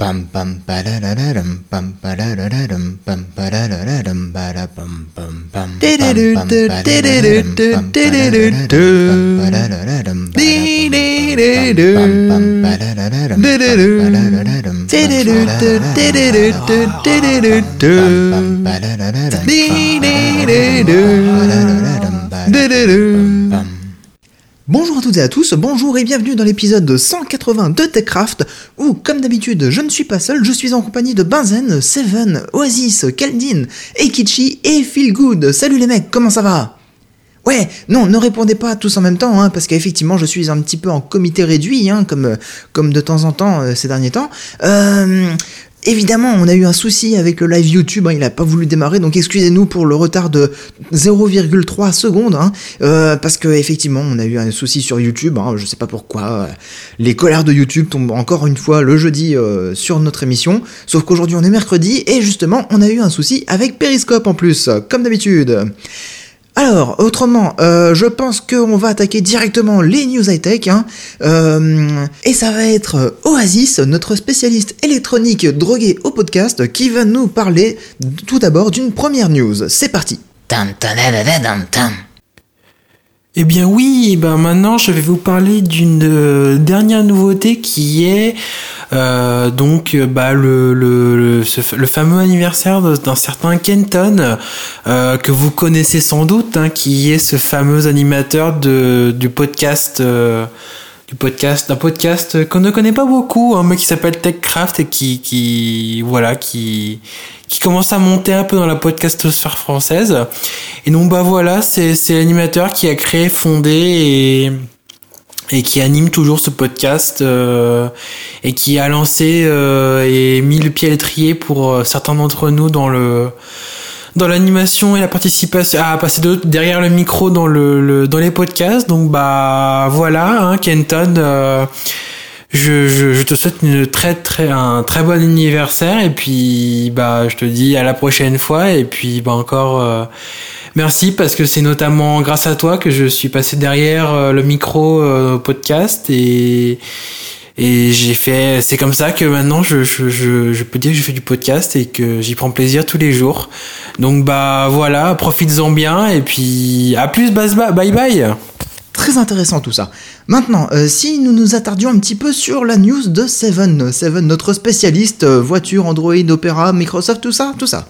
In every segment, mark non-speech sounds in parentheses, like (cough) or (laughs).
Bum bum ba da da da dum bum ba da da da dum bum ba da da da dum ba da bum bum bum bum bum bum bum Bonjour à toutes et à tous, bonjour et bienvenue dans l'épisode 180 de TechCraft, où, comme d'habitude, je ne suis pas seul, je suis en compagnie de Benzen, Seven, Oasis, Keldin, Eikichi et Feelgood. Salut les mecs, comment ça va? Ouais, non, ne répondez pas tous en même temps, hein, parce qu'effectivement, je suis un petit peu en comité réduit, hein, comme, comme de temps en temps euh, ces derniers temps. Euh, Évidemment, on a eu un souci avec le live YouTube, hein, il n'a pas voulu démarrer, donc excusez-nous pour le retard de 0,3 secondes, hein, euh, parce que effectivement, on a eu un souci sur YouTube, hein, je sais pas pourquoi. euh, les colères de YouTube tombent encore une fois le jeudi euh, sur notre émission, sauf qu'aujourd'hui on est mercredi, et justement, on a eu un souci avec Periscope en plus, comme d'habitude. Alors, autrement, euh, je pense qu'on va attaquer directement les news high-tech, hein, euh, et ça va être euh, Oasis, notre spécialiste électronique drogué au podcast, qui va nous parler tout d'abord d'une première news. C'est parti. Eh bien oui, ben maintenant je vais vous parler d'une euh, dernière nouveauté qui est euh, donc euh, bah, le, le, fameux anniversaire d'un certain Kenton que vous connaissez sans doute, hein, qui est ce fameux animateur de, du podcast. Podcast, d'un podcast qu'on ne connaît pas beaucoup, hein, mais qui s'appelle TechCraft et qui, qui, voilà, qui, qui commence à monter un peu dans la podcastosphère française. Et donc, bah voilà, c'est, c'est l'animateur qui a créé, fondé et, et qui anime toujours ce podcast euh, et qui a lancé euh, et mis le pied à l'étrier pour euh, certains d'entre nous dans le dans l'animation et la participation à passer de, derrière le micro dans le, le- dans les podcasts. Donc bah voilà hein, Kenton euh, je, je, je te souhaite une très très un très bon anniversaire. Et puis bah je te dis à la prochaine fois. Et puis bah encore euh, merci parce que c'est notamment grâce à toi que je suis passé derrière euh, le micro euh, podcast. Et et j'ai fait c'est comme ça que maintenant je, je, je, peux dire que je fais du podcast et que j'y prends plaisir tous les jours donc bah voilà profites-en bien et puis à plus bye bye bye Très intéressant tout ça. Maintenant, euh, si nous nous attardions un petit peu sur la news de Seven, Seven, notre spécialiste euh, voiture, Android, Opera, Microsoft, tout ça, tout ça.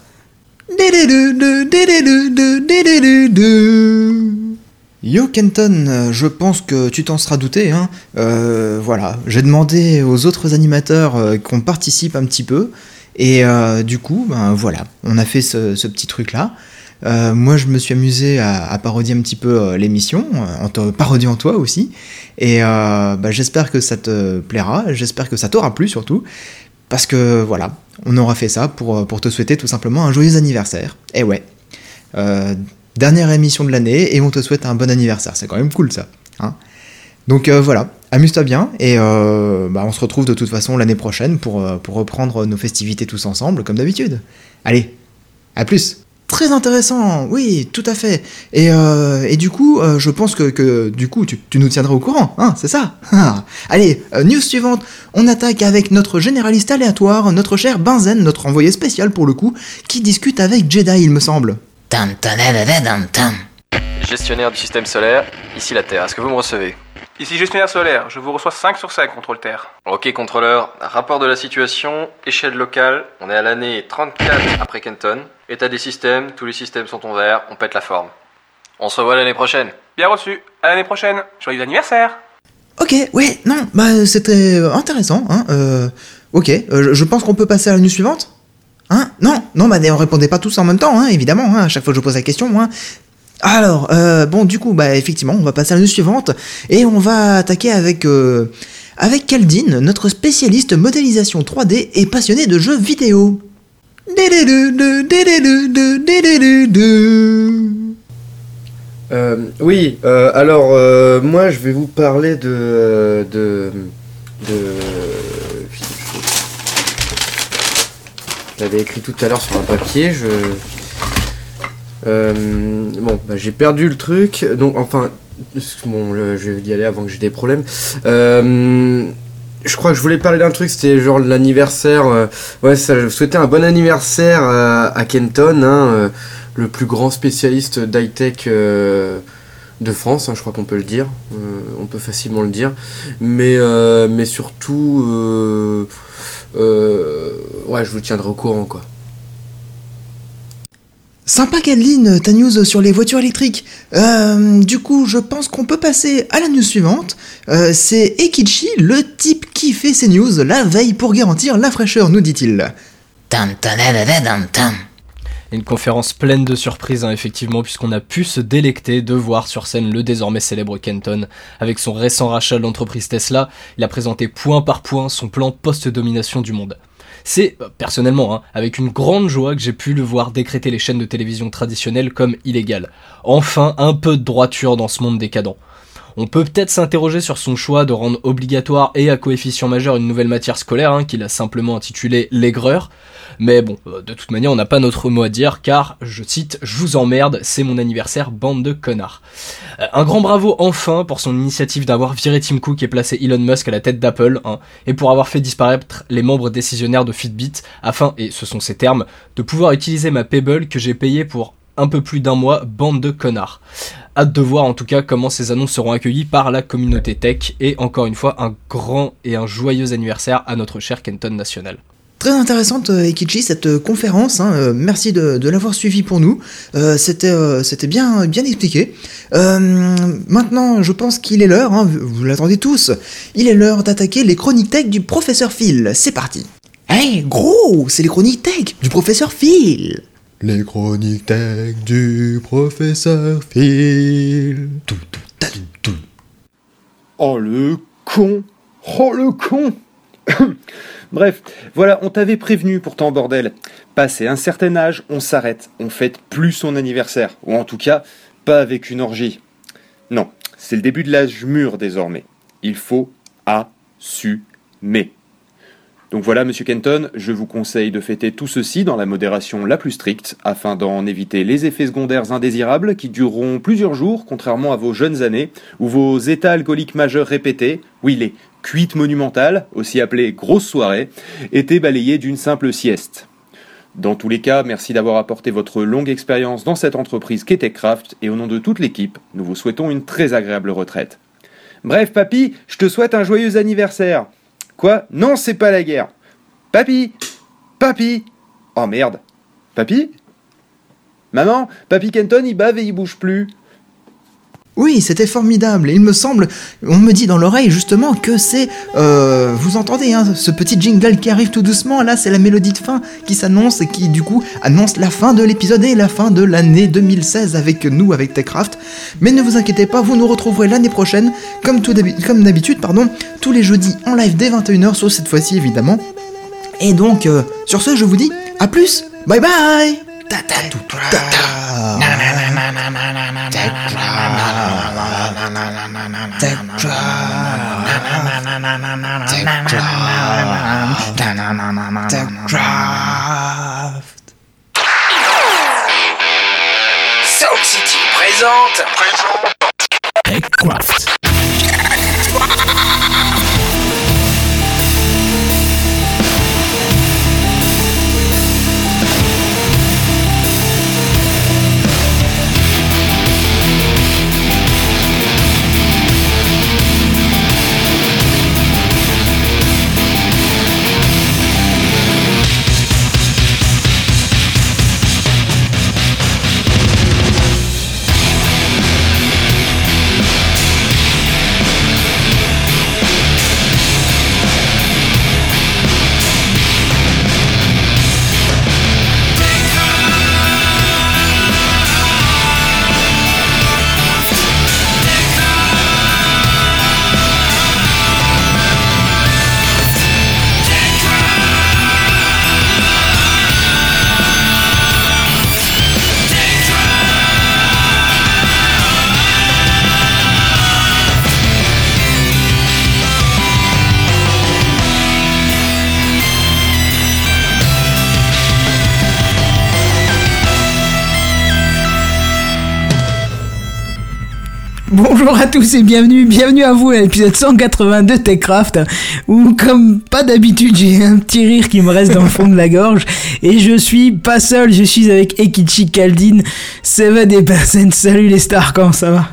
Yo Kenton, je pense que tu t'en seras douté. Hein. Euh, voilà, j'ai demandé aux autres animateurs euh, qu'on participe un petit peu. Et euh, du coup, ben voilà, on a fait ce, petit truc-là. Moi, je me suis amusé à, parodier un petit peu l'émission, en te parodiant toi aussi. Et bah, j'espère que ça te plaira, j'espère que ça t'aura plu surtout. Parce que voilà, on aura fait ça pour, pour te souhaiter tout simplement un joyeux anniversaire. Et ouais. Dernière émission de l'année et on te souhaite un bon anniversaire. C'est quand même cool ça. hein. Donc euh, voilà, amuse-toi bien et euh, bah, on se retrouve de toute façon l'année prochaine pour, euh, pour reprendre nos festivités tous ensemble comme d'habitude. Allez, à plus Très intéressant, oui, tout à fait. Et, du coup, je pense que, du coup, tu, nous tiendras au courant, hein, c'est ça? (laughs) Allez, news suivante. On attaque avec notre généraliste aléatoire, notre cher Benzen, notre envoyé spécial pour le coup, qui discute avec Jedi, il me semble. Gestionnaire du système solaire, ici la Terre, est-ce que vous me recevez? Ici gestionnaire solaire, je vous reçois 5 sur 5, contrôle terre. Ok contrôleur, rapport de la situation, échelle locale, on est à l'année 34 après Kenton, état des systèmes, tous les systèmes sont en vert, on pète la forme. On se revoit l'année prochaine. Bien reçu, à l'année prochaine, joyeux anniversaire. Ok, ouais, non, bah c'était euh, intéressant, hein. Euh, ok, euh, je- pense qu'on peut passer à la news suivante? Hein? Non, non, bah on répondait pas tous en même temps, hein, évidemment, hein, à chaque fois que je pose la question, hein. Alors, euh, bon, du coup, bah effectivement, on va passer à la news suivante, et on va attaquer avec... Euh, avec Kaldin, notre spécialiste modélisation 3D et passionné de jeux vidéo. Euh, oui, euh, alors euh, moi je vais vous parler de. de. de. Je l'avais écrit tout à l'heure sur un papier, je. Euh, bon, bah, j'ai perdu le truc, donc enfin. Bon, je vais y aller avant que j'ai des problèmes. Euh, je crois que je voulais parler d'un truc, c'était genre l'anniversaire. euh, ouais, ça, je souhaitais un bon anniversaire à Kenton, hein, le plus grand spécialiste d'high-tech de France, hein, je crois qu'on peut le dire. On peut facilement le dire. Mais, mais surtout, ouais, je vous tiendrai au courant, quoi. Sympa Kathleen, ta news sur les voitures électriques. Euh, du coup, je pense qu'on peut passer à la news suivante. Euh, c'est Ekichi, le type qui fait ses news la veille pour garantir la fraîcheur, nous dit-il. Tam, tadadadadam, tam. Une conférence pleine de surprises, hein, effectivement, puisqu'on a pu se délecter de voir sur scène le désormais célèbre Kenton. Avec son récent rachat de l'entreprise Tesla, il a présenté point par point son plan post-domination du monde. C'est, euh, personnellement, hein, avec une grande joie que j'ai pu le voir décréter les chaînes de télévision traditionnelles comme illégales. Enfin, un peu de droiture dans ce monde décadent. On peut peut-être s'interroger sur son choix de rendre obligatoire et à coefficient majeur une nouvelle matière scolaire, hein, qu'il a simplement intitulée l'aigreur. Mais bon, euh, de toute manière, on n'a pas notre mot à dire, car, je cite, je vous emmerde, c'est mon anniversaire, bande de connards. Euh, un grand bravo enfin pour son initiative d'avoir viré Tim Cook et placé Elon Musk à la tête d'Apple, hein, et pour avoir fait disparaître les membres décisionnaires de Fitbit, afin, et ce sont ses termes, de pouvoir utiliser ma Pebble que j'ai payée pour un peu plus d'un mois, bande de connards. Hâte de voir en tout cas comment ces annonces seront accueillies par la communauté tech, et encore une fois, un grand et un joyeux anniversaire à notre cher Kenton National. Très intéressante, euh, Ekichi, cette euh, conférence. hein, euh, merci de, de l'avoir suivi pour nous. Euh, C'était euh, c'était bien, bien expliqué. Euh, maintenant, je pense qu'il est l'heure, hein, vous, vous l'attendez tous, il est l'heure d'attaquer les chroniques tech du professeur Phil. C'est parti. Hey, gros, c'est les chroniques tech du professeur Phil. Les chroniques tech du professeur Phil. Oh le con Oh le con (coughs) Bref, voilà, on t'avait prévenu pourtant, bordel. Passé un certain âge, on s'arrête, on fête plus son anniversaire. Ou en tout cas, pas avec une orgie. Non, c'est le début de l'âge mûr désormais. Il faut assumer. Donc voilà, monsieur Kenton, je vous conseille de fêter tout ceci dans la modération la plus stricte, afin d'en éviter les effets secondaires indésirables qui dureront plusieurs jours, contrairement à vos jeunes années, où vos états alcooliques majeurs répétés, oui les cuites monumentales, aussi appelées grosses soirées, étaient balayées d'une simple sieste. Dans tous les cas, merci d'avoir apporté votre longue expérience dans cette entreprise qu'est TechCraft, et au nom de toute l'équipe, nous vous souhaitons une très agréable retraite. Bref, papy, je te souhaite un joyeux anniversaire. Quoi? Non, c'est pas la guerre. Papy Papy Oh merde. Papy? Maman, Papy Kenton, il bave et il bouge plus. Oui, c'était formidable. Et il me semble, on me dit dans l'oreille justement que c'est, euh, vous entendez, hein, ce petit jingle qui arrive tout doucement. Là, c'est la mélodie de fin qui s'annonce et qui du coup annonce la fin de l'épisode et la fin de l'année 2016 avec nous, avec Techcraft. Mais ne vous inquiétez pas, vous nous retrouverez l'année prochaine, comme tout d'habi- comme d'habitude, pardon, tous les jeudis en live dès 21h, sauf cette fois-ci évidemment. Et donc, euh, sur ce, je vous dis à plus. Bye bye. Ta ta ta. Soul City présente. TechCraft. Bonjour à tous et bienvenue, bienvenue à vous à l'épisode 182 Techcraft, où comme pas d'habitude j'ai un petit rire qui me reste dans le fond de la gorge, et je suis pas seul, je suis avec Ekichi Kaldin, Seven et Benzen, salut les stars, comment ça va?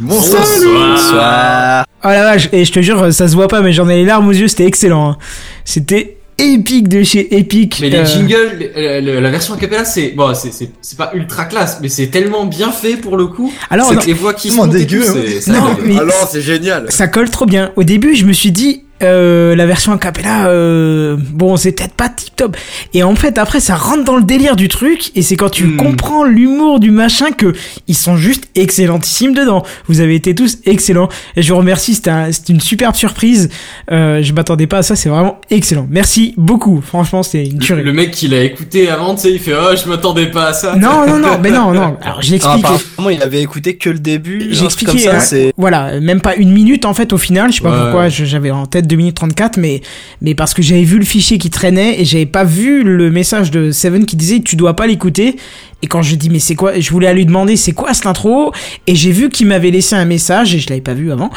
Bonsoir. Oh la vache, et je te jure, ça se voit pas, mais j'en ai les larmes aux yeux, c'était excellent. hein. C'était épique de chez Epic. Mais les euh, jingles, le- le- la version a cappella, c'est bon, c'est c'est c'est pas ultra classe, mais c'est tellement bien fait pour le coup. Alors, c'est non- que les voix qui Tellement sont dégueu, hein. Non, mais- Alors, c'est génial. ça colle trop bien. Au début, je me suis dit, euh, la version a cappella, euh, bon, c'est peut-être pas tip top. Et en fait, après, ça rentre dans le délire du truc, et c'est quand tu Hmm. comprends l'humour du machin que ils sont juste excellentissimes dedans. Vous avez été tous excellents. Et je vous remercie, c'était un- c'était une superbe surprise. Euh, je m'attendais pas à ça, c'est vraiment excellent. Merci beaucoup. Franchement, c'est une Le, tuerie. le mec qui l'a écouté avant, tu sais, il fait oh, je m'attendais pas à ça. Non, non, non, mais non, non. (laughs) Alors, j'ai Ah, expliqué. apparemment, il avait écouté que le début. Comme hein. voilà, même pas une minute en fait au final, je sais pas Ouais. pourquoi je- j'avais en tête 2 minutes 34, mais, mais parce que j'avais vu le fichier qui traînait et j'avais pas vu le message de Seven qui disait tu dois pas l'écouter. Et quand je dis mais c'est quoi, je voulais aller lui demander c'est quoi cette intro? Et j'ai vu qu'il m'avait laissé un message et je l'avais pas vu avant.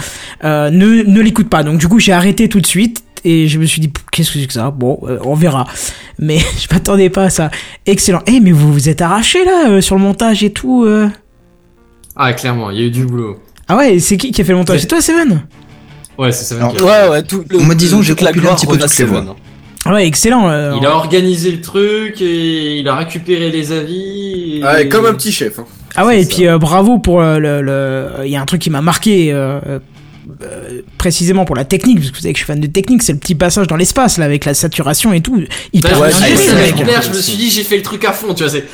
Euh, ne ne l'écoute pas. Donc du coup j'ai arrêté tout de suite et je me suis dit qu'est-ce que c'est que ça? Bon, euh, on verra. Mais (laughs) je m'attendais pas à ça. Excellent. Eh mais vous vous êtes arraché là euh, sur le montage et tout. euh. Ah, clairement, il y a eu du boulot. Ah ouais, c'est qui qui a fait le montage? C'est toi Seven? Ouais, c'est ça. Alors, Ouais, ouais, tout. le- Moi, disons, j'ai compilé un petit peu toutes les Seven. voix. Ah ouais, excellent. euh, Il a organisé le truc et il a récupéré les avis. et- Ouais, comme un petit chef. hein. Ah ouais, et puis euh, bravo pour euh, le, le- Il y a un truc qui m'a marqué euh, euh, précisément pour la technique, parce que vous savez que je suis fan de technique, c'est le petit passage dans l'espace là avec la saturation et tout. Hyper ouais, clair, je me suis dit, j'ai fait le truc à fond, tu vois, c'est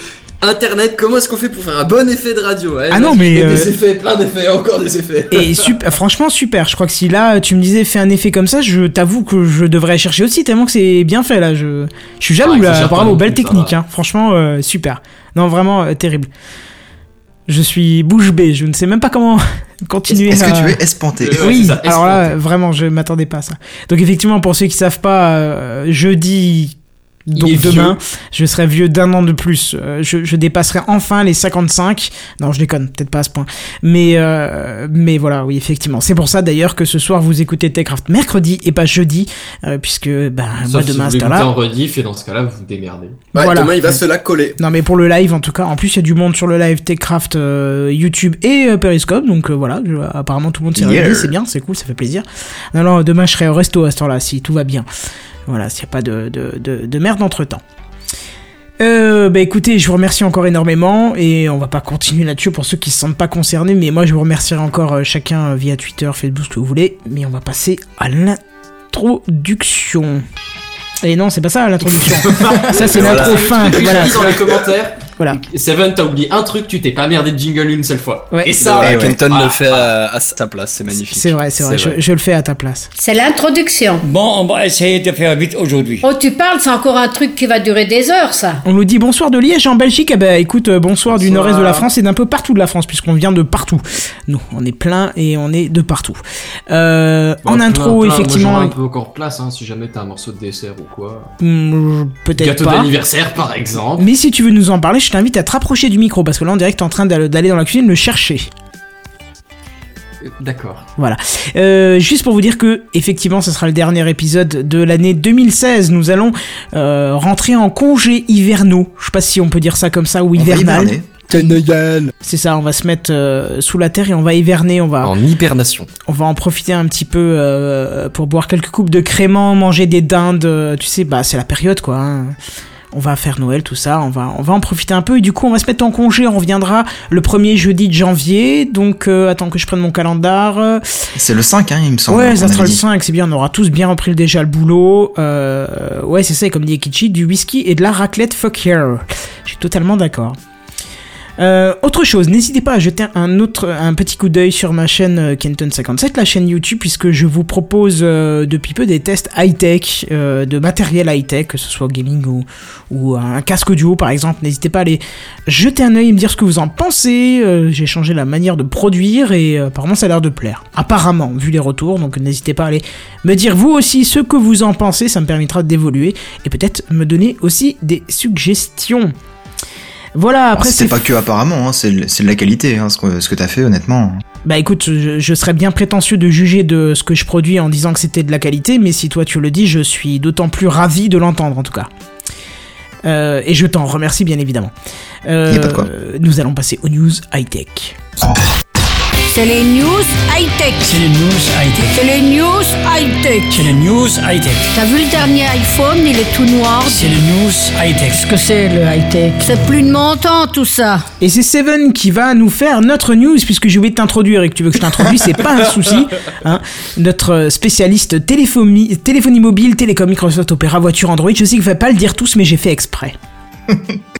Internet, comment est-ce qu'on fait pour faire un bon effet de radio Ouais, Ah non, mais, euh, Des effets, plein d'effets, encore des effets. Et super, franchement super. Je crois que si là tu me disais fais un effet comme ça, je t'avoue que je devrais chercher aussi tellement que c'est bien fait là. Je, je suis jaloux Ah, là. Bravo, belle technique. Hein. Franchement euh, super. Non vraiment euh, terrible. Je suis bouche bée. Je ne sais même pas comment (laughs) continuer. Est-ce que tu es espanté Ouais, oui, ça, alors là, vraiment, je m'attendais pas à ça. Donc effectivement, pour ceux qui savent pas, euh, jeudi, donc demain, je serai vieux d'un an de plus. Euh, je, je dépasserai enfin les 55. Non, je déconne, peut-être pas à ce point. Mais, euh, mais voilà, oui, effectivement. C'est pour ça d'ailleurs que ce soir, vous écoutez Techcraft mercredi et pas jeudi, euh, puisque ben, Sauf moi si demain à vous heure-là. en rediff, et dans ce cas-là, vous vous démerdez. Ouais, Voilà. Demain, il va se la coller. Non mais pour le live en tout cas, en plus il y a du monde sur le live Techcraft euh, YouTube et euh, Periscope, donc euh, voilà, je- apparemment tout le monde s'est Yeah. c'est bien, c'est cool, ça fait plaisir. Non non, demain je serai au resto à ce temps-là, si tout va bien. Voilà, s'il n'y a pas de, de, de, de merde entre temps. Euh, bah écoutez, je vous remercie encore énormément et on va pas continuer là-dessus pour ceux qui se sentent pas concernés, mais moi je vous remercierai encore euh, chacun euh, via Twitter, Facebook, ce que vous voulez, mais on va passer à l'introduction. Et non, c'est pas ça l'introduction. (laughs) ça c'est Voilà. l'intro fin. Voilà. dis dans les commentaires. Voilà. Seven, t'as oublié un truc, tu t'es pas merdé de jingle une seule fois. Ouais. Et ça, Ouais, ouais. Kenton Ah, le fait à, à sa place, c'est magnifique. C'est vrai, c'est vrai, je, je le fais à ta place. C'est l'introduction. Bon, on va essayer de faire vite aujourd'hui. Oh, tu parles, c'est encore un truc qui va durer des heures, ça. On nous dit bonsoir de Liège en Belgique. Eh ben écoute, euh, bonsoir, du nord-est de la France et d'un peu partout de la France, puisqu'on vient de partout. Nous, on est plein et on est de partout. Euh, Bon, en plein, intro, plein, moi, effectivement, j'aurais un peu encore place, hein, si jamais t'as un morceau de dessert ou quoi. hmm, peut-être Gâteau pas. d'anniversaire, par exemple. Mais si tu veux nous en parler, je t'invite à te rapprocher du micro parce que là on dirait que t'es en train d'aller dans la cuisine le chercher. Euh, D'accord. Voilà. Euh, juste pour vous dire que effectivement, ce sera le dernier épisode de l'année 2016. Nous allons euh, rentrer en congé hivernaux. Je sais pas si on peut dire ça comme ça ou On hivernal. C'est ça. On va se mettre euh, sous la terre et on va hiverner. On va En hibernation. on va en profiter un petit peu euh, pour boire quelques coupes de crément, manger des dindes. tu sais, bah c'est la période quoi. hein. On va faire Noël, tout ça. On va, on va en profiter un peu et du coup on va se mettre en congé. On reviendra le premier jeudi de janvier. Donc euh, attends que je prenne mon calendar. C'est le 5, hein, il me semble. Ouais, ça sera le dit. 5, c'est bien, on aura tous bien repris déjà le boulot. Euh, ouais, c'est ça, et comme dit Ekichi, du whisky et de la raclette fuck yeah. Je suis totalement d'accord. Euh, autre chose, n'hésitez pas à jeter un autre, un petit coup d'œil sur ma chaîne euh, Kenton57, la chaîne YouTube, puisque je vous propose euh, depuis peu des tests high-tech, de matériel high-tech, que ce soit gaming ou, ou un casque audio par exemple. N'hésitez pas à aller jeter un œil et me dire ce que vous en pensez. J'ai changé la manière de produire et apparemment ça a l'air de plaire. Apparemment, vu les retours, donc n'hésitez pas à aller me dire vous aussi ce que vous en pensez, ça me permettra d'évoluer et peut-être me donner aussi des suggestions. Voilà, après c'est pas que apparemment, hein, c'est de la qualité, hein, ce que, ce que t'as fait, honnêtement. Bah écoute, je, je serais bien prétentieux de juger de ce que je produis en disant que c'était de la qualité, mais si toi tu le dis, je suis d'autant plus ravi de l'entendre en tout cas. Euh, et je t'en remercie bien évidemment. Euh, a pas de quoi. Nous allons passer aux news high-tech. C'est les news high-tech. C'est les news high-tech. C'est les news high-tech. C'est les news high-tech. T'as vu le dernier iPhone, il est tout noir. C'est les news high-tech. Qu'est-ce que c'est le high-tech? C'est plus de mon temps tout ça. Et c'est Seven qui va nous faire notre news, puisque j'ai oublié de t'introduire et que tu veux que je t'introduise, c'est pas un (laughs) souci. Hein. Notre spécialiste téléphonie, téléphonie mobile, télécom, Microsoft Opera, voiture Android. Je sais qu'il ne faut pas le dire tous, mais j'ai fait exprès. (laughs)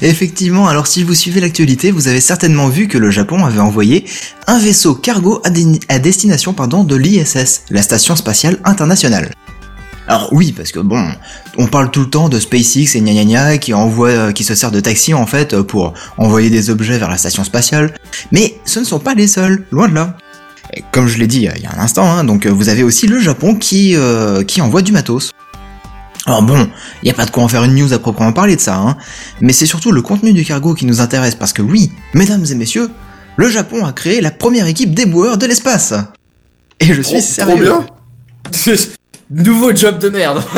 Effectivement, alors si vous suivez l'actualité, vous avez certainement vu que le Japon avait envoyé un vaisseau cargo à, destination pardon, de l'ISS, la Station Spatiale Internationale. Alors oui, parce que bon, on parle tout le temps de SpaceX et gna gna qui envoie, euh, qui se sert de taxi en fait pour envoyer des objets vers la station spatiale, mais ce ne sont pas les seuls, loin de là. Et comme je l'ai dit euh, il y a un instant, hein, donc euh, vous avez aussi le Japon qui, euh, qui envoie du matos. Alors bon, il n'y a pas de quoi en faire une news à proprement parler de ça, hein. Mais c'est surtout le contenu du cargo qui nous intéresse parce que oui, mesdames et messieurs, le Japon a créé la première équipe d'éboueurs de l'espace. Et je suis Trop- sérieux. trop bien. (laughs) Nouveau job de merde. (laughs)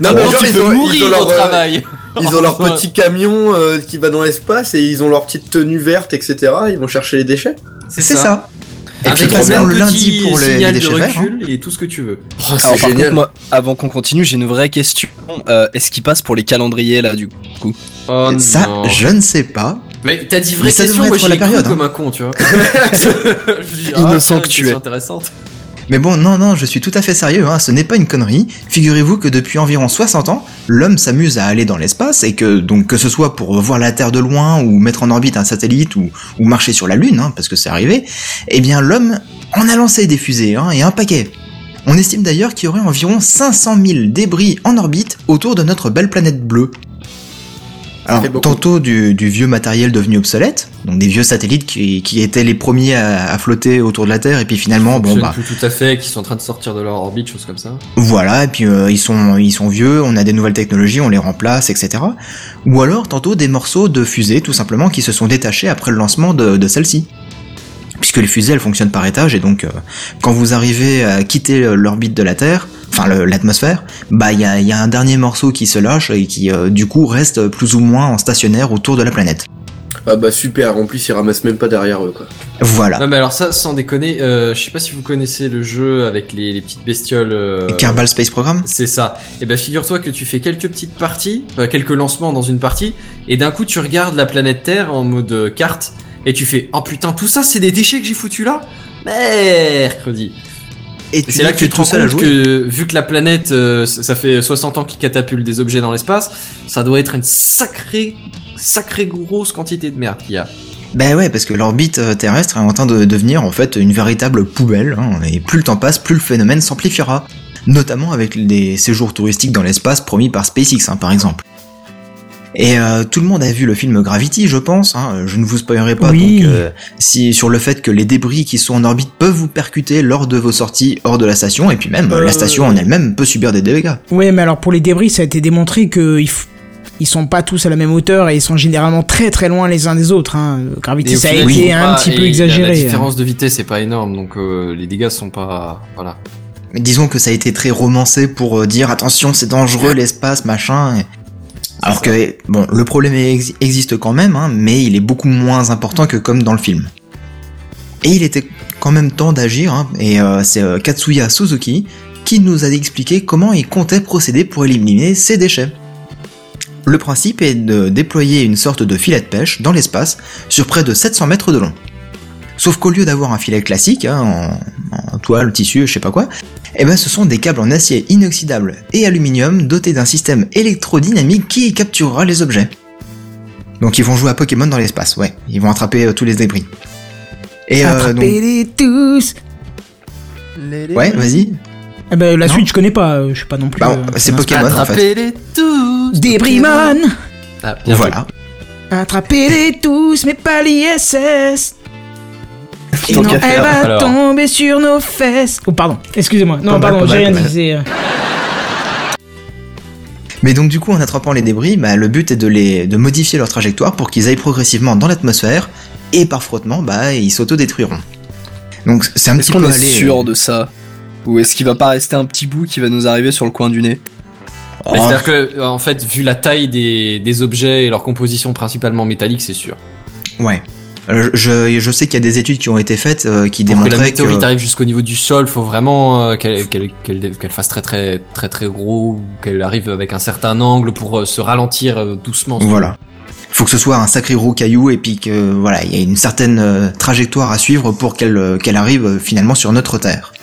Non, mais genre, ils ont- ils mourir ont leur, au euh, travail. Ils ont leur (laughs) petit camion euh, qui va dans l'espace et ils ont leur petite tenue verte, etc. Ils vont chercher les déchets. C'est ça. Et puis, Avec bien, un le petit lundi pour les- signal les de déchets verts, recul et tout ce que tu veux. Oh, Alors, par contre, moi, avant qu'on continue, j'ai une vraie question. Euh, Est-ce qu'il passe pour les calendriers là du coup Oh Ça, non. je ne sais pas. Mais t'as dit Mais vraie ça question, moi j'ai la période, comme hein. un con, tu vois. (laughs) Ah, Innocent que tu es. intéressante. Mais bon, non, non, je suis tout à fait sérieux, hein, ce n'est pas une connerie. Figurez-vous que depuis environ 60 ans, l'homme s'amuse à aller dans l'espace et que, donc, que ce soit pour voir la Terre de loin ou mettre en orbite un satellite ou, marcher sur la Lune, hein, parce que c'est arrivé, eh bien, l'homme en a lancé des fusées, hein, et un paquet. On estime d'ailleurs qu'il y aurait environ 500 000 débris en orbite autour de notre belle planète bleue. Alors, tantôt du, du vieux matériel devenu obsolète, donc des vieux satellites qui, qui étaient les premiers à, à flotter autour de la Terre, et puis finalement, bon bah, plus tout à fait, qui sont en train de sortir de leur orbite, choses comme ça. voilà, et puis euh, ils sont ils sont vieux, on a des nouvelles technologies, on les remplace, etc. Ou alors tantôt des morceaux de fusées tout simplement qui se sont détachés après le lancement de, de celle-ci. Puisque les fusées elles fonctionnent par étage et donc euh, quand vous arrivez à quitter l'orbite de la Terre, enfin l'atmosphère, bah il y a, il y a un dernier morceau qui se lâche et qui euh, du coup reste plus ou moins en stationnaire autour de la planète. Ah bah super, en plus ils ramassent même pas derrière eux quoi. Voilà. Non mais alors ça, sans déconner, euh, je sais pas si vous connaissez le jeu avec les, les petites bestioles. euh, Kerbal Space Program C'est ça. Et ben figure-toi que tu fais quelques petites parties, euh, quelques lancements dans une partie, et d'un coup tu regardes la planète Terre en mode carte, et tu fais oh putain tout ça c'est des déchets que j'ai foutu là. Mercredi. Et c'est là que tu te rends compte que vu que la planète, euh, ça fait 60 ans qu'il catapulte des objets dans l'espace, ça doit être une sacrée, sacrée grosse quantité de merde qu'il y a. Ben ouais, parce que l'orbite euh, terrestre est en train de devenir en fait une véritable poubelle, hein, et plus le temps passe, plus le phénomène s'amplifiera. Notamment avec les séjours touristiques dans l'espace promis par SpaceX, hein, par exemple. Et euh, tout le monde a vu le film Gravity, je pense. Hein, je ne vous spoilerai pas Oui. donc, euh, si sur le fait que les débris qui sont en orbite peuvent vous percuter lors de vos sorties hors de la station, et puis même Euh, la station en elle-même peut subir des dégâts. Ouais, mais alors pour les débris, ça a été démontré que ils, f- ils sont pas tous à la même hauteur et ils sont généralement très très loin les uns des autres. Hein. Gravity, Et ça a été un petit et peu exagéré. La hein. différence de vitesse est pas énorme, donc euh, les dégâts sont pas. Voilà. Mais disons que ça a été très romancé pour euh, dire attention c'est dangereux l'espace machin. et- Alors que bon le problème ex- existe quand même hein, mais il est beaucoup moins important que comme dans le film. Et il était quand même temps d'agir hein, et euh, c'est euh, Katsuya Suzuki qui nous a expliqué comment il comptait procéder pour éliminer ces déchets. Le principe est de déployer une sorte de filet de pêche dans l'espace sur près de 700 mètres de long. Sauf qu'au lieu d'avoir un filet classique, hein, en, en toile, tissu, je sais pas quoi, eh ben ce sont des câbles en acier inoxydable et aluminium dotés d'un système électrodynamique qui capturera les objets. Donc ils vont jouer à Pokémon dans l'espace, ouais, ils vont attraper euh, tous les débris. Et euh, donc, Attrapez-les tous ouais, vas-y. Eh ben, la Non. suite, je connais pas, euh, je suis pas non plus. Bah, euh, c'est Pokémon en fait. Attrapez-les tous Débrimon Ah, bien Voilà. Attrapez-les tous, mais pas l'ISS Sinon, elle faire. va Alors. tomber sur nos fesses. Oh, pardon, excusez-moi. Non, Pas pardon, j'ai rien dit. euh, Mais donc du coup en attrapant les débris, bah, le but est de les de modifier leur trajectoire pour qu'ils aillent progressivement dans l'atmosphère et par frottement, bah, ils s'autodétruiront. Donc c'est un Est-ce petit qu'on peu est aller- sûr de ça Ou est-ce qu'il va pas rester un petit bout qui va nous arriver sur le coin du nez? Oh. C'est-à-dire que, en fait, vu la taille des, des objets et leur composition principalement métallique, c'est sûr. Ouais. Euh, Je, je sais qu'il y a des études qui ont été faites euh, qui Pour que la météorite que arrive jusqu'au niveau du sol, faut vraiment euh, qu'elle fasse très très très très gros, qu'elle arrive avec un certain angle pour se ralentir doucement. voilà. Faut que ce soit un sacré gros caillou et puis que voilà, il y a une certaine euh, trajectoire à suivre pour qu'elle euh, qu'elle arrive euh, finalement sur notre terre.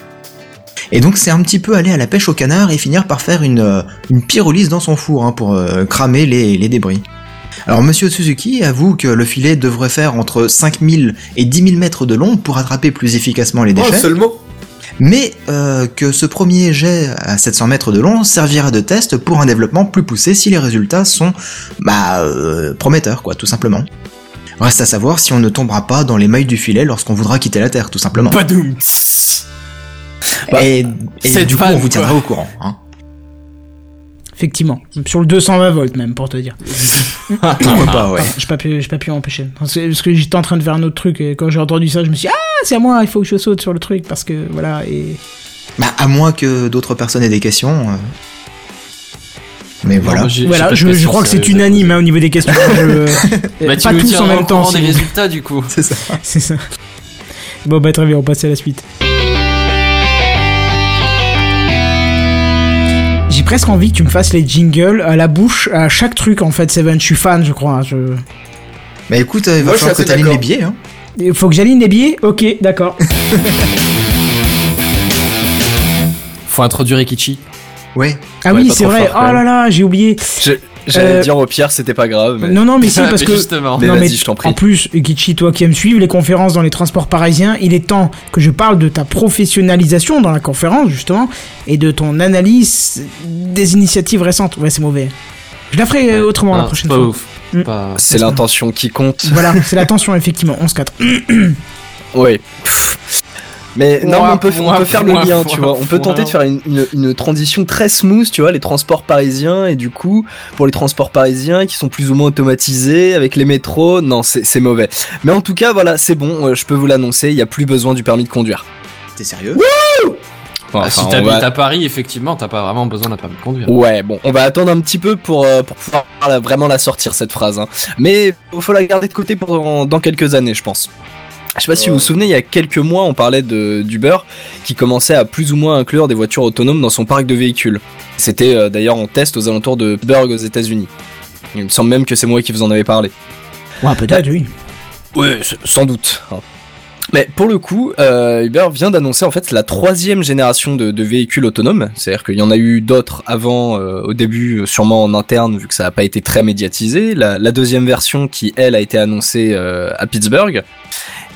Et donc c'est un petit peu aller à la pêche au canard et finir par faire une, une pyrolyse dans son four hein, pour cramer les, les débris. Alors Monsieur Suzuki avoue que le filet devrait faire entre 5000 et 10 000 mètres de long pour attraper plus efficacement les Oh, déchets. seulement mais euh, que ce premier jet à 700 mètres de long servira de test pour un développement plus poussé si les résultats sont bah, euh, prometteurs, quoi, tout simplement. Reste à savoir si on ne tombera pas dans les mailles du filet lorsqu'on voudra quitter la Terre, tout simplement. Padoum et et cette du coup, on vous tiendra quoi. au courant. Hein. Effectivement. Sur le 220 volts, même, pour te dire. (laughs) Pourquoi pas, ouais. J'ai pas pu, pas pu m'empêcher. Parce que parce que j'étais en train de faire un autre truc et quand j'ai entendu ça, je me suis dit, ah, c'est à moi, il faut que je saute sur le truc parce que voilà et. Bah, à moins que d'autres personnes aient des questions. euh. Mais voilà. Voilà, je, je questions, crois que c'est unanime hein, au niveau des questions. Je- (laughs) Bah, tu pas tous en même temps. des résultats du coup. C'est ça. (laughs) C'est ça. Bon, bah très bien, on passe à la suite. Presque envie que tu me fasses les jingles à la bouche à chaque truc en fait, Seven. Je suis fan, je crois. Je... Bah écoute, euh, il va Moi, falloir que t'alignes les billets. Hein. Il faut que j'aligne les billets? Ok, d'accord. (laughs) Faut introduire Ikichi. Ouais. Ah oui, c'est vrai. oh là là, j'ai oublié. Je- J'allais Euh, dire au pire, c'était pas grave. Mais... Non, non, mais si, (laughs) parce Mais que. justement. Mais non, vas-y, je t'en prie. En plus, Kichi, toi qui aimes suivre les conférences dans les transports parisiens, il est temps que je parle de ta professionnalisation dans la conférence, justement, et de ton analyse des initiatives récentes. Ouais, c'est mauvais. Je la ferai euh, autrement la prochaine pas fois. ouf. Mm. Pas- C'est l'intention qui compte. Voilà, c'est la tension, effectivement. 11-4. Oui. Pff. (clears throat) Mais non, mais on peut, on ouah, peut (laughs) faire le lien, (laughs) tu vois. On peut tenter de faire une, une, une transition très smooth, tu vois, les transports parisiens, et du coup, pour les transports parisiens qui sont plus ou moins automatisés, avec les métros, non, c'est c'est mauvais. Mais en tout cas, voilà, c'est bon, euh, je peux vous l'annoncer, il n'y a plus besoin du permis de conduire. T'es sérieux? Bon, Ah, enfin, si t'habites va- à Paris, effectivement, t'as pas vraiment besoin d'un permis de conduire. Ouais, bon, on va attendre un petit peu pour, euh, pour pouvoir la- vraiment la sortir, cette phrase. Hein. Mais il faut la garder de côté pour dans, dans quelques années, je pense. Je sais pas si vous vous souvenez, il y a quelques mois, on parlait d'Uber qui commençait à plus ou moins inclure des voitures autonomes dans son parc de véhicules. C'était euh, d'ailleurs en test aux alentours de Burg aux États-Unis. Il me semble même que c'est moi qui vous en avais parlé. Ouais, peut-être, oui. Ouais, s- sans doute. hein. Mais pour le coup, euh, Uber vient d'annoncer en fait la troisième génération de, de véhicules autonomes. C'est-à-dire qu'il y en a eu d'autres avant, euh, au début, sûrement en interne, vu que ça n'a pas été très médiatisé. La, la deuxième version qui, elle, a été annoncée euh, à Pittsburgh.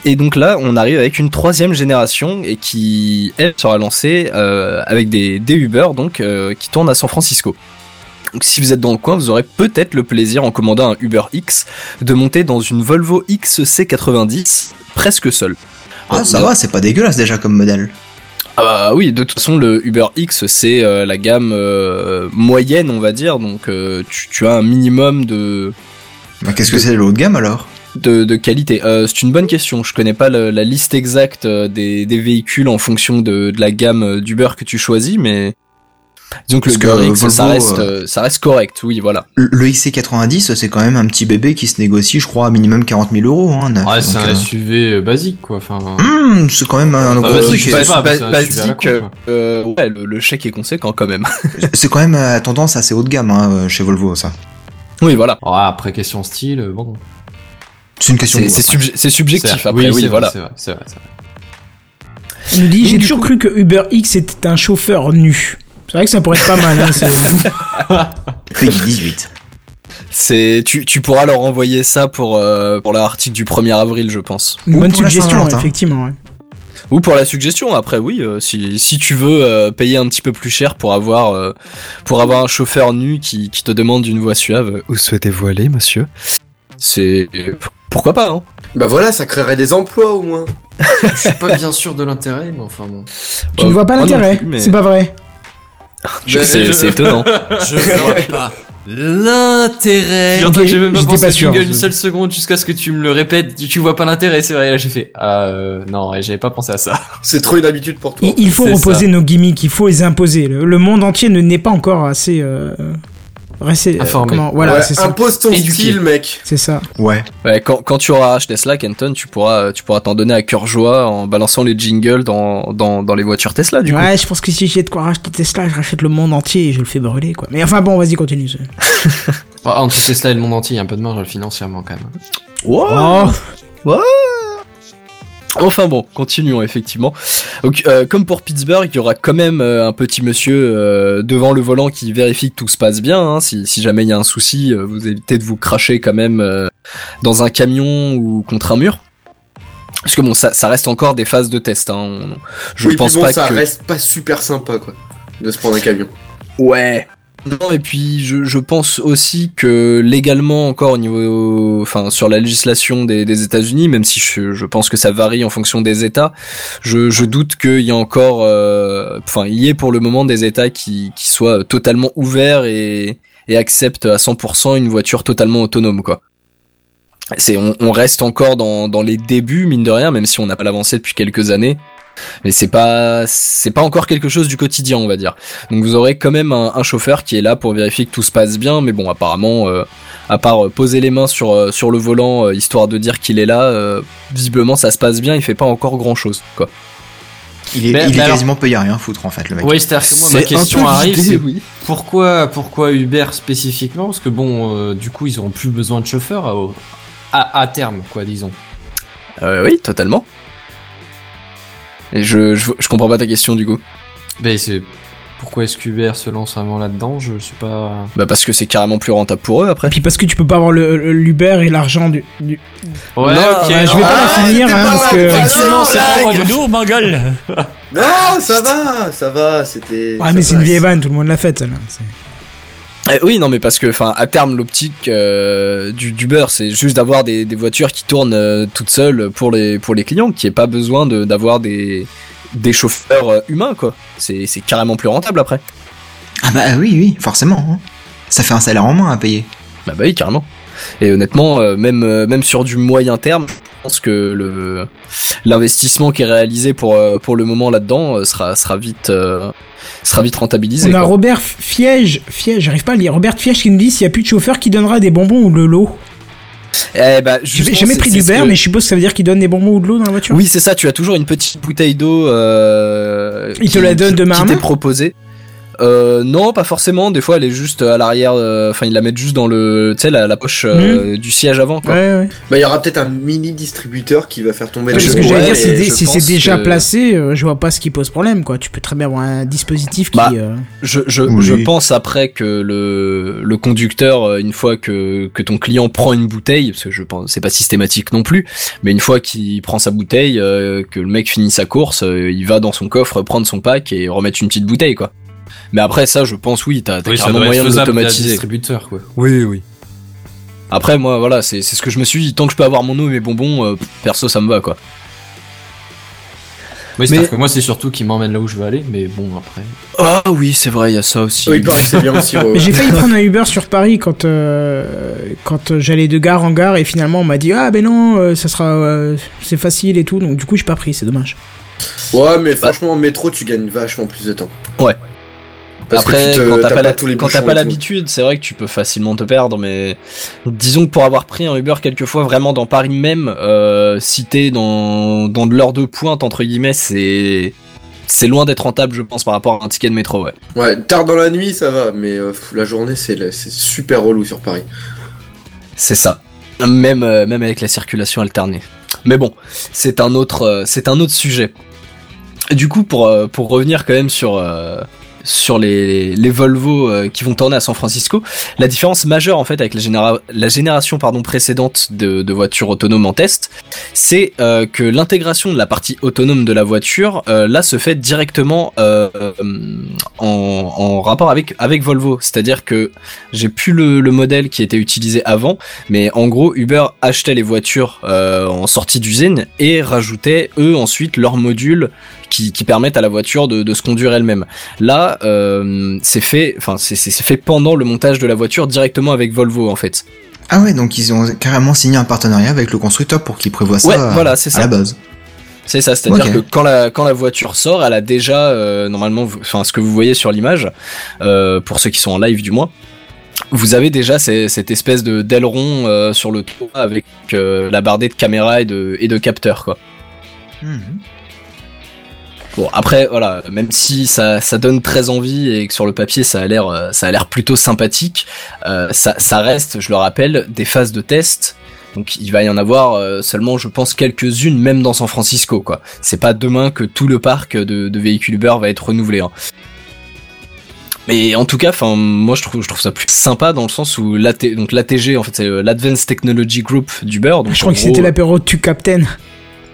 Et donc là, on arrive avec une troisième génération et qui, elle, sera lancée euh, avec des, des Uber, donc, euh, qui tournent à San Francisco. Donc si vous êtes dans le coin, vous aurez peut-être le plaisir en commandant un Uber X de monter dans une Volvo XC90 presque seul. Ah, ça va, c'est pas dégueulasse déjà comme modèle. Ah bah oui, de toute façon le Uber X c'est euh, la gamme euh, moyenne on va dire, donc euh, tu, tu as un minimum de Bah, Qu'est-ce que c'est de gamme alors? De, de qualité. Euh, c'est une bonne question. Je connais pas le- la liste exacte euh, des, des véhicules en fonction de, de la gamme euh, d'Uber que tu choisis, mais disons que le que, Uber X Volvo, ça reste euh, ça reste correct. Oui, voilà. Le le XC90, c'est quand même un petit bébé qui se négocie, je crois, à minimum 40 000 euros. Hein. Ouais, c'est Donc, un euh, SUV basique, quoi. Enfin, hmm, c'est quand même un Ah, gros basique, euh, ouais, le, le chèque est conséquent quand même. (laughs) C'est quand même à tendance assez haut de gamme hein, chez Volvo, ça. oui, voilà. Après question style, bon. C'est une question C'est subjectif après. Oui, c'est vrai, voilà. C'est vrai, c'est vrai, c'est vrai. Il nous dit, j'ai toujours cru que Uber X était un chauffeur nu. C'est vrai que ça pourrait être pas mal. Hein, c'est- après. (laughs) Peggy 18. C'est tu, tu pourras leur envoyer ça pour euh, pour l'article du 1er avril, je pense. Une Ou bonne pour la suggestion, effectivement. ouais. Ou pour la suggestion. Après, oui, euh, si si tu veux euh, payer un petit peu plus cher pour avoir euh, pour avoir un chauffeur nu qui qui te demande une voix suave. Où souhaitez-vous aller, monsieur? C'est pourquoi pas hein Bah voilà, ça créerait des emplois au moins. (laughs) Je suis pas bien sûr de l'intérêt, mais enfin bon. Tu ne vois pas l'intérêt mais- C'est pas vrai. (laughs) Je- C'est étonnant. (laughs) Je vois pas. L'intérêt. J'entends que j'ai même pas pensé pas sûr. une seule seconde jusqu'à ce que tu me le répètes. Tu, tu vois pas l'intérêt, c'est vrai. Là, j'ai fait, ah, euh, non, j'avais pas pensé à ça. C'est trop une habitude pour toi. Il, il faut reposer ça. nos gimmicks, il faut les imposer. Le, le monde entier ne n'est pas encore assez. Euh, assez euh, Informé. comment- voilà, Ouais, c'est ça. impose ton Éduqué. style, mec. C'est ça. Ouais. Ouais, quand, quand tu auras acheté Tesla, Kenton, tu pourras, tu pourras t'en donner à cœur joie en balançant les jingles dans, dans, dans les voitures Tesla, du coup. Ouais, je pense que si j'ai de quoi racheter Tesla, je rachète le monde entier et je le fais brûler, quoi. Mais enfin bon, vas-y, continue. (laughs) Ah, entre Tesla et le monde entier, il y a un peu de marge financièrement quand même. Oh, (laughs) Enfin bon, continuons effectivement. Donc, euh, comme pour Pittsburgh, il y aura quand même euh, un petit monsieur euh, devant le volant qui vérifie que tout se passe bien. hein. Si, si jamais il y a un souci, euh, vous évitez de vous cracher quand même euh, dans un camion ou contre un mur. Parce que bon, ça, ça reste encore des phases de test. Hein. On- Je oui, pense bon, pas ça que. reste pas super sympa, quoi, de se prendre un camion. Ouais. Non, et puis je, je pense aussi que légalement encore au niveau, enfin sur la législation des, des États-Unis, même si je, je pense que ça varie en fonction des États, je, je doute qu'il y a encore, euh, enfin il y ait pour le moment des États qui, qui soient totalement ouverts et, et acceptent à 100% une voiture totalement autonome quoi. C'est on, on reste encore dans, dans les débuts mine de rien, même si on n'a pas l'avancée depuis quelques années. Mais c'est pas c'est pas encore quelque chose du quotidien on va dire. Donc vous aurez quand même un, un chauffeur qui est là pour vérifier que tout se passe bien, mais bon apparemment euh, à part euh, poser les mains sur euh, sur le volant euh, histoire de dire qu'il est là, euh, visiblement ça se passe bien, il fait pas encore grand chose quoi. Il est, Mais- il mais est alors- quasiment peut y rien foutre en fait le mec. Oui, c'est-à-dire que moi, C'est ma question arrive, l'idée, c'est oui. pourquoi, pourquoi Uber spécifiquement? Parce que bon, euh, du coup, ils auront plus besoin de chauffeurs à, à, à terme, quoi, disons. Euh, oui, totalement. Et je, je je comprends pas ta question du coup. Ben, c'est pourquoi est-ce qu'Uber se lance vraiment là-dedans? Je sais pas. Bah parce que c'est carrément plus rentable pour eux après. Puis parce que tu peux pas avoir l'Uber et l'argent du, du- Ouais, Non, ok. Ouais, je vais pas la finir, hein, parce que. Effectivement, c'est Oh, pas le lourd, ma gueule (laughs) Non, ça va, ça va, c'était. Ouais, ça mais c'est une vieille vanne, tout le monde l'a faite, celle-là. Eh oui, non, mais parce que, enfin, à terme, l'optique euh, du, du beurre, c'est juste d'avoir des, des voitures qui tournent euh, toutes seules pour les pour les clients, qui ait pas besoin de d'avoir des des chauffeurs euh, humains, quoi. C'est c'est carrément plus rentable après. Ah bah oui, oui, forcément. hein. Ça fait un salaire en moins à payer. Bah bah oui, carrément. Et honnêtement, euh, même euh, même sur du moyen terme, pense que le l'investissement qui est réalisé pour euh, pour le moment là-dedans euh, sera sera vite euh, sera vite rentabilisé. On a quoi. Robert Fiège, Fiège, j'arrive pas à le lire. Robert Fiège qui nous dit s'il y a plus de chauffeur qui donnera des bonbons ou de l'eau. Eh bah, J'ai jamais pris d'Uber, que- mais je suppose que ça veut dire qu'il donne des bonbons ou de l'eau dans la voiture. Oui, c'est ça, tu as toujours une petite bouteille d'eau. Euh, Il te la donne de main Qui t'est proposée. Euh, non, pas forcément. Des fois, elle est juste à l'arrière. euh, Enfin, ils la mettent juste dans le, tu sais, la, la poche euh, du siège avant. Quoi. Ouais, ouais. Bah, il y aura peut-être un mini distributeur qui va faire tomber Parce que j'allais dire, si, c'est pense déjà que- placé, euh, je vois pas ce qui pose problème, quoi. Tu peux très bien avoir un dispositif qui. Bah, euh, Je, je, Oui. je pense après que le, le conducteur, une fois que, que ton client prend une bouteille, parce que je pense c'est pas systématique non plus, mais une fois qu'il prend sa bouteille, euh, que le mec finit sa course, euh, il va dans son coffre prendre son pack et remettre une petite bouteille, quoi. Mais après ça, je pense oui, t'as Oui, carrément moyen de l'automatiser. distributeur, quoi. Oui, oui. Après, moi, voilà, c'est c'est ce que je me suis dit. Tant que je peux avoir mon eau et mes bonbons, euh, perso, ça me va, quoi. Oui, Mais- que moi, c'est surtout qu'il m'emmène là où je veux aller, mais bon, après. Ah oui, c'est vrai, il y a ça aussi. Oui, c'est bien aussi. ouais. J'ai failli prendre un Uber sur Paris quand euh, quand j'allais de gare en gare et finalement on m'a dit ah ben non euh, ça sera euh, c'est facile et tout donc du coup j'ai pas pris c'est dommage. Ouais, mais franchement, en métro, tu gagnes vachement plus de temps. Ouais. Parce Après, quand t'as pas, l'habitude, c'est vrai que tu peux facilement te perdre, mais disons que pour avoir pris un Uber quelquefois vraiment dans Paris même, euh, si t'es dans, dans de l'heure de pointe, entre guillemets, c'est, c'est loin d'être rentable, je pense, par rapport à un ticket de métro, ouais. Ouais, tard dans la nuit, ça va, mais euh, la journée, c'est super relou sur Paris. C'est ça. Même, euh, même avec la circulation alternée. Mais bon, c'est un autre, euh, c'est un autre sujet. Du coup, pour, pour revenir quand même sur, sur les, les Volvo euh, qui vont tourner à San Francisco, la différence majeure en fait avec la, généra- la génération pardon, précédente de, de voitures autonomes en test, c'est euh, que l'intégration de la partie autonome de la voiture, euh, là, se fait directement euh, en, en rapport avec, avec Volvo. C'est-à-dire que j'ai plus le, le modèle qui était utilisé avant, mais en gros, Uber achetait les voitures en sortie d'usine et rajoutait eux ensuite leurs modules qui, qui permettent à la voiture de, de se conduire elle-même. Là, euh, c'est fait, enfin c'est fait pendant le montage de la voiture directement avec Volvo en fait. Ah ouais, donc ils ont carrément signé un partenariat avec le constructeur pour qu'il prévoie ça Ouais, à- voilà, la base. C'est ça, c'est-à-dire que quand la quand la voiture sort, elle a déjà euh, normalement, enfin ce que vous voyez sur l'image, euh, pour ceux qui sont en live du moins, vous avez déjà ces- cette espèce de d'aileron euh, sur le toit avec la bardée de caméra et de et de capteurs quoi. Bon après voilà, même si ça, ça donne très envie et que sur le papier ça a l'air euh, ça a l'air plutôt sympathique, euh, ça, ça reste, je le rappelle, des phases de test. Donc il va y en avoir euh, seulement, je pense, quelques-unes, même dans San Francisco quoi. C'est pas demain que tout le parc de, de véhicules Uber va être renouvelé. hein. Mais en tout cas, enfin moi je trouve je trouve ça plus sympa dans le sens où l'AT, donc l'ATG en fait c'est l'Advanced Technology Group d'Uber. Donc Je crois que c'était l'apéro tu Captain.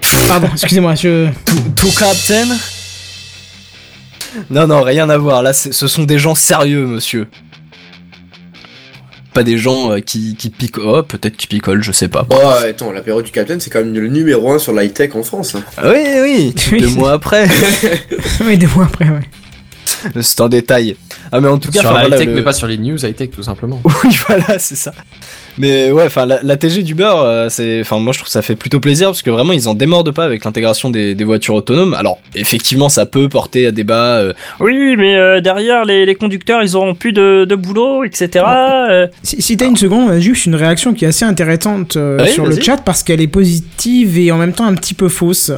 (laughs) Pardon, excusez-moi, je. Tout Captain Non, non, rien à voir. Là, c'est- ce sont des gens sérieux, monsieur. Pas des gens euh, qui, qui picolent. Oh, peut-être qui picolent, je sais pas. Oh, attends, l'apéro du Capitaine, c'est quand même le numéro 1 sur l'high-tech en France. hein. Ah Oui, oui, (laughs) deux mois après. (laughs) oui, deux mois après, ouais. C'est un détail. Ah, mais en tout cas, sur enfin, la voilà, high-tech, le- mais pas sur les news high-tech, tout simplement. (laughs) Oui, voilà, c'est ça. Mais ouais, enfin, la, la TG du beurre, euh, c'est, enfin, moi je trouve que ça fait plutôt plaisir parce que vraiment ils en démordent pas avec l'intégration des, des voitures autonomes. Alors, effectivement, ça peut porter à débat. euh, Oui, mais euh, derrière, les, les conducteurs, ils auront plus de, de boulot, etc. euh. Si, si t'as une seconde, juste une réaction qui est assez intéressante euh, Oui, sur le chat parce qu'elle est positive et en même temps un petit peu fausse.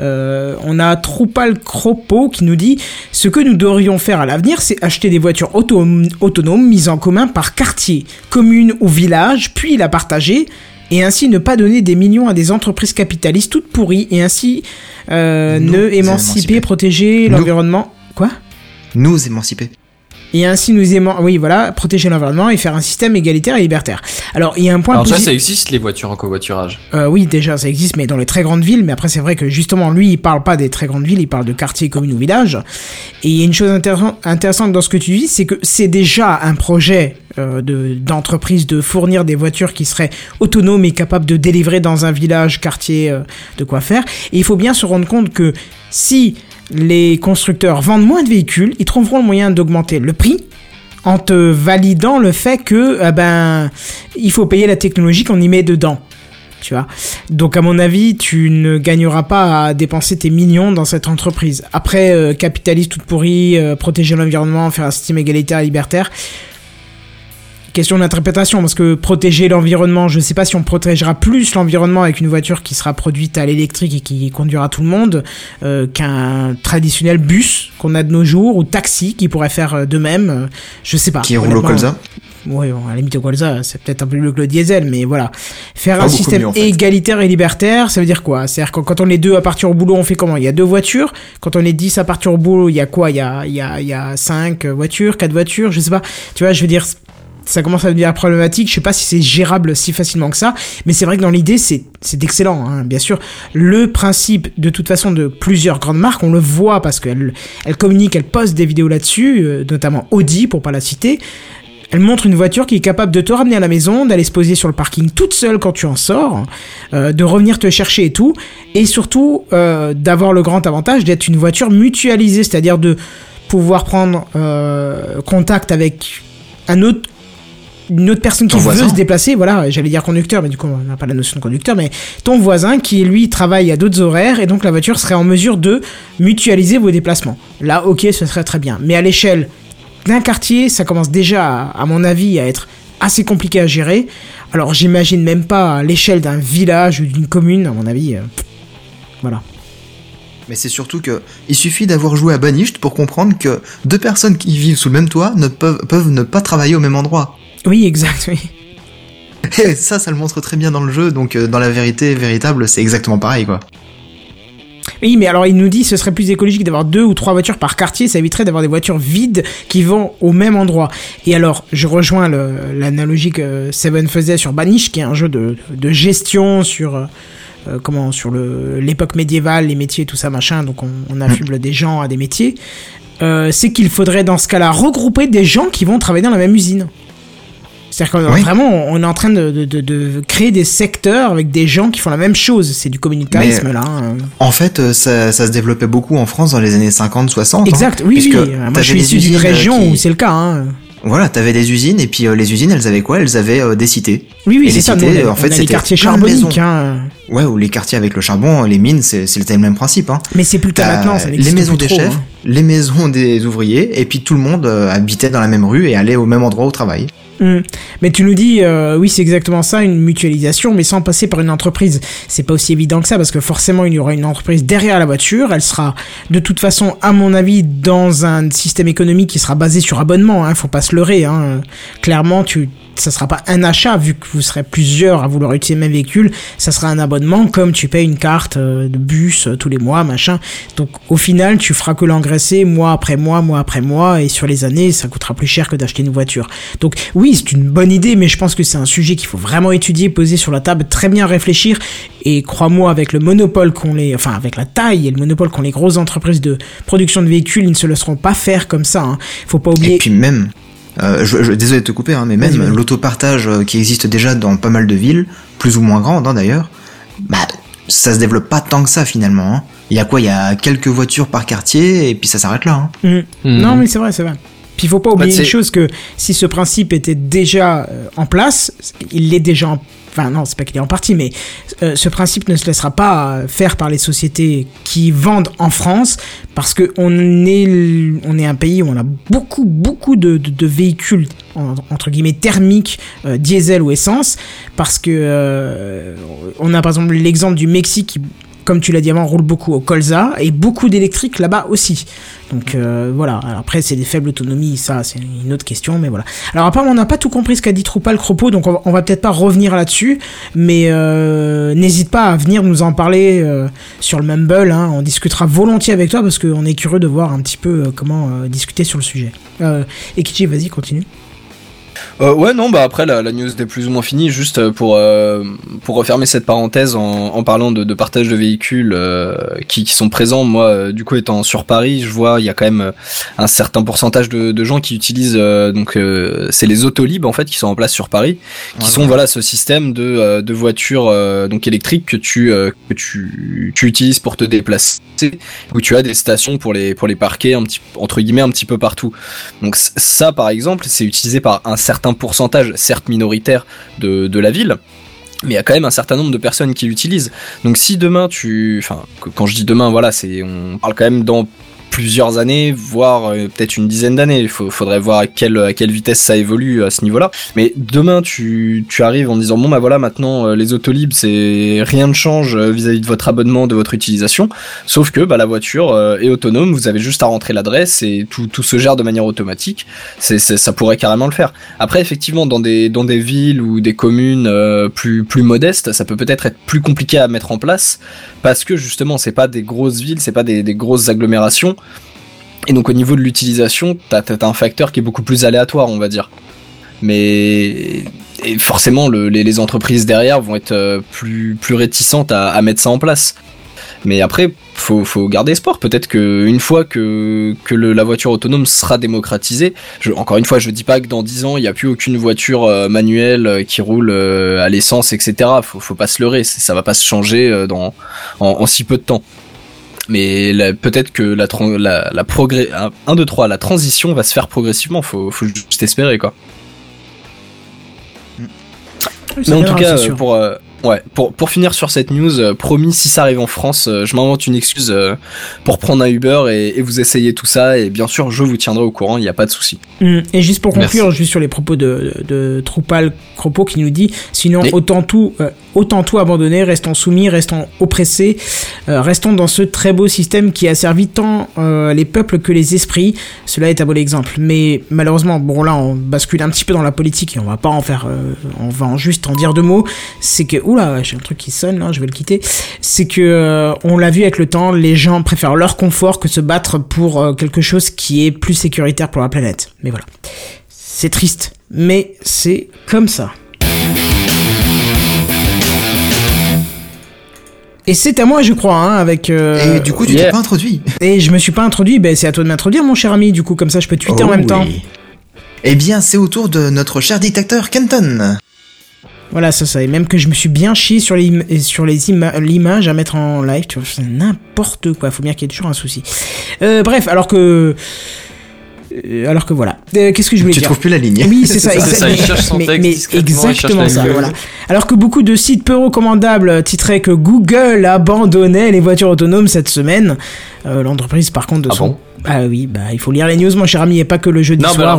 Euh, on a Troupal Cropo qui nous dit ce que nous devrions faire à l'avenir, c'est acheter des voitures auto- autonomes mises en commun par quartier, commune ou village, puis la partager. Et ainsi ne pas donner des millions à des entreprises capitalistes toutes pourries et ainsi euh, Nous ne émanciper, émanciper. protéger l'environnement. Quoi? Nous émanciper. Et ainsi nous aimons, oui voilà, protéger l'environnement et faire un système égalitaire et libertaire. Alors il y a un point Alors, ça, ça existe, les voitures en covoiturage? euh, oui, déjà, ça existe, mais dans les très grandes villes. Mais après, c'est vrai que justement, lui, il parle pas des très grandes villes, il parle de quartiers, communes ou villages. Et il y a une chose intér- intéressante dans ce que tu dis, c'est que c'est déjà un projet euh, de- d'entreprise de, fournir des voitures qui seraient autonomes et capables de délivrer dans un village, quartier, euh, de quoi faire. Et il faut bien se rendre compte que si les constructeurs vendent moins de véhicules, ils trouveront le moyen d'augmenter le prix en te validant le fait que eh ben il faut payer la technologie qu'on y met dedans. Tu vois? Donc à mon avis, tu ne gagneras pas à dépenser tes millions dans cette entreprise. Après, euh, capitaliste toute pourrie, euh, protéger l'environnement, faire un système égalitaire et libertaire. Question d'interprétation, parce que protéger l'environnement, je ne sais pas si on protégera plus l'environnement avec une voiture qui sera produite à l'électrique et qui conduira tout le monde euh, qu'un traditionnel bus qu'on a de nos jours ou taxi qui pourrait faire euh, de même. euh, je sais pas. Qui roule au colza? Oui, bon, à la limite au colza, c'est peut-être un peu mieux que le diesel, mais voilà. Faire Pas un système mieux, en fait. égalitaire et libertaire, ça veut dire quoi? C'est-à-dire que quand on est deux à partir au boulot, on fait comment? Il y a deux voitures. Quand on est dix à partir au boulot, il y a quoi? Il y a, il y, a, il y a cinq voitures, quatre voitures, je sais pas. Tu vois, je veux dire, ça commence à devenir problématique. Je sais pas si c'est gérable si facilement que ça, mais c'est vrai que dans l'idée, c'est excellent, hein, bien sûr. Le principe, de toute façon, de plusieurs grandes marques, on le voit parce qu'elles elles communiquent, elles postent des vidéos là-dessus, euh, notamment Audi, pour pas la citer. Elle montre une voiture qui est capable de te ramener à la maison, d'aller se poser sur le parking toute seule quand tu en sors, euh, de revenir te chercher et tout, et surtout euh, d'avoir le grand avantage d'être une voiture mutualisée, c'est-à-dire de pouvoir prendre contact avec un autre une autre personne qui Ton veut voisin. se déplacer, voilà, j'allais dire conducteur, mais du coup on n'a pas la notion de conducteur, mais ton voisin qui lui travaille à d'autres horaires et donc la voiture serait en mesure de mutualiser vos déplacements. Là, ok, ce serait très bien. Mais à l'échelle d'un quartier, ça commence déjà, à, à mon avis, à être assez compliqué à gérer. Alors j'imagine même pas à l'échelle d'un village ou d'une commune, à mon avis. euh, voilà. Mais c'est surtout que il suffit d'avoir joué à Banished pour comprendre que deux personnes qui vivent sous le même toit ne peuvent, peuvent ne pas travailler au même endroit. Oui, exact, oui. Et ça, ça le montre très bien dans le jeu, donc euh, dans la vérité véritable, c'est exactement pareil, quoi. Oui, mais alors il nous dit ce serait plus écologique d'avoir deux ou trois voitures par quartier, ça éviterait d'avoir des voitures vides qui vont au même endroit. Et alors, je rejoins l'analogie que Seven faisait sur Banish, qui est un jeu de, de gestion sur euh, euh, comment sur le l'époque médiévale, les métiers, tout ça machin. Donc on, on affuble des gens à des métiers. Euh, c'est qu'il faudrait dans ce cas-là regrouper des gens qui vont travailler dans la même usine. C'est-à-dire qu'on Oui. vraiment, on est en train de, de, de- de créer des secteurs avec des gens qui font la même chose. C'est du communautarisme, Mais- là. hein. En fait, euh, ça, ça se développait beaucoup en France dans les années 50-60. Exact, hein, oui, oui. Euh, Moi, je suis issu d'une usines, euh, région qui- où c'est le cas. Hein. Voilà, t'avais des usines, et puis euh, les usines, elles avaient quoi? Elles avaient euh, des cités. Oui, oui, c'est ça. cités, on en fait, les quartiers charbonniques. Hein. Ouais, ou les quartiers avec le charbon, les mines, c'est- le même principe. Hein. Mais c'est plus le cas maintenant. Ça les maisons des trop, chefs, hein. les maisons (laughs) des ouvriers, et puis tout le monde euh, habitait dans la même rue et allait au même endroit au travail. Hmm. Mais tu nous dis, euh, oui, c'est exactement ça, une mutualisation, mais sans passer par une entreprise. C'est pas aussi évident que ça, parce que forcément, il y aura une entreprise derrière la voiture. Elle sera, de toute façon, à mon avis, dans un système économique qui sera basé sur abonnement. Hein, faut pas se leurrer. Hein. Clairement, tu, ça sera pas un achat, vu que vous serez plusieurs à vouloir utiliser le même véhicule. Ça sera un abonnement, comme tu payes une carte euh, de bus euh, tous les mois, machin. Donc, au final, tu feras que l'engraisser mois après mois, mois après mois, et sur les années, ça coûtera plus cher que d'acheter une voiture. Donc, oui, c'est une bonne idée, mais je pense que c'est un sujet qu'il faut vraiment étudier, poser sur la table, très bien réfléchir. Et crois-moi, avec le monopole qu'on les, enfin, avec la taille et le monopole qu'ont les grosses entreprises de production de véhicules, ils ne se laisseront pas faire comme ça. Hein. Faut pas oublier. Et puis même, euh, je, je- désolé de te couper, hein, mais même l'autopartage euh, qui existe déjà dans pas mal de villes, plus ou moins grandes hein, d'ailleurs, bah ça se développe pas tant que ça finalement. hein. Il y a quoi? Il y a quelques voitures par quartier et puis ça s'arrête là. hein. Mm. Mhm. Non, mais c'est vrai, c'est vrai. Puis il faut pas oublier Bah, une c'est- chose que si ce principe était déjà euh, en place, il l'est déjà en Enfin non, c'est pas qu'il est en partie, mais euh, ce principe ne se laissera pas euh, faire par les sociétés qui vendent en France, parce que on est, on est un pays où on a beaucoup, beaucoup de, de- véhicules en- entre guillemets thermiques, euh, diesel ou essence, parce que on a par exemple l'exemple du Mexique qui comme tu l'as dit avant, roule beaucoup au colza et beaucoup d'électrique là-bas aussi. Donc euh, voilà. Après, c'est des faibles autonomies, ça, c'est une autre question, mais voilà. Alors apparemment, on n'a pas tout compris ce qu'a dit Troupal Cropo, donc on va, va peut-être pas revenir là-dessus, mais euh, n'hésite pas à venir nous en parler euh, sur le Mumble. Hein, on discutera volontiers avec toi parce qu'on est curieux de voir un petit peu comment discuter sur le sujet. Euh, Ekichi, vas-y, continue. Euh, ouais, non, bah après la, la news est plus ou moins finie, juste euh, pour euh, pour refermer cette parenthèse en, en parlant de, de partage de véhicules euh, qui, qui sont présents. Moi, du coup, étant sur Paris, je vois il y a quand même un certain pourcentage de, de gens qui utilisent donc c'est les autolib en fait qui sont en place sur Paris, qui Ouais, sont ouais. voilà ce système de de voitures donc électriques que tu que tu tu utilises pour te déplacer, où tu as des stations pour les pour les parquer un petit entre guillemets un petit peu partout. Donc ça, par exemple, c'est utilisé par un certain pourcentage, certes minoritaire, de, la ville. Mais il y a quand même un certain nombre de personnes qui l'utilisent. Donc si demain tu... Enfin, quand je dis demain, voilà, c'est on parle quand même dans plusieurs années, voire euh, peut-être une dizaine d'années. Il faudrait voir à quelle, à quelle vitesse ça évolue à ce niveau-là. Mais demain, tu, tu arrives en disant, bon bah voilà, maintenant euh, les autolibes, c'est rien ne change euh, vis-à-vis de votre abonnement, de votre utilisation. Sauf que bah, la voiture euh, est autonome, vous avez juste à rentrer l'adresse et tout, tout se gère de manière automatique. Ça pourrait carrément le faire. Après, effectivement, dans des, dans des villes ou des communes euh, plus, plus modestes, ça peut peut-être être plus compliqué à mettre en place parce que justement, c'est pas des grosses villes, c'est pas des, des grosses agglomérations. Et donc, au niveau de l'utilisation, t'as, t'as un facteur qui est beaucoup plus aléatoire, on va dire. Mais forcément, le- les, entreprises derrière vont être euh, plus, réticentes à, mettre ça en place. Mais après, faut, faut garder espoir. Peut-être que une fois que, la voiture autonome sera démocratisée, encore une fois, je dis pas que dans 10 ans, il n'y a plus aucune voiture euh, manuelle euh, qui roule à l'essence, etc. Faut, faut pas se leurrer, ça va pas se changer en si peu de temps. Mais peut-être que la, la, la progrès, 1, 2, 3, la transition va se faire progressivement, faut, faut juste espérer quoi. Mais en tout cas, euh, pour, euh, ouais, pour, pour finir sur cette news, euh, promis, si ça arrive en France, euh, je m'invente une excuse euh, pour prendre un Uber et, et vous essayer tout ça. Et bien sûr, je vous tiendrai au courant, il n'y a pas de souci. Mm. Et juste pour Merci. conclure, juste sur les propos de, de, de Troupal Cropo qui nous dit sinon autant tout euh, autant tout abandonner, restons soumis, restons oppressés, euh, restons dans ce très beau système qui a servi tant euh, les peuples que les esprits. Cela est un bon exemple. Mais malheureusement, bon là on bascule un petit peu dans la politique et on va pas en faire, euh, on va en juste en dire deux mots. C'est que oula, j'ai un truc qui sonne là, je vais le quitter. C'est que euh, on l'a vu avec le temps, les gens préfèrent leur confort que se battre pour euh, quelque chose qui est plus sécuritaire pour la planète. Mais voilà. C'est triste, mais c'est comme ça. Et c'est à moi, je crois, hein, avec. euh, Et du coup, tu t'es pas introduit. Et je me suis pas introduit, ben c'est à toi de m'introduire, mon cher ami. Du coup, comme ça, je peux tweeter en Oh même temps. Eh bien, c'est au tour de notre cher dictateur Kenton. Voilà, ça, ça. Et même que je me suis bien chié sur les, im- sur les ima- l'image à mettre en live, tu vois, c'est n'importe quoi. Faut bien qu'il y ait toujours un souci. Euh, bref, alors que. euh, alors que voilà. Euh, Qu'est-ce que je voulais Tu dire trouves plus la ligne. Oui, c'est ça, (laughs) C'est ça, exact- il cherche son mais- exactement ça. Voilà. Alors que beaucoup de sites peu recommandables titraient que Google abandonnait les voitures autonomes cette semaine, euh, l'entreprise par contre de Ah son. bon? Ah oui, bah il faut lire les news, mon cher ami, et pas que le jeudi Non, mais soir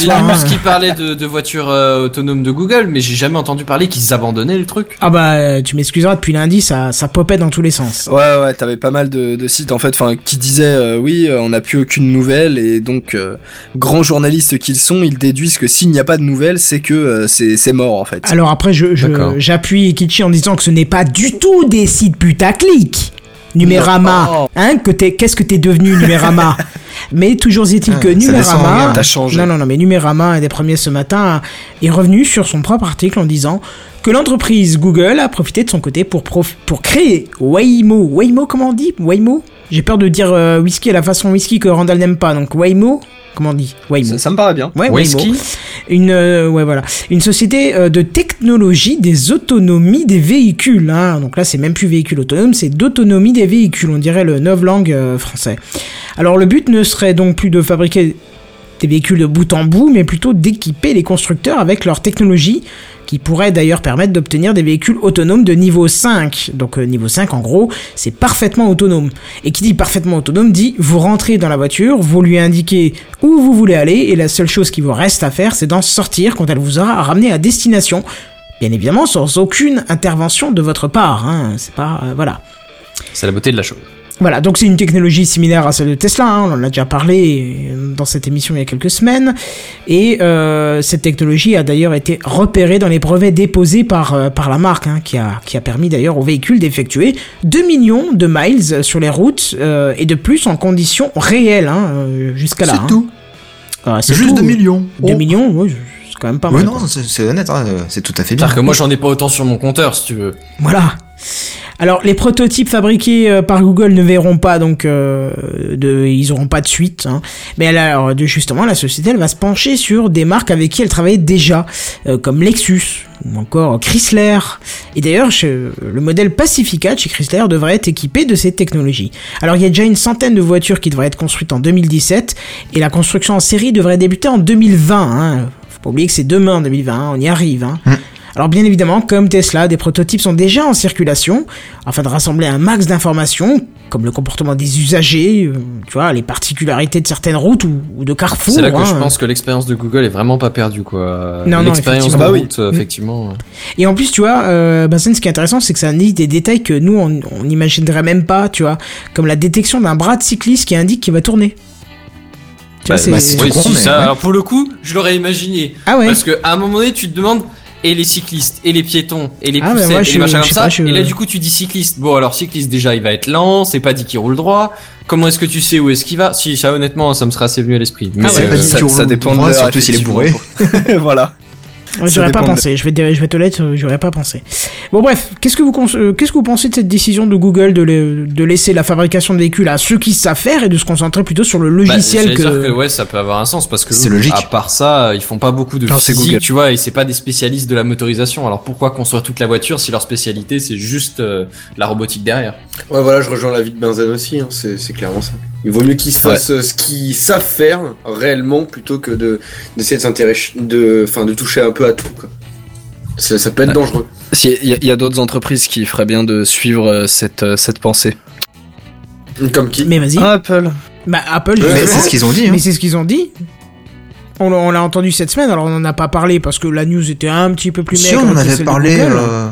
soir. lu hein. qui parlait de, de voitures euh, autonomes de Google, mais j'ai jamais entendu parler qu'ils abandonnaient le truc. Ah bah tu m'excuseras, depuis lundi ça, ça popait dans tous les sens. Ouais, ouais, t'avais pas mal de, de sites en fait, enfin, qui disaient euh, oui, euh, on n'a plus aucune nouvelle et donc euh, grands journalistes qu'ils sont, ils déduisent que s'il n'y a pas de nouvelles, c'est que euh, c'est mort en fait. Alors après, je, je- j'appuie Kichi en disant que ce n'est pas du tout des sites putaclic. Numérama, Non. hein, que t'es, qu'est-ce que t'es devenu Numérama? (laughs) Mais toujours est-il Ah, que descend, Numérama, non non non, mais Numérama un des premiers ce matin est revenu sur son propre article en disant que l'entreprise Google a profité de son côté pour prof- pour créer Waymo. Waymo comment on dit? Waymo? J'ai peur de dire euh, whisky à la façon whisky que Randall n'aime pas, donc Waymo? Comment on dit Waymo. Ça, ça me paraît bien. Ouais. Waymo. Une, euh, ouais, voilà. Une société euh, de technologie des autonomies des véhicules. Hein. Donc là, c'est même plus véhicule autonome, c'est d'autonomie des véhicules. On dirait le novlangue euh, français. Alors le but ne serait donc plus de fabriquer des véhicules de bout en bout, mais plutôt d'équiper les constructeurs avec leur technologie qui pourrait d'ailleurs permettre d'obtenir des véhicules autonomes de niveau 5. Donc euh, niveau 5 en gros, c'est parfaitement autonome. Et qui dit parfaitement autonome dit vous rentrez dans la voiture, vous lui indiquez où vous voulez aller et la seule chose qui vous reste à faire c'est d'en sortir quand elle vous aura ramené à destination. Bien évidemment sans aucune intervention de votre part. Hein. C'est pas euh, voilà. C'est la beauté de la chose. Voilà, donc c'est une technologie similaire à celle de Tesla, hein, on en a déjà parlé dans cette émission il y a quelques semaines, et euh, cette technologie a d'ailleurs été repérée dans les brevets déposés par, euh, par la marque, hein, qui, a, qui a permis d'ailleurs au véhicule d'effectuer 2 millions de miles sur les routes, euh, et de plus en conditions réelles, hein, euh, jusqu'à là. C'est tout. Ah, c'est Juste tout. 2 millions. 2 Oh. millions, oui, c'est quand même pas Ouais, mal. non, c'est honnête, hein, euh, c'est tout à fait bien. C'est-à-dire que moi j'en ai pas autant sur mon compteur si tu veux. Voilà. Alors les prototypes fabriqués euh, par Google ne verront pas donc euh, de, ils auront pas de suite. hein. Mais alors justement la société elle va se pencher sur des marques avec qui elle travaillait déjà, euh, comme Lexus ou encore Chrysler. Et d'ailleurs le modèle Pacifica chez Chrysler devrait être équipé de ces technologies. Alors il y a déjà une centaine de voitures qui devraient être construites en 2017 et la construction en série devrait débuter en 2020. Hein. Faut pas oublier que c'est demain en 2020, hein, on y arrive. Hein. Alors bien évidemment, comme Tesla, des prototypes sont déjà en circulation afin de rassembler un max d'informations comme le comportement des usagers, euh, tu vois, les particularités de certaines routes ou, ou de carrefours. C'est là que hein. je pense que l'expérience de Google est vraiment pas perdue quoi. Non, non, L'expérience de effectivement. Bah oui. route, euh, effectivement. Et en plus, tu vois, euh, Benzen, ce qui est intéressant, c'est que ça indique des détails que nous, on n'imaginerait même pas, tu vois, comme la détection d'un bras de cycliste qui indique qu'il va tourner. Tu vois, Bah, c'est- bah, oui, con, si, mais ça, alors pour le coup, je l'aurais imaginé. Ah ouais. Parce que à un moment donné, tu te demandes et les cyclistes et les piétons et les Ah, mais poussettes moi, et je- les machins comme ça. pas, je- Et là, du coup, tu dis cycliste. Bon, alors cycliste déjà, il va être lent. C'est pas dit qu'il roule droit. Comment est-ce que tu sais où est-ce qu'il va? Si, ça honnêtement, ça me serait assez venu à l'esprit. Mais c'est euh, pas dit ça- ça roule dépend de droit, l'heure, surtout s'il est bourré. (laughs) (laughs) voilà. Ouais, J'aurais pas de- pensé, je vais, te- je vais te l'être, j'aurais pas pensé. Bon bref, qu'est-ce que vous euh, qu'est-ce que vous pensez de cette décision de Google de, la- de laisser la fabrication de véhicules à ceux qui savent faire et de se concentrer plutôt sur le Bah, logiciel j'allais que... dire que ouais, ça peut avoir un sens parce que C'est logique. à part ça, ils font pas beaucoup de Non, c'est physique, Google. tu vois, et c'est pas des spécialistes de la motorisation. Alors pourquoi construire toute la voiture si leur spécialité c'est juste euh, la robotique derrière? Ouais, voilà, je rejoins l'avis de Benzen aussi, hein, c'est c'est clairement ça. Il vaut mieux qu'ils se fassent euh, ce qu'ils savent faire réellement plutôt que de d'essayer de s'intéresser, de, enfin, de toucher un peu à tout. Quoi. Ça, ça peut être dangereux. Si, Il y a, d'autres entreprises qui feraient bien de suivre euh, cette, euh, cette pensée. Comme qui? Mais vas-y. Apple. Bah Apple, Mais c'est ce qu'ils ont dit. hein. Mais c'est ce qu'ils ont dit. On, l'a- on l'a entendu cette semaine, alors on n'en a pas parlé parce que la news était un petit peu plus Si, maigre on en avait parlé. Google. euh,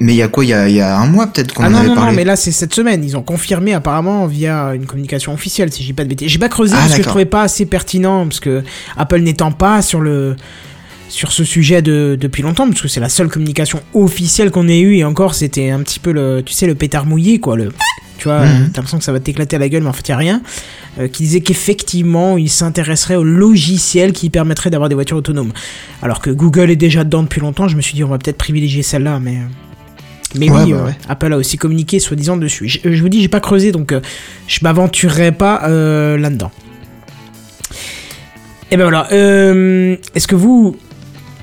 Mais il y a quoi Il y a, il y a un mois peut-être qu'on Ah en non, avait non, non, mais là c'est cette semaine. Ils ont confirmé apparemment via une communication officielle, si j'ai pas de bêtises. J'ai pas creusé Ah, parce que je trouvais pas assez pertinent, parce que Apple n'étant pas sur le sur ce sujet de, depuis longtemps, parce que c'est la seule communication officielle qu'on ait eue, et encore c'était un petit peu le, tu sais, le pétard mouillé, quoi, le, tu vois, Mhm. t'as l'impression que ça va t'éclater à la gueule, mais en fait y a rien, euh, qui disait qu'effectivement il s'intéresserait au logiciel qui permettrait d'avoir des voitures autonomes. Alors que Google est déjà dedans depuis longtemps, je me suis dit on va peut-être privilégier celle-là, mais... Mais Ouais, oui, bah euh, ouais. Apple a aussi communiqué soi-disant dessus. Je, je vous dis, j'ai pas creusé, donc euh, je m'aventurerai pas euh, là-dedans. Et ben voilà. euh, Est-ce que vous.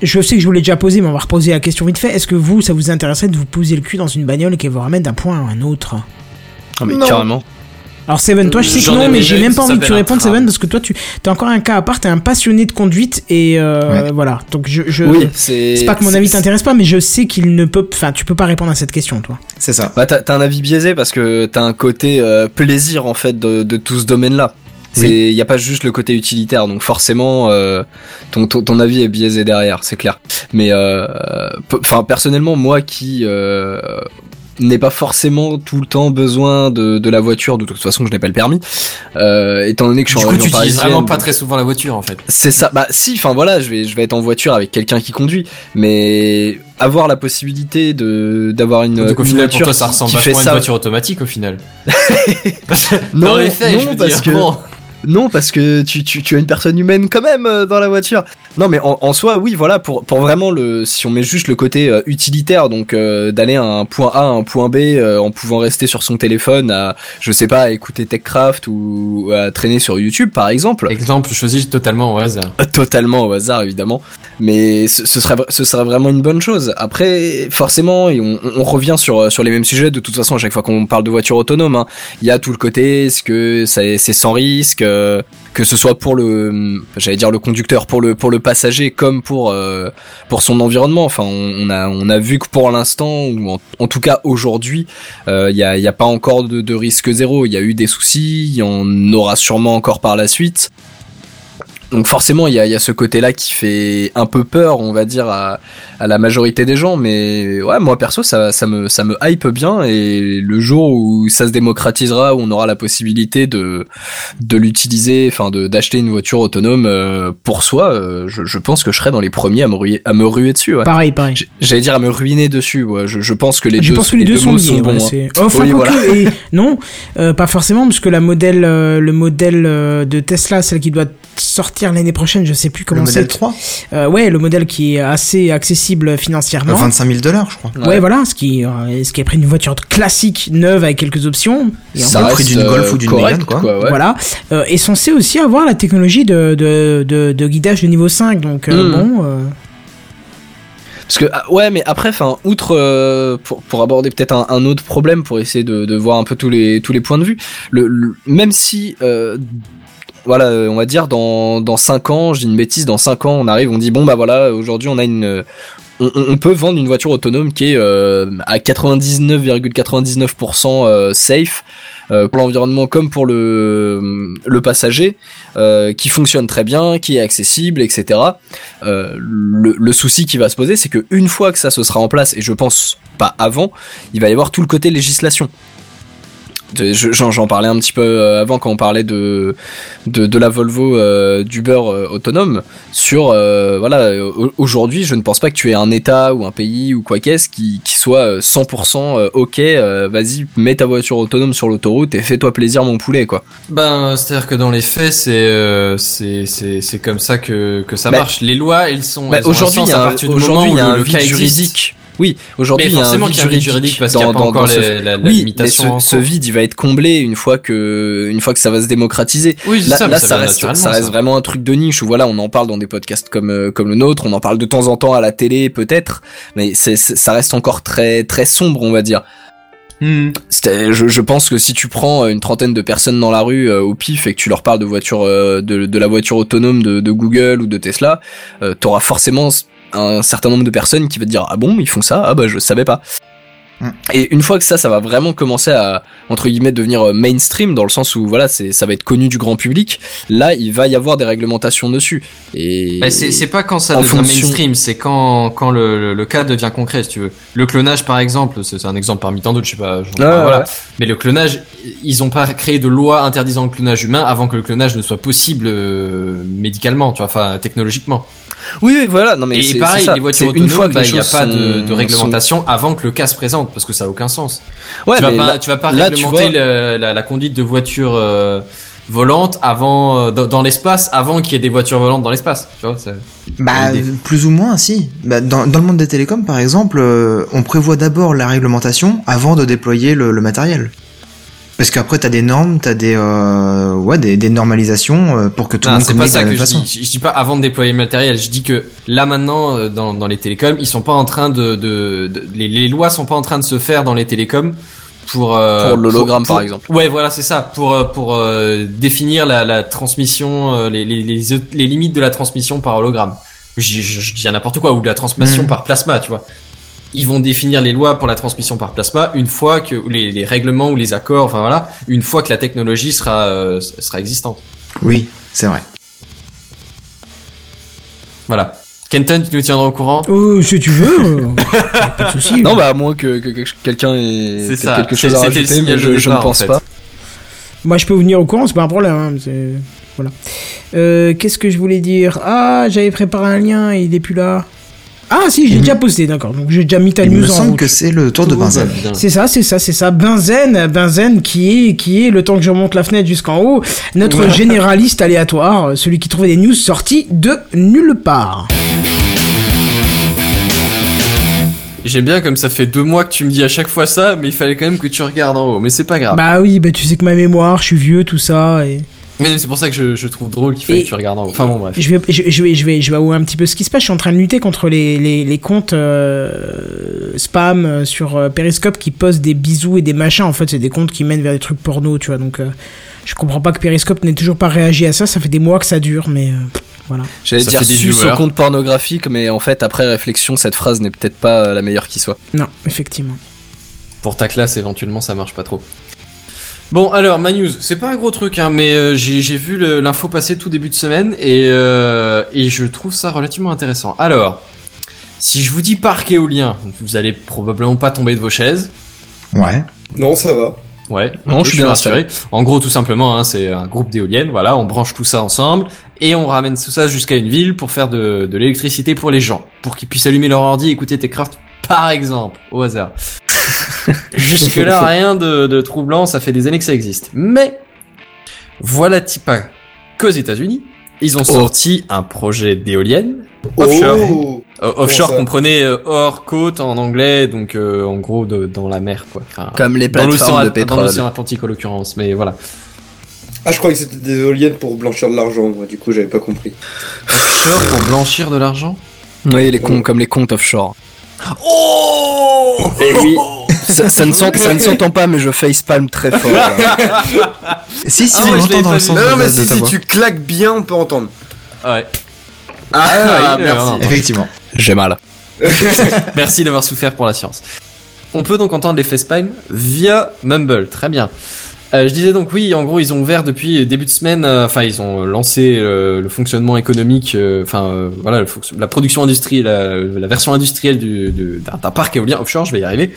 Je sais que je vous l'ai déjà posé, mais on va reposer la question vite fait. Est-ce que vous, ça vous intéresserait de vous poser le cul dans une bagnole et qu'elle vous ramène d'un point à un autre? Ah, mais Non. carrément. Alors Seven, toi je sais que non, mais j'ai même pas envie que tu répondes. Seven parce que toi tu as encore un cas à part, t'es un passionné de conduite et euh, voilà. Donc je, je Oui, c'est. c'est pas que mon avis t'intéresse pas, mais je sais qu'il ne peut, enfin tu peux pas répondre à cette question toi. C'est ça. Bah, t'as t'as un avis biaisé parce que t'as un côté euh, plaisir en fait de, de tout ce domaine-là. C'est, y a pas juste le côté utilitaire, donc forcément, euh, ton, ton, ton avis est biaisé derrière, c'est clair. Mais, euh, pe- enfin, personnellement, moi qui euh, n'ai pas forcément tout le temps besoin de, de la voiture, de toute façon, je n'ai pas le permis, euh, étant donné que je suis Du en coup, région tu utilises vraiment pas très souvent la voiture en fait. c'est ça. Bah si, enfin voilà, je vais je vais être en voiture avec quelqu'un qui conduit, mais avoir la possibilité de d'avoir une, Donc au final, pour voiture toi, ça ressemble vachement à une voiture automatique au final. (laughs) (laughs) Non, Dans les faits, non, je veux parce dire, que bon. Non parce que tu, tu, tu as une personne humaine quand même euh, dans la voiture. Non mais en, en soi oui voilà pour pour vraiment le si on met juste le côté euh, utilitaire donc euh, d'aller à un point A à un point B en pouvant rester sur son téléphone à je sais pas à écouter Techcraft ou à traîner sur YouTube par exemple. Exemple choisi totalement au hasard. (laughs) Totalement au hasard évidemment, mais ce, ce serait ce serait vraiment une bonne chose. Après forcément et on, on revient sur sur les mêmes sujets de toute façon à chaque fois qu'on parle de voiture autonome, hein, il y a tout le côté est-ce que c'est sans risque, euh, que ce soit pour le conducteur, pour le passager comme pour euh, son environnement. On, a vu que pour l'instant en, tout cas aujourd'hui euh, il y a il y a pas encore de, de risque zéro. Il y a eu des soucis, il y en aura sûrement encore par la suite. Donc forcément, il y a, il y a ce côté-là qui fait un peu peur, on va dire, à, à la majorité des gens. Mais ouais, moi perso, ça, ça, me, ça me hype bien. Et le jour où ça se démocratisera, où on aura la possibilité de, de l'utiliser, enfin d'acheter une voiture autonome euh, pour soi, euh, je, je pense que je serai dans les premiers à me ruer, à me ruer dessus. Ouais. Pareil, pareil. J'allais dire à me ruiner dessus. Ouais. Je, je pense que les Je deux, pense que les deux sont mots liés. bons. ouais, hein. Enfin, (laughs) Oui, quoique, voilà. et non, euh, pas forcément, parce que la modèle, euh, le modèle euh, de Tesla, celle qui doit sortir l'année prochaine, je sais plus comment Le c'est. modèle 3 Euh, ouais, le modèle qui est assez accessible financièrement. 25 000 dollars, je crois. Ouais, voilà, ce qui, euh, ce qui a pris une voiture classique, neuve, avec quelques options. Et en Ça fait, le prix d'une Golf ou d'une correct, Mégane, quoi. quoi, ouais. Voilà, euh, est censé aussi avoir la technologie de, de, de, de guidage de niveau 5, donc euh, Mm. bon... euh, Parce que ah, ouais, mais après, enfin, outre euh, pour, pour aborder peut-être un, un autre problème, pour essayer de, de voir un peu tous les tous les points de vue. Le, le- même si euh, voilà, euh, on va dire dans dans cinq ans, je dis une bêtise, dans cinq ans, on arrive, on dit bon bah voilà, aujourd'hui on a une on, on- peut vendre une voiture autonome qui est euh, à 99,99% euh, safe euh, pour l'environnement comme pour le le passager, euh, qui fonctionne très bien, qui est accessible, etc. Euh, le, le souci qui va se poser, c'est que une fois que ça se sera en place, et je pense pas avant, il va y avoir tout le côté législation. J'en parlais un petit peu euh, avant quand on parlait de de, de la Volvo euh, d'Uber euh, autonome. Sur euh, voilà, au- aujourd'hui, je ne pense pas que tu aies un État ou un pays ou quoi qu'est-ce qui, qui soit euh, 100% euh, ok. Vas-y, mets ta voiture autonome sur l'autoroute et fais-toi plaisir, mon poulet, quoi. Ben, c'est-à-dire que dans les faits, c'est c'est comme ça que que ça Bah, marche. Les lois, elles sont. Bah, aujourd'hui, il y a à un, partir du aujourd'hui, moment il y a où un le vide juridique. Oui, aujourd'hui, il y a un vide juridique, juridique parce qu'il y a pas encore ce- les- la- la oui, limitation mais ce, vide, il va être comblé une fois que, une fois que ça va se démocratiser. Oui, là, ça, mais là, ça ça, vient reste, ça reste vraiment un truc de niche où voilà, on en parle dans des podcasts comme euh, comme le nôtre, on en parle de temps en temps à la télé peut-être, mais c'est, ça reste encore très très sombre, on va dire. C'était- Je, je pense que si tu prends une trentaine de personnes dans la rue euh, au pif et que tu leur parles de voiture, euh, de, de la voiture autonome de, de Google ou de Tesla, euh, t'auras forcément un certain nombre de personnes qui va te dire ah bon ils font ça? Ah bah je savais pas. Et une fois que ça, ça va vraiment commencer à entre guillemets devenir euh, mainstream dans le sens où voilà, c'est ça va être connu du grand public. Là, il va y avoir des réglementations dessus. Et Bah, c'est c'est pas quand ça en devient fonction- mainstream, c'est quand, quand le, le, le cas devient concret, si tu veux. Le clonage, par exemple, c'est un exemple parmi tant d'autres, je sais pas. enfin, voilà. ouais. Mais le clonage, ils ont pas créé de loi interdisant le clonage humain avant que le clonage ne soit possible euh, médicalement, tu vois, enfin technologiquement. Oui, oui, voilà. Non mais c'est- Et pareil, ça. les voitures C'est une fois autonomes, bah, il n'y a pas de, sont- de réglementation avant que le cas se présente, parce que ça a aucun sens. Ouais, tu, vas pas, là- tu vas pas là, réglementer vois- le- la, la conduite de voitures euh, volantes avant euh, dans, dans l'espace avant qu'il y ait des voitures volantes dans l'espace. Tu vois, c'est- Bah, plus ou moins, si. Bah, dans, dans le monde des télécoms, par exemple, euh, on prévoit d'abord la réglementation avant de déployer le, le matériel. Parce qu'après, t'as des normes, t'as des, euh, ouais, des, des normalisations euh, pour que tout le Non, monde c'est pas communique de ça la que même je façon. dis. Je, je dis pas avant de déployer le matériel. Je dis que là maintenant, euh, dans, dans les télécoms, ils sont pas en train de, de, de- les, les lois sont pas en train de se faire dans les télécoms pour euh, Pour l'hologramme, par exemple. Ouais, voilà, c'est ça. Pour euh, pour euh, définir la, la transmission, euh, les, les, les, les limites de la transmission par hologramme. Je, je, je dis n'importe quoi ou de la transmission Mhm. par plasma, tu vois. Ils vont définir les lois pour la transmission par plasma une fois que ou les, les règlements ou les accords, enfin voilà, une fois que la technologie sera euh, sera existante. Oui, c'est vrai. Voilà. Kenton, tu nous tiendras au courant? Oh, si tu veux, euh, pas de souci. Non, bah à moins que, que- que quelqu'un ait C'est peut-être ça. quelque chose à rajouter, mais je, ne en pense fait. pas. Moi, je peux vous venir au courant, c'est pas un problème. hein, c'est- Voilà. Euh, Qu'est-ce que je voulais dire? Ah, j'avais préparé un lien et il est plus là. Ah, si, j'ai déjà posté, d'accord. Donc, j'ai déjà mis ta Il news me en semble route. que c'est le tour de Benzen. C'est ça, c'est ça, c'est ça. Benzen, Benzen qui est, qui est, le temps que je remonte la fenêtre jusqu'en haut, notre généraliste aléatoire, celui qui trouvait des news sorties de nulle part. J'aime bien comme ça fait deux mois que tu me dis à chaque fois ça, mais il fallait quand même que tu regardes en haut. Mais c'est pas grave. Bah oui, bah tu sais que ma mémoire, je suis vieux, tout ça, et... Mais c'est pour ça que je, je trouve drôle qu'il fallait que tu regardes en haut. Enfin bon, bref. Je vais, je, je vais, je vais, je vais avouer un petit peu ce qui se passe. Je suis en train de lutter contre les, les, les comptes euh, spam euh, sur euh, Periscope qui postent des bisous et des machins. En fait, c'est des comptes qui mènent vers des trucs porno, tu vois. Donc, euh, je comprends pas que Periscope n'ait toujours pas réagi à ça. Ça fait des mois que ça dure, mais euh, voilà. J'allais dire sus au compte pornographique, mais en fait, après réflexion, cette phrase n'est peut-être pas la meilleure qui soit. Non, effectivement. Pour ta classe, éventuellement, ça marche pas trop. Bon, alors, ma news, c'est pas un gros truc, hein, mais euh, j'ai j'ai vu l'info passer tout début de semaine et, euh, et je trouve ça relativement intéressant. Alors, si je vous dis parc éolien, vous allez probablement pas tomber de vos chaises. Ouais. Non, ça va. Ouais, Non, je suis bien rassuré. En gros, tout simplement, hein, c'est un groupe d'éoliennes, voilà, on branche tout ça ensemble et on ramène tout ça jusqu'à une ville pour faire de, de l'électricité pour les gens, pour qu'ils puissent allumer leur ordi, écouter Techcraft, par exemple, au hasard. (laughs) Jusque-là, (laughs) rien de, de troublant, ça fait des années que ça existe. Mais, voilà pas qu'aux États-Unis, ils ont sorti un projet d'éolienne offshore. Oh Euh, offshore, ça comprenez euh, hors côte en anglais, donc euh, en gros de- dans la mer, quoi. Enfin, Comme les plateformes de At- Dans pétrole. l'océan Atlantique en l'occurrence, mais voilà. Ah, je croyais que c'était des éoliennes pour blanchir de l'argent, moi, du coup, j'avais pas compris. Offshore pour blanchir de l'argent? Oui, les comptes, comme les comptes offshore. Oh Eh oui (laughs) Ça, ça ne s'ent- ça ne s'entend pas, mais je facepalm très fort. (laughs) Si, si, Ah on ouais, je l'entend l'avais dans pas le vu. sens Non, non, de, mais de si, ta si voix. tu claques bien, on peut entendre. Ouais. Ah, oui, merci. non, non. Effectivement. J'ai mal. (laughs) Merci d'avoir souffert pour la science. On peut donc entendre les facepalm via Mumble, très bien. Euh, je disais donc oui, en gros ils ont ouvert depuis début de semaine, euh, enfin ils ont lancé euh, le fonctionnement économique, enfin voilà le la production industrielle, la, la version industrielle du- du- d'un parc éolien offshore, je vais y arriver.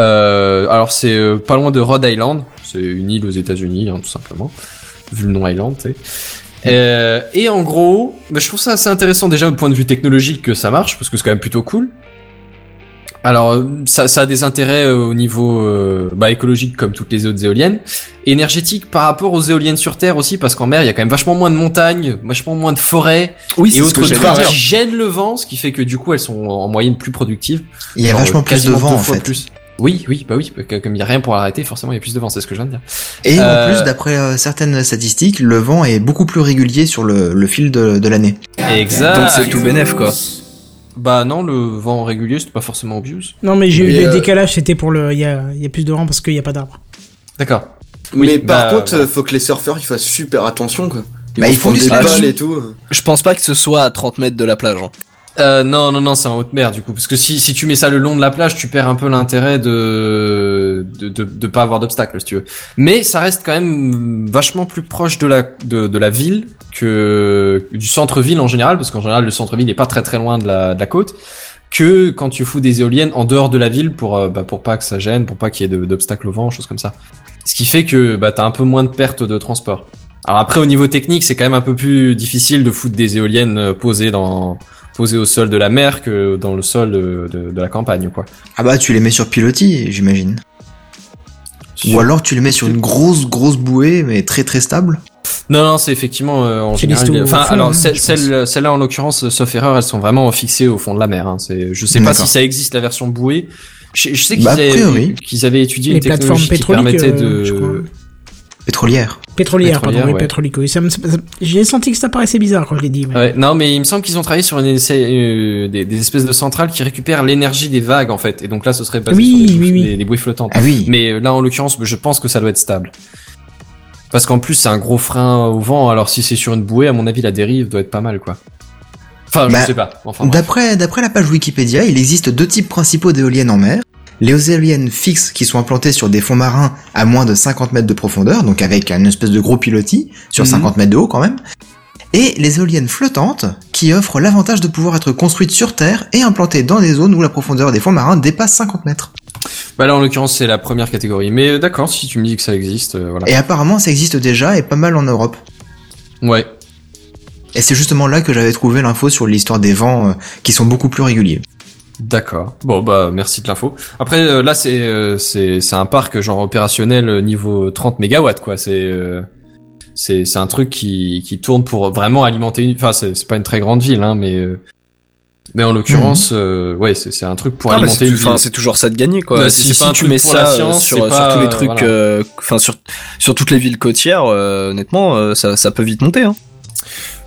Euh, alors c'est pas loin de Rhode Island, c'est une île aux États-Unis hein, tout simplement, vu le nom Island, et en gros, bah, je trouve ça assez intéressant déjà au point de vue technologique que ça marche, parce que c'est quand même plutôt cool. Alors, euh, ça, ça a des intérêts euh, au niveau euh, bah, écologique comme toutes les autres éoliennes. Énergétique par rapport aux éoliennes sur Terre aussi, parce qu'en mer, il y a quand même vachement moins de montagnes, vachement moins de forêts, Oui, et c'est ce autres que trucs qui gênent le vent, ce qui fait que du coup, elles sont en moyenne plus productives. Il y a Genre, vachement euh, plus de vent en fait. plus. Oui, oui, bah oui, comme il y a rien pour l'arrêter, forcément il y a plus de vent, c'est ce que je viens de dire. Et Euh, en plus, d'après euh, certaines statistiques, le vent est beaucoup plus régulier sur le, le fil de, de l'année. Exact. Donc c'est tout bénef, quoi. Bah non, le vent régulier, c'est pas forcément obvious. Non, mais j'ai eu le euh, décalage, c'était pour le. Il y a, il y a plus de vent parce qu'il n'y a pas d'arbres. D'accord. mais par bah, contre, faut que les surfeurs ils fassent super attention quoi. Bah, vont ils font des balles et tout. Je pense pas que ce soit à 30 mètres de la plage. hein. Euh, non, non, non, c'est en haute mer du coup, parce que si, si tu mets ça le long de la plage, tu perds un peu l'intérêt de, de de de pas avoir d'obstacle si tu veux. Mais ça reste quand même vachement plus proche de la de, de la ville que du centre-ville en général, parce qu'en général le centre-ville n'est pas très très loin de la de la côte, que quand tu fous des éoliennes en dehors de la ville pour euh, bah, pour pas que ça gêne, pour pas qu'il y ait d'obstacles au vent, choses comme ça. Ce qui fait que bah t'as un peu moins de pertes de transport. Alors après au niveau technique, c'est quand même un peu plus difficile de foutre des éoliennes euh, posées dans posées au sol de la mer que dans le sol de, de, de la campagne quoi. Ah bah, tu les mets sur pilotis, j'imagine. Ou alors tu les mets sur une grosse, grosse bouée, mais très très stable. Non non, c'est effectivement euh, en général. Enfin fond, alors hein, celle je celle celle-là en l'occurrence, euh, sauf erreur, elles sont vraiment fixées au fond de la mer. Hein. C'est je sais pas si ça existe la version bouée. Je, je sais qu'ils Bah, avaient, qu'ils avaient étudié Les une technologie plateformes qui permettait euh, de. Pétrolière. Pétrolière, pardon, Pétrolière, ouais. pétrolique. oui. Ça me- ça- J'ai senti que ça paraissait bizarre quand je l'ai dit. mais- Ouais, non, mais il me semble qu'ils ont travaillé sur une euh, des, des espèces de centrales qui récupèrent l'énergie des vagues en fait. Et donc là, ce serait basé Oui, sur des, oui, oui. des- des bouées flottantes. Ah oui. Mais euh, là, en l'occurrence, je pense que ça doit être stable. Parce qu'en plus, c'est un gros frein au vent. Alors si c'est sur une bouée, à mon avis, la dérive doit être pas mal, quoi. Enfin, Bah, je sais pas. Enfin, bref. D'après d'après la page Wikipédia, il existe deux types principaux d'éoliennes en mer. Les éoliennes fixes qui sont implantées sur des fonds marins à moins de 50 mètres de profondeur, donc avec une espèce de gros pilotis sur Mhm. 50 mètres de haut quand même. Et les éoliennes flottantes qui offrent l'avantage de pouvoir être construites sur Terre et implantées dans des zones où la profondeur des fonds marins dépasse 50 mètres. Bah là, en l'occurrence, c'est la première catégorie. Mais euh, d'accord, si tu me dis que ça existe, euh, voilà. Et apparemment ça existe déjà et pas mal en Europe. Ouais. Et c'est justement là que j'avais trouvé l'info sur l'histoire des vents euh, qui sont beaucoup plus réguliers. D'accord. Bon bah merci de l'info. Après euh, là c'est euh, c'est c'est un parc genre opérationnel euh, niveau 30 mégawatts quoi. C'est euh, c'est c'est un truc qui qui tourne pour vraiment alimenter une. Enfin c'est c'est pas une très grande ville hein mais euh, mais en l'occurrence euh, ouais c'est c'est un truc pour alimenter une tu- ville. c'est toujours ça de gagner quoi. Bah, si si tu mets ça science, sur, tous les trucs, voilà. euh, enfin sur sur toutes les villes côtières, euh, honnêtement, euh, ça, ça peut vite monter. Hein.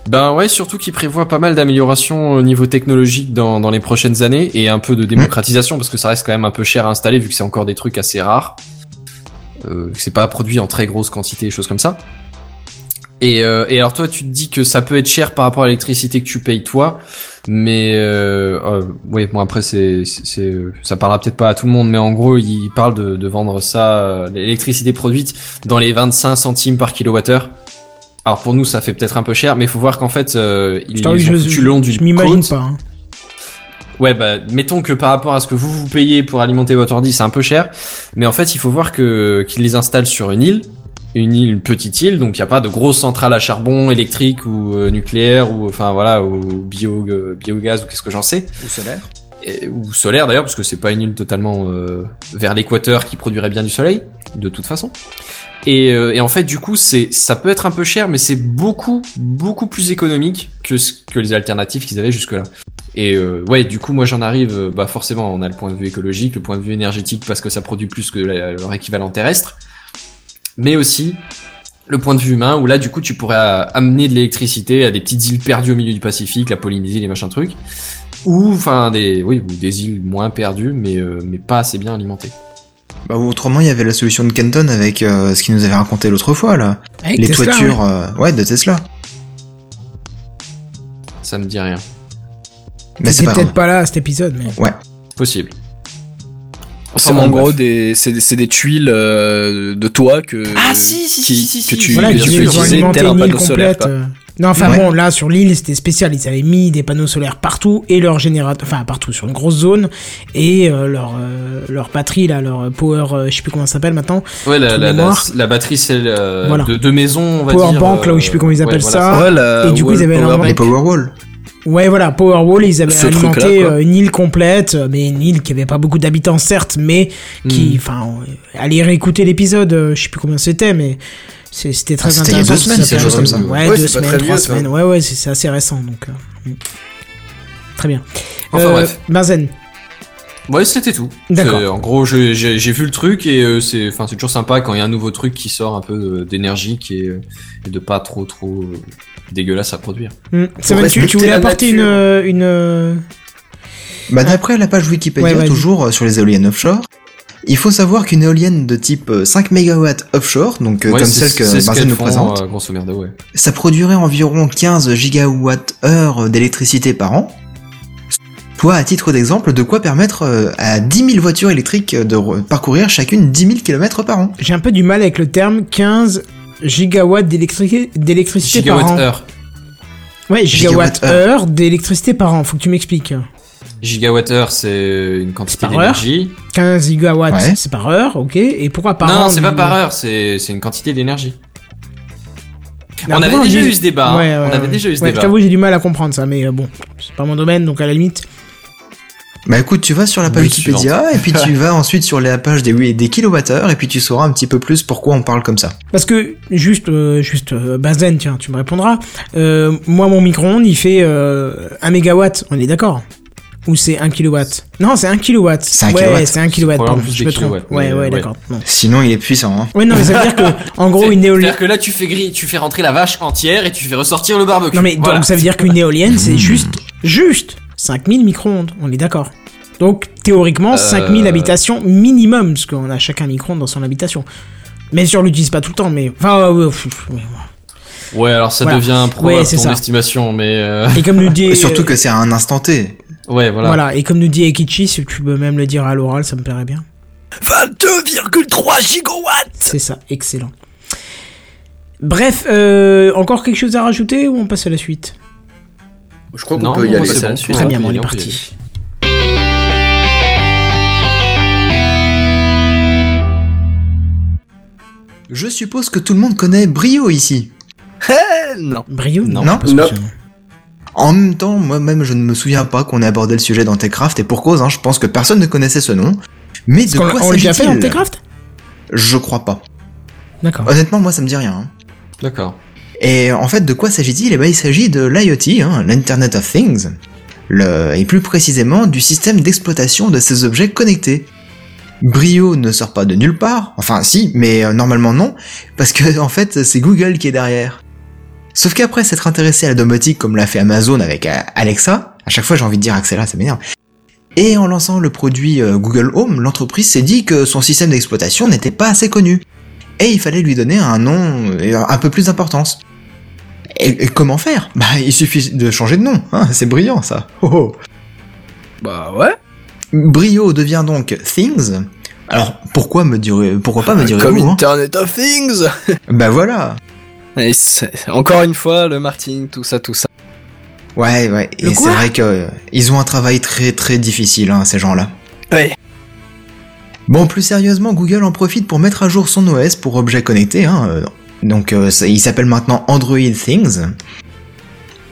Ben ouais, surtout qu'il prévoit pas mal d'améliorations au niveau technologique dans, dans les prochaines années et un peu de démocratisation parce que ça reste quand même un peu cher à installer vu que c'est encore des trucs assez rares. Euh, c'est pas produit en très grosse quantité, choses comme ça. Et, euh, et alors toi, tu te dis que ça peut être cher par rapport à l'électricité que tu payes toi, mais euh, euh, bon après c'est c'est c'est- euh, ça parlera peut-être pas à tout le monde, mais en gros il parle de, de vendre ça, euh, l'électricité produite dans les 25 centimes par kilowattheure. Alors pour nous ça fait peut-être un peu cher, mais il faut voir qu'en fait euh, ont foutu le long d'une je m'imagine pas. hein. Ouais, bah, mettons que par rapport à ce que vous vous payez pour alimenter votre ordi, c'est un peu cher. Mais en fait, il faut voir que, qu'ils les installent sur une île. Une île, une petite île, donc il n'y a pas de grosse centrale à charbon, électrique ou euh, nucléaire, ou enfin voilà, ou bio, euh, biogaz ou qu'est-ce que j'en sais. Ou solaire. Et- ou solaire d'ailleurs, parce que c'est pas une île totalement euh, vers l'équateur qui produirait bien du soleil, de toute façon. Et, euh, et en fait, du coup, c'est ça peut être un peu cher, mais c'est beaucoup beaucoup plus économique que ce que les alternatives qu'ils avaient jusque-là. Et euh, ouais, du coup, moi j'en arrive, euh, bah forcément, on a le point de vue écologique, le point de vue énergétique parce que ça produit plus que leur équivalent terrestre, mais aussi le point de vue humain où là, du coup, tu pourrais amener de l'électricité à des petites îles perdues au milieu du Pacifique, la Polynésie, les machins trucs, ou enfin des oui, ou des îles moins perdues, mais euh, mais pas assez bien alimentées. Bah, ou autrement, il y avait la solution de Kenton avec euh, ce qu'il nous avait raconté l'autre fois là. Avec Les Tesla, toitures, euh, ouais, de Tesla. Ça me dit rien. Mais c'est peut-être pas là à cet épisode, mais. Ouais. Possible. C'est Enfin, en gros des, c'est des, c'est des tuiles euh, de toit que Ah, si, si, qui- si, si, si, que tu, Voilà, tu alimenté tel un panneau solaire. euh. Non, enfin Ouais. bon, là sur l'île c'était spécial. Ils avaient mis des panneaux solaires partout et leur générateur, enfin partout sur une grosse zone et euh, leur euh, leur batterie là, leur power, euh, je sais plus comment ça s'appelle maintenant. Ouais, la, la, la, batterie c'est euh, Voilà. de, de maison, on va Power dire. bank, là où je sais plus comment ils ouais, appellent voilà, ça. Ouais, la Et du coup, ils wall avaient power un- bank. Les Powerwall. Ouais, voilà, Powerwall, ils avaient Ce alimenté euh, une île complète, euh, mais une île qui avait pas beaucoup d'habitants certes, mais qui, Hmm. enfin, euh, allez réécouter l'épisode, euh, je sais plus combien c'était, mais c'est- c'était très Ah, c'était il y a intéressant. deux semaines, chose comme ça. Ouais, Ouais, deux c'est semaines, trois vieux, ça. semaines. Ouais, ouais, c'est c'est assez récent, donc. euh, hmm. Très bien. Enfin, Euh, bref. Benzen. Ouais, c'était tout. D'accord. C'est- En gros, j'ai vu le truc et euh, c'est, enfin, c'est toujours sympa quand il y a un nouveau truc qui sort un peu d'énergie euh, et de pas trop trop euh, dégueulasse à produire. Hmm. Seven, tu, voulais la apporter une, euh, une, euh, Bah, d'après la page Wikipédia, Ouais, toujours euh, sur les éoliennes offshore, il faut savoir qu'une éolienne de type euh, 5 MW offshore, donc Ouais, comme celle que ce qu'elles nous font, présente, euh, grosso merdo, ouais. ça produirait environ 15 gigawatts-heure d'électricité par an. Soit, à titre d'exemple, de quoi permettre à 10 000 voitures électriques de parcourir chacune 10 000 km par an. J'ai un peu du mal avec le terme 15 gigawatts d'électri- d'électricité par an. Gigawatt heure. Ouais, Gigawatt gigawatt-heure d'électricité par an. Faut que tu m'expliques. Gigawatt heure, c'est une quantité heure d'énergie. 15 gigawatts, Ouais. c'est par heure, ok. Et pourquoi par an Non, c'est pas par heure, c'est c'est une quantité d'énergie. Mais On avait déjà eu ce débat. hein. Ouais, On avait ouais. déjà eu ce Ouais, débat. Je t'avoue, j'ai du mal à comprendre ça, mais euh, bon, c'est pas mon domaine, donc à la limite. Bah écoute, tu vas sur la page Oui, Wikipédia, et puis tu (laughs) vas ensuite sur la page des, oui, des kilowattheures, et puis tu sauras un petit peu plus pourquoi on parle comme ça. Parce que, juste, euh, juste, euh, Bazen, tiens, tu me répondras. Euh, moi, mon micro-ondes, il fait euh, 1 mégawatt, on est d'accord? Ou c'est 1 kW Non, c'est 1 kW. C'est 1 ouais, kilowatt. c'est 1 kW. Je me trompe. Ouais, ouais, ouais. d'accord. Non. Sinon, il est puissant. Hein. Ouais, non, mais ça veut dire que, en gros, une éolienne. C'est-à-dire que là, tu fais gris, tu fais rentrer la vache entière et tu fais ressortir le barbecue. Non, mais Voilà. donc ça veut dire qu'une éolienne, c'est juste, juste 5000 micro-ondes. On est d'accord. Donc, théoriquement, Euh. 5000 habitations minimum, parce qu'on a chacun micro-ondes dans son habitation. Bien sûr, on l'utilise pas tout le temps, mais. Enfin, ouais, ouais, ouais, ouais. Ouais, alors ça Voilà. devient probable Ouais, c'est ton ça. estimation, mais. euh, Et comme nous dit. (laughs) Et surtout euh, que c'est à un instant T. Ouais, voilà. Voilà. et comme nous dit Ekichi, si tu peux même le dire à l'oral, ça me plairait bien. 22,3 gigawatts C'est ça, excellent. Bref, euh, encore quelque chose à rajouter ou on passe à la suite? Je crois qu'on peut y aller. bon. Très bien, on est parti. Je suppose que tout le monde connaît Brio ici. Eh, non. Brio Non. pas Non. En même temps, moi-même, je ne me souviens pas qu'on ait abordé le sujet dans Techcraft, et pour cause, hein, je pense que personne ne connaissait ce nom. Mais de quoi l'a- on l'a déjà fait dans s'agit-il Techcraft? Je crois pas. D'accord. Honnêtement, moi, ça me dit rien. hein. D'accord. Et en fait, de quoi s'agit-il? Eh ben, il s'agit de l'IoT, hein, l'Internet of Things, et plus précisément du système d'exploitation de ces objets connectés. Brio ne sort pas de nulle part, enfin si, mais euh, normalement non, parce que en fait c'est Google qui est derrière. Sauf qu'après s'être intéressé à la domotique comme l'a fait Amazon avec euh, Alexa, à chaque fois j'ai envie de dire Axela, ça m'énerve. Et en lançant le produit euh, Google Home, l'entreprise s'est dit que son système d'exploitation n'était pas assez connu. Et il fallait lui donner un nom un peu plus d'importance. Et, et comment faire? Bah il suffit de changer de nom, hein, c'est brillant ça. Oh, oh. Bah ouais. Brio devient donc Things. Alors pourquoi me direz, pourquoi pas me direz Comme vous hein? Internet of Things (laughs) Bah voilà. Et encore une fois, le marketing, tout ça, tout ça. Ouais ouais. Le Et c'est vrai que euh, ils ont un travail très très difficile hein, ces gens-là. Ouais. Bon plus sérieusement, Google en profite pour mettre à jour son OS pour objets connectés. Hein, euh, donc euh, ça- il s'appelle maintenant Android Things.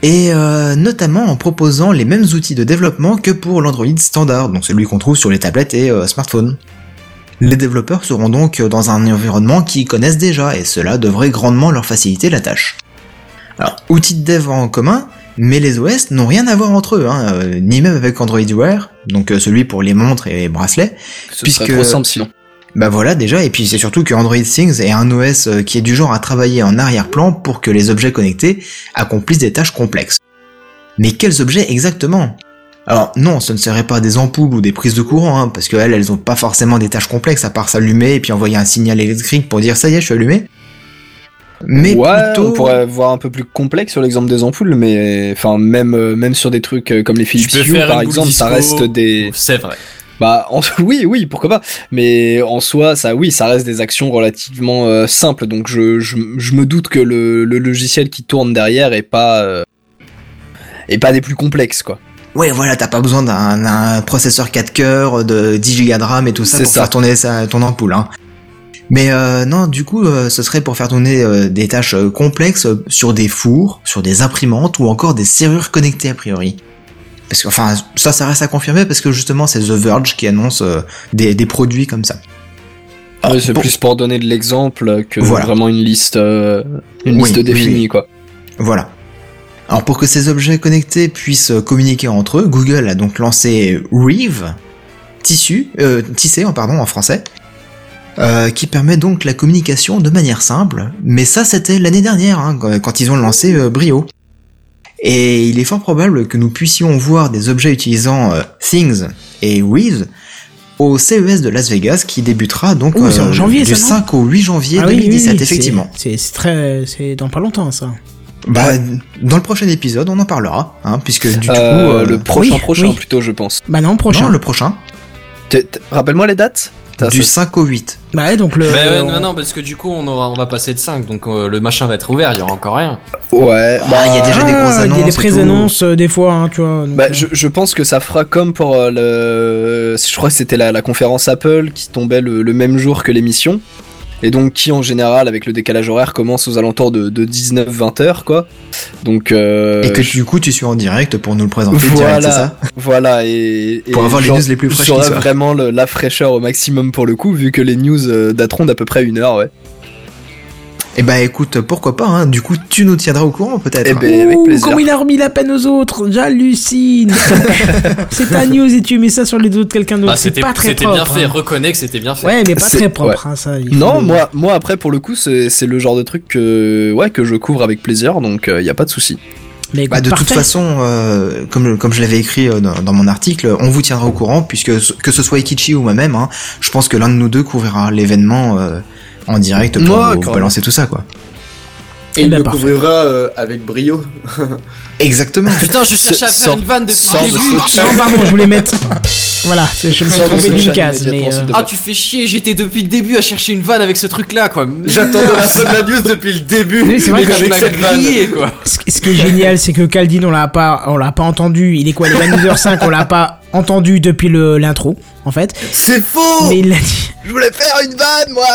Et euh, notamment en proposant les mêmes outils de développement que pour l'Android standard, donc celui qu'on trouve sur les tablettes et euh, smartphones. Les développeurs seront donc dans un environnement qu'ils connaissent déjà, et cela devrait grandement leur faciliter la tâche. Alors, outils de dev en commun, mais les OS n'ont rien à voir entre eux, hein, euh, ni même avec Android Wear, donc euh, celui pour les montres et les bracelets. Ce Puisque- serait trop simple sinon. Bah voilà déjà, et puis c'est surtout que Android Things est un OS euh, qui est du genre à travailler en arrière-plan pour que les objets connectés accomplissent des tâches complexes. Mais quels objets exactement? Alors non, ce ne serait pas des ampoules ou des prises de courant, hein, parce qu'elles, elles ont pas forcément des tâches complexes à part s'allumer et puis envoyer un signal électrique pour dire ça y est, je suis allumé. Mais ouais, plutôt... on pourrait voir un peu plus complexe sur l'exemple des ampoules, mais enfin même euh, même sur des trucs euh, comme les Philips Hue par exemple, ça reste des C'est vrai. Bah en- (laughs) oui oui pourquoi pas, mais en soi ça oui ça reste des actions relativement euh, simples, donc je, je je me doute que le, le logiciel qui tourne derrière est pas euh, est pas des plus complexes quoi. Ouais, voilà, t'as pas besoin d'un processeur 4 cœurs, de 10 Go de RAM et tout ça pour ça. faire tourner sa- ton ampoule. Hein. Mais euh, non, du coup, euh, ce serait pour faire tourner euh, des tâches complexes sur des fours, sur des imprimantes ou encore des serrures connectées a priori. Parce que, enfin, ça, ça reste à confirmer parce que justement, c'est The Verge qui annonce euh, des, des produits comme ça. Ouais, c'est pour- plus pour donner de l'exemple que Voilà. vraiment une liste euh, une Oui, liste définie oui. quoi. Voilà. Alors pour que ces objets connectés puissent euh, communiquer entre eux, Google a donc lancé Reeve, tissu, euh, tissé en pardon en français, euh, qui permet donc la communication de manière simple. Mais ça c'était l'année dernière hein, quand- quand ils ont lancé euh, Brio. Et il est fort probable que nous puissions voir des objets utilisant euh, Things et Reeve au CES de Las Vegas qui débutera donc Ouh, c'est en janvier, du ça, non 5 au 8 janvier Ah oui, oui, 2017 oui, c'est- effectivement. C'est c'est très, c'est dans pas longtemps ça. Bah, dans le prochain épisode, on en parlera, hein, puisque du coup, Euh, euh, le prochain oui, prochain oui. plutôt je pense. Bah non, prochain. non, le prochain, Rappelle-moi les dates? Du ça- 5 au 8. Bah ouais, donc le. Mais ouais, on- non, non, parce que du coup, on, aura, on va passer de 5, donc euh, le machin va être ouvert, il y aura encore rien. Ouais. Bah, il y a déjà des grosses Ah, Il y a annonces. des pré-annonces euh, des fois, hein, tu vois. donc, Bah, euh, je, je pense que ça fera comme pour euh, le. Je crois que c'était la, la conférence Apple qui tombait le, le même jour que l'émission. Et donc, qui en général, avec le décalage horaire, commence aux alentours de, de 19-20 heures, quoi. Donc. Euh, Et que je- du coup, tu suis en direct pour nous le présenter direct, Voilà, c'est ça voilà, et, et Pour avoir les news les plus fraîches vraiment le- la fraîcheur au maximum pour le coup, vu que les news euh, dateront d'à peu près une heure, ouais. Eh bah écoute, pourquoi pas, hein. du coup tu nous tiendras au courant peut-être. Eh ben, avec Ouh, plaisir. Comme il a remis la peine aux autres, j'hallucine. (laughs) c'est ta news et tu mets ça sur les dos de quelqu'un d'autre. Bah, c'est c'était pas très c'était propre. bien fait, hein. reconnais que c'était bien fait. Ouais, mais pas très propre. ouais. hein, ça, il faut Non, le- moi, moi après pour le coup c'est c'est le genre de truc que ouais que je couvre avec plaisir donc il y a pas de souci. Mais Bah, de toute façon, euh, comme, comme je l'avais écrit euh, dans, dans mon article, on vous tiendra au courant, puisque que ce soit Ikichi ou moi-même, hein, je pense que l'un de nous deux couvrira l'événement euh, en direct pour Moi, vous quand balancer tout ça, quoi. Et il ben, le parfait. couvrira euh, avec brio. Exactement. (laughs) Putain, je cherchais à faire Sans- une vanne depuis sans le de début. Non, pardon, je voulais mettre. Voilà, je me suis trompé d'une case. Mais, euh, Ah, tu fais chier, j'étais depuis le début à chercher une vanne avec ce truc-là, quoi. J'attendais (laughs) la fin de la news depuis le début. Oui, c'est vrai que avec cette vanne. grillé, quoi. ce, ce qui est génial, c'est que Caldine, on l'a pas, on l'a pas entendu. Il est quoi, les 22h05, on l'a pas entendu depuis le- l'intro, en fait. C'est faux Mais il l'a dit. Je voulais faire une vanne moi.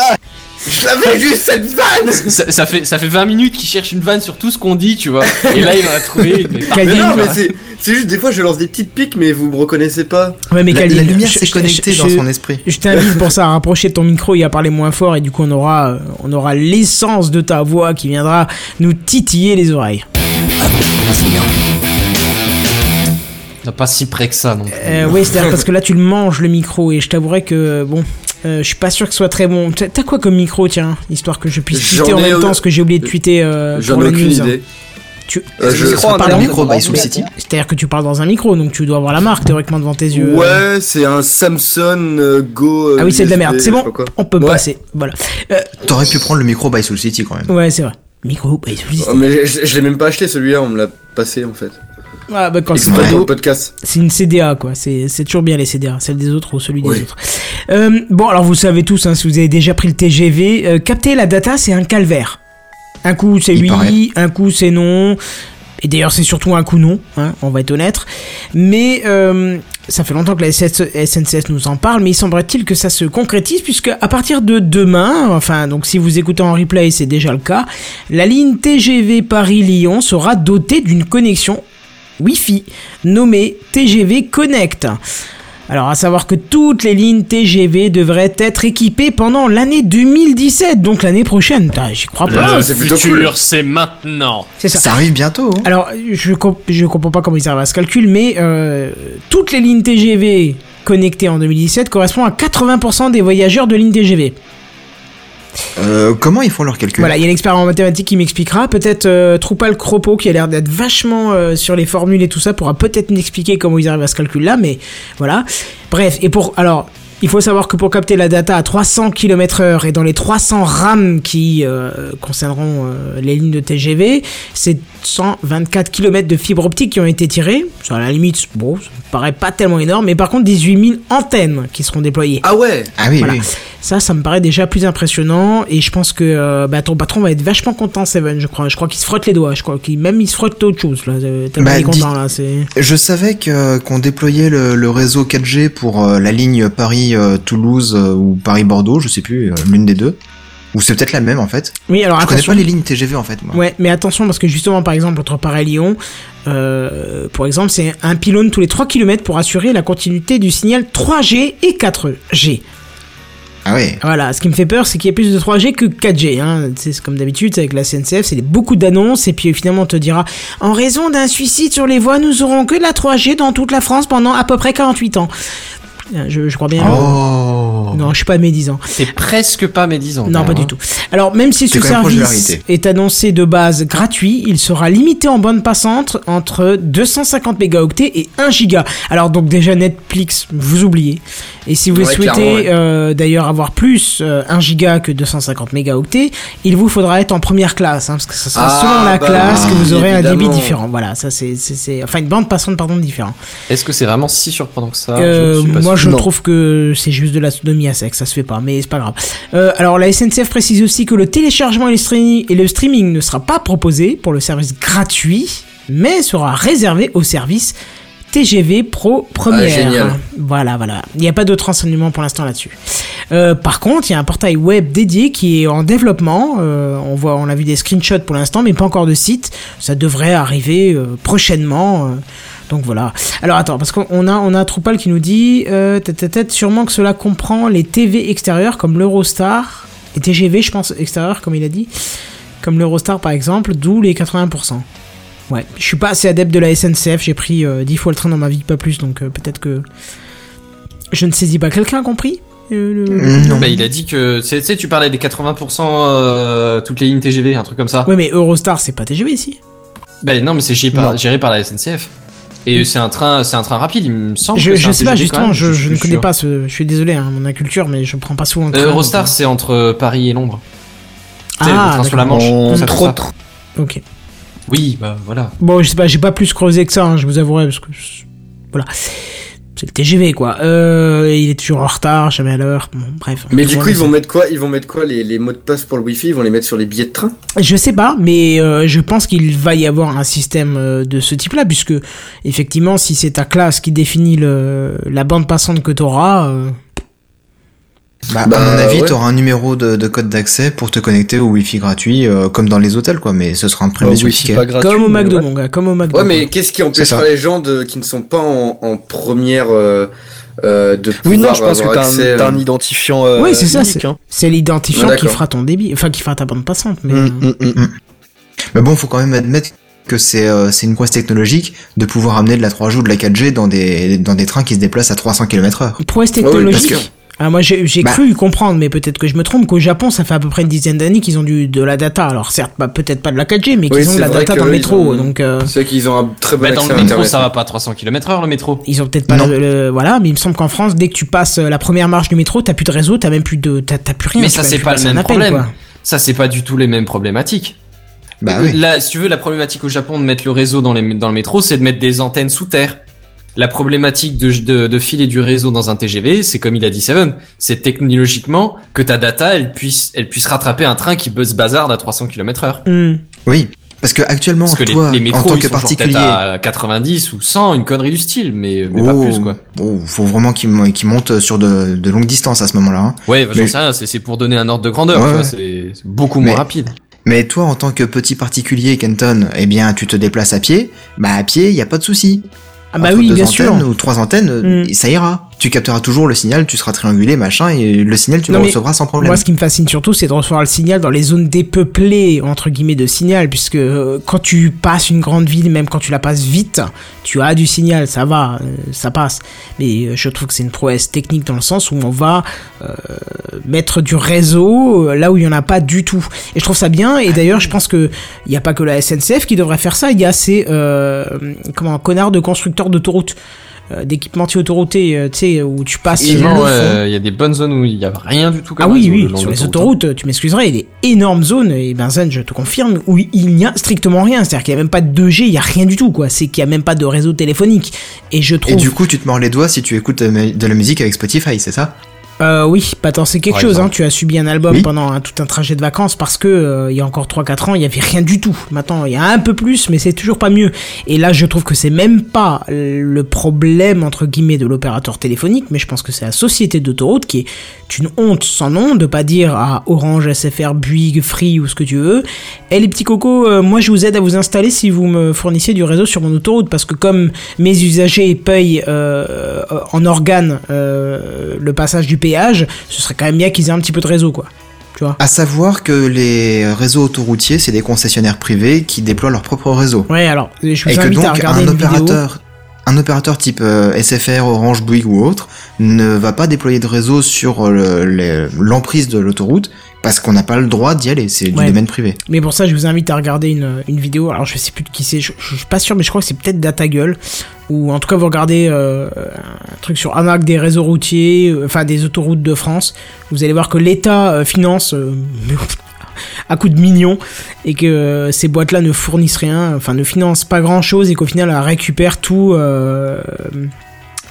Je l'avais juste cette vanne Ça, ça fait, ça fait 20 minutes qu'il cherche une vanne sur tout ce qu'on dit, tu vois. Et là, il en a trouvé une. mais non, mais c'est, c'est juste des fois je lance des petites piques, mais vous me reconnaissez pas. Ouais, mais La, la lumière je- s'est connectée je- dans je- son esprit. Je t'invite pour ça à rapprocher de ton micro et à parler moins fort et du coup on aura, euh, on aura l'essence de ta voix qui viendra nous titiller les oreilles. T'as pas si près que ça, non. Euh, oui, c'est-à-dire parce que là tu le manges le micro et je t'avouerais que bon, euh, je suis pas sûr que ce soit très bon. T'as quoi comme micro, tiens, histoire que je puisse tweeter en même euh, temps ce que j'ai oublié de tweeter euh, J'en ai aucune news. idée. Tu, Euh, Je crois un micro by Soul City. c'est-à-dire que tu parles dans un micro, donc tu dois avoir la marque théoriquement devant tes yeux. Ouais, c'est un Samsung euh, Go. euh, Ah oui, c'est de la merde. C'est bon, on peut Ouais. passer. Voilà. Euh, T'aurais pu prendre le micro by Soul City quand même. ouais, c'est vrai. Micro, bah, je- Oh, mais je, je l'ai même pas acheté celui-là, on me l'a passé en fait. Ah, bah, quand c'est le podcast. C'est une CDA, quoi. C'est toujours bien les CDA, celle des autres ou celui des autres. Euh, bon, alors vous savez tous, hein, si vous avez déjà pris le TGV, euh, capter la data, c'est un calvaire. Un coup c'est oui, paraît. un coup c'est non. Et d'ailleurs, c'est surtout un coup non, hein, on va être honnête. Mais euh, ça fait longtemps que la SNCF nous en parle, mais il semblerait-il que ça se concrétise, puisque à partir de demain, enfin, donc si vous écoutez en replay, c'est déjà le cas, la ligne TGV Paris-Lyon sera dotée d'une connexion Wi-Fi nommée TGV Connect. Alors, à savoir que toutes les lignes TGV devraient être équipées pendant l'année 2017, donc l'année prochaine. J'y crois pas. Le c'est plutôt futur, c'est maintenant. C'est ça. Ça arrive bientôt. hein. Alors, je, comp- je comprends pas comment ils arrivent à ce calcul, mais euh, toutes les lignes TGV connectées en 2017 correspondent à 80% des voyageurs de lignes TGV. Euh, comment ils font leur calcul Voilà, il y a l'expert en mathématiques qui m'expliquera. Peut-être euh, Troupal Cropo, qui a l'air d'être vachement euh, sur les formules et tout ça, pourra peut-être nous expliquer comment ils arrivent à ce calcul-là, mais voilà. Bref, et pour. Alors. Il faut savoir que pour capter la data à 300 km/h et dans les 300 rames qui euh, concerneront les lignes de TGV, c'est 124 km de fibres optiques qui ont été tirés. Ça, à la limite, bon, ça me paraît pas tellement énorme, mais par contre 18 000 antennes qui seront déployées. Ah ouais? Ah oui, Voilà. oui. Ça, ça me paraît déjà plus impressionnant et je pense que euh, bah, ton patron va être vachement content, Seven. Je crois, je crois qu'il se frotte les doigts. Je crois qu'il même il se frotte autre chose là. euh, Tellement Bah, il est dis- content là. C'est. Je savais que qu'on déployait le, le réseau 4G pour euh, la ligne Paris-Toulouse euh, ou Paris-Bordeaux, je sais plus, euh, l'une des deux. Ou c'est peut-être la même en fait. Oui, alors je connais attention. pas les lignes TGV en fait. Moi. Ouais, mais attention parce que justement, par exemple, entre Paris et Lyon, euh, pour exemple, c'est un pylône tous les 3 km pour assurer la continuité du signal 3G et 4G. Ah ouais. Voilà, ce qui me fait peur, c'est qu'il y ait plus de 3G que 4G. Hein. C'est comme d'habitude avec la CNCF, c'est beaucoup d'annonces et puis finalement on te dira en raison d'un suicide sur les voies, nous aurons que de la 3G dans toute la France pendant à peu près 48 ans. Euh, Je, je crois bien. Oh. Non, je suis pas médisant. C'est presque pas médisant. Non, pas du hein. tout. Alors, même si ce service est annoncé de base gratuit, il sera limité en bande passante entre 250 mégaoctets et 1 giga. Alors, donc déjà Netflix, vous oubliez. Et si vous Ouais, souhaitez ouais. euh, d'ailleurs avoir plus euh, 1 giga que 250 mégaoctets, il vous faudra être en première classe, hein, parce que ce sera Ah, selon la bah classe que vous aurez un débit différent. Voilà, ça c'est, enfin une bande passante pardon différente. Est-ce que c'est vraiment si surprenant que ça? Euh, Je moi, sûr. je Non. trouve que c'est juste de la sodomie à sec, ça se fait pas, mais c'est pas grave. Euh, alors, la SNCF précise aussi que le téléchargement et le, streaming, et le streaming ne sera pas proposé pour le service gratuit, mais sera réservé au service TGV Pro Première. Ah. Voilà, voilà. Il n'y a pas d'autres renseignements pour l'instant là-dessus. Euh, par contre, il y a un portail web dédié qui est en développement. Euh, on voit, on a vu des screenshots pour l'instant, mais pas encore de site. Ça devrait arriver euh, prochainement. donc voilà. Alors attends, parce qu'on a, on a Troupal qui nous dit, tête, sûrement que cela comprend les TV extérieurs comme l'Eurostar, et TGV, je pense, extérieurs, comme il a dit. comme l'Eurostar par exemple, d'où les 80%. Ouais, je suis pas assez adepte de la SNCF, j'ai pris euh, 10 fois le train dans ma vie, pas plus, donc euh, peut-être que je ne saisis pas. Quelqu'un a compris euh, le- Non. Bah, il a dit que, tu sais- tu parlais des 80% euh, toutes les lignes TGV, un truc comme ça. Ouais, mais Eurostar, c'est pas TGV ici. Bah non, mais c'est géré géré par la SNCF. Et c'est un train, c'est un train rapide, il me semble. Je, que sais pas, justement, même, je, ne connais sûr. pas ce. Je suis désolé, hein, mon inculture, mais je prends pas souvent train. Eurostar, c'est entre Paris et Londres. Ah, le train sur la. Manche. Ça, trop ça. Ok. Oui, bah voilà. Bon, je sais pas, j'ai pas plus creusé que ça, hein, je vous avouerai, parce que. je- Voilà. C'est le TGV, quoi. Euh, il est toujours en retard, jamais à l'heure. Bon, bref. Mais du coup, ils vont mettre quoi Ils vont mettre quoi les, les mots de passe pour le Wi-Fi? Ils vont les mettre sur les billets de train? Je sais pas, mais euh, je pense qu'il va y avoir un système euh, de ce type-là, puisque effectivement, si c'est ta classe qui définit le, la bande passante que t'auras, euh, Bah, Bah, à mon avis, ouais. t'auras un numéro de, de code d'accès pour te connecter au Wi-Fi gratuit, euh, comme dans les hôtels, quoi. Mais ce sera imprimé Bah, sur le Wi-Fi ticket. pas gratuit. comme au McDo, mon gars, comme au McDo. Ouais, mais qu'est-ce qui empêchera les gens de, qui ne sont pas en, en première euh, euh, de Oui, non, je pense que avoir t'as un, un euh, identifiant. euh, Oui, c'est ça, unique, c'est- hein. c'est l'identifiant Ah, qui fera ton débit, enfin qui fera ta bande passante. Mais Mm, mm, mm. Mais bon, faut quand même admettre que c'est euh, une prouesse technologique de pouvoir amener de la 3G ou de la 4G dans des, dans des trains qui se déplacent à 300 km heure. prouesse oui, technologique. Ah, moi j'ai j'ai Bah. cru comprendre, mais peut-être que je me trompe, qu'au Japon ça fait à peu près une dizaine d'années qu'ils ont du, de la data. Alors certes, bah, peut-être pas de la 4G, mais qu'ils Oui, ont de la data dans le métro. ont- Donc euh, C'est qu'ils ont un très bon Bah, dans le métro, ça va pas à 300 km heure, le métro. ils ont peut-être pas le, le- voilà, mais il me semble qu'en France, dès que tu passes euh, la première marche du métro, t'as plus de réseau, t'as même plus de, t'as plus rien. Mais tu ça, c'est pas le même appel, problème. quoi. Ça, c'est pas du tout les mêmes problématiques. Bah oui. Là, si tu veux, la problématique au Japon de mettre le réseau dans, les, dans le métro, c'est de mettre des antennes sous terre. La problématique de, de, de filer du réseau dans un TGV, c'est comme il a dit Seven, c'est technologiquement que ta data, elle puisse, elle puisse rattraper un train qui buzz bazarde à 300 km heure. Hmm. Oui. Parce que actuellement, Parce que les, toi, les en métros, tant ils que particulier, à 90 ou 100, une connerie du style, mais, mais pas oh, plus, quoi. oh, faut vraiment qu'ils qu'ils montent sur de, de longues distances à ce moment-là. hein. Ouais, bah, j'en Mais- sais rien, c'est pour donner un ordre de grandeur, Ouais, ouais. c'est beaucoup Mais- moins rapide. Mais toi, en tant que petit particulier, Kenton, eh bien, tu te déplaces à pied. Bah, à pied, y a pas de souci. Ah bah Entre oui, deux bien antennes sûr. ou trois antennes, Mm. ça ira. Tu capteras toujours le signal, tu seras triangulé, machin, et le signal, tu Non, le recevras sans problème. Moi, ce qui me fascine surtout, c'est de recevoir le signal dans les zones dépeuplées, entre guillemets, de signal, puisque euh, quand tu passes une grande ville, même quand tu la passes vite, tu as du signal, ça va, euh, ça passe. Mais euh, je trouve que c'est une prouesse technique dans le sens où on va mettre du réseau là où il y en a pas du tout. Et je trouve ça bien. Et d'ailleurs, je pense que il n'y a pas que la SNCF qui devrait faire ça. Il y a ces comment connards de constructeurs d'autoroutes. Euh, d'équipementiers autoroutiers, euh, tu sais, où tu passes ouais, fond. il y a des bonnes zones où il y a rien du tout comme Ah oui, oui, sur les hein. autoroutes, tu m'excuseras, il y a des énormes zones, et ben Zen, je te confirme, où il n'y a strictement rien. C'est-à-dire qu'il n'y a même pas de 2G, il n'y a rien du tout, quoi. C'est qu'il n'y a même pas de réseau téléphonique. Et je trouve. Et du coup, tu te mords les doigts si tu écoutes de la musique avec Spotify, c'est ça? Euh, oui, pas tant c'est quelque Par chose. Hein. Tu as subi un album Oui. pendant un- tout un trajet de vacances parce que euh, il y a encore 3-4 ans, il y avait rien du tout. Maintenant, il y a un peu plus, mais c'est toujours pas mieux. Et là, je trouve que c'est même pas le problème entre guillemets de l'opérateur téléphonique, mais je pense que c'est la société d'autoroute qui est une honte sans nom de pas dire à Orange, SFR, Bouygues, Free ou ce que tu veux. Et les petits cocos, euh, moi je vous aide à vous installer si vous me fournissiez du réseau sur mon autoroute parce que comme mes usagers payent euh, en organe euh, le passage du péage, ce serait quand même bien qu'ils aient un petit peu de réseau quoi. Tu vois À savoir que les réseaux autoroutiers, c'est des concessionnaires privés qui déploient leur propre réseau. Ouais, alors je vous Et que donc à regarder un une vidéo. opérateur, un opérateur type euh, SFR, Orange, Bouygues ou autre ne va pas déployer de réseau sur euh, le- le- l'emprise de l'autoroute parce qu'on n'a pas le droit d'y aller, c'est du Ouais. domaine privé. Mais pour ça, je vous invite à regarder une, une vidéo. Alors, je sais plus de qui c'est, je, je suis pas sûr, mais je crois que c'est peut-être DataGull. Ou en tout cas, vous regardez euh, un truc sur AMAC des réseaux routiers, euh, enfin des autoroutes de France. Vous allez voir que l'État euh, finance (laughs) à coup de millions et que ces boîtes-là ne fournissent rien, enfin ne financent pas grand-chose et qu'au final, elles récupèrent tout.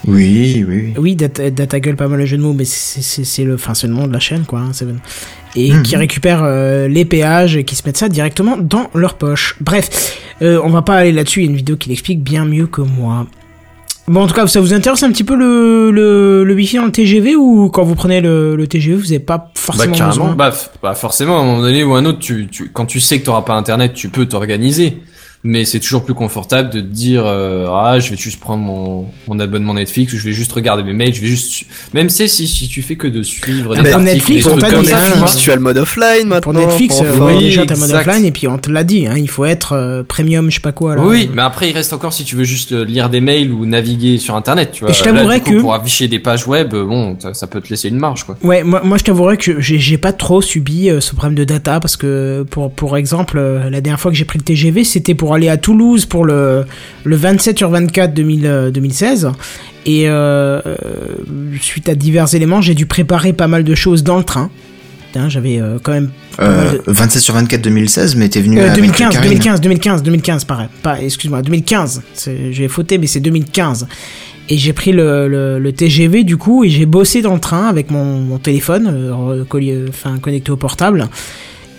Oui, oui, oui. oui, Data, DataGull, pas mal le jeu de mots, mais c'est le, enfin, c'est le nom de la chaîne, quoi, hein, Seven. Et Mhm. qui récupèrent euh, les péages et qui se mettent ça directement dans leur poche. Bref, euh, on va pas aller là-dessus, il y a une vidéo qui l'explique bien mieux que moi. Bon, en tout cas, ça vous intéresse un petit peu le, le, le Wi-Fi dans le TGV ou quand vous prenez le, le TGV, vous n'avez pas Bah forcément carrément, besoin bah, bah forcément à un moment donné ou à un autre, tu, tu, quand tu sais que t'auras pas internet, tu peux t'organiser. Mais c'est toujours plus confortable de te dire euh, ah je vais juste prendre mon, mon abonnement Netflix, ou je vais juste regarder mes mails, je vais juste même si si, si tu fais que de suivre Ah des articles, Netflix, des on trucs comme ça, ça, tu as le mode offline maintenant. Pour Netflix, pour euh, enfants. ouais, déjà t'as mode exact. offline et puis on te l'a dit, hein, il faut être euh, premium, je sais pas quoi. Là. Oui, mais après il reste encore si tu veux juste lire des mails ou naviguer sur internet, tu vois. Et je Là, t'avouerais du coup, que- pour afficher des pages web, bon, ça, ça peut te laisser une marge quoi. Ouais, moi, moi je t'avouerais que j'ai j'ai pas trop subi euh, ce problème de data parce que pour pour exemple euh, la dernière fois que j'ai pris le TGV c'était pour aller à Toulouse pour le le 27 sur 24 2000, euh, 2016 et euh, euh, suite à divers éléments j'ai dû préparer pas mal de choses dans le train. J'avais euh, quand même pas mal Euh, de- 27 sur 24 2016, mais t'es venu Euh, avec 2015, Karine. 2015, 2015, 2015, pareil. Pas, excuse-moi, 2015. C'est- J'ai fauté, mais c'est 2015. Et j'ai pris le, le, le TGV du coup et j'ai bossé dans le train avec mon, mon téléphone, euh, collier- enfin connecté au portable.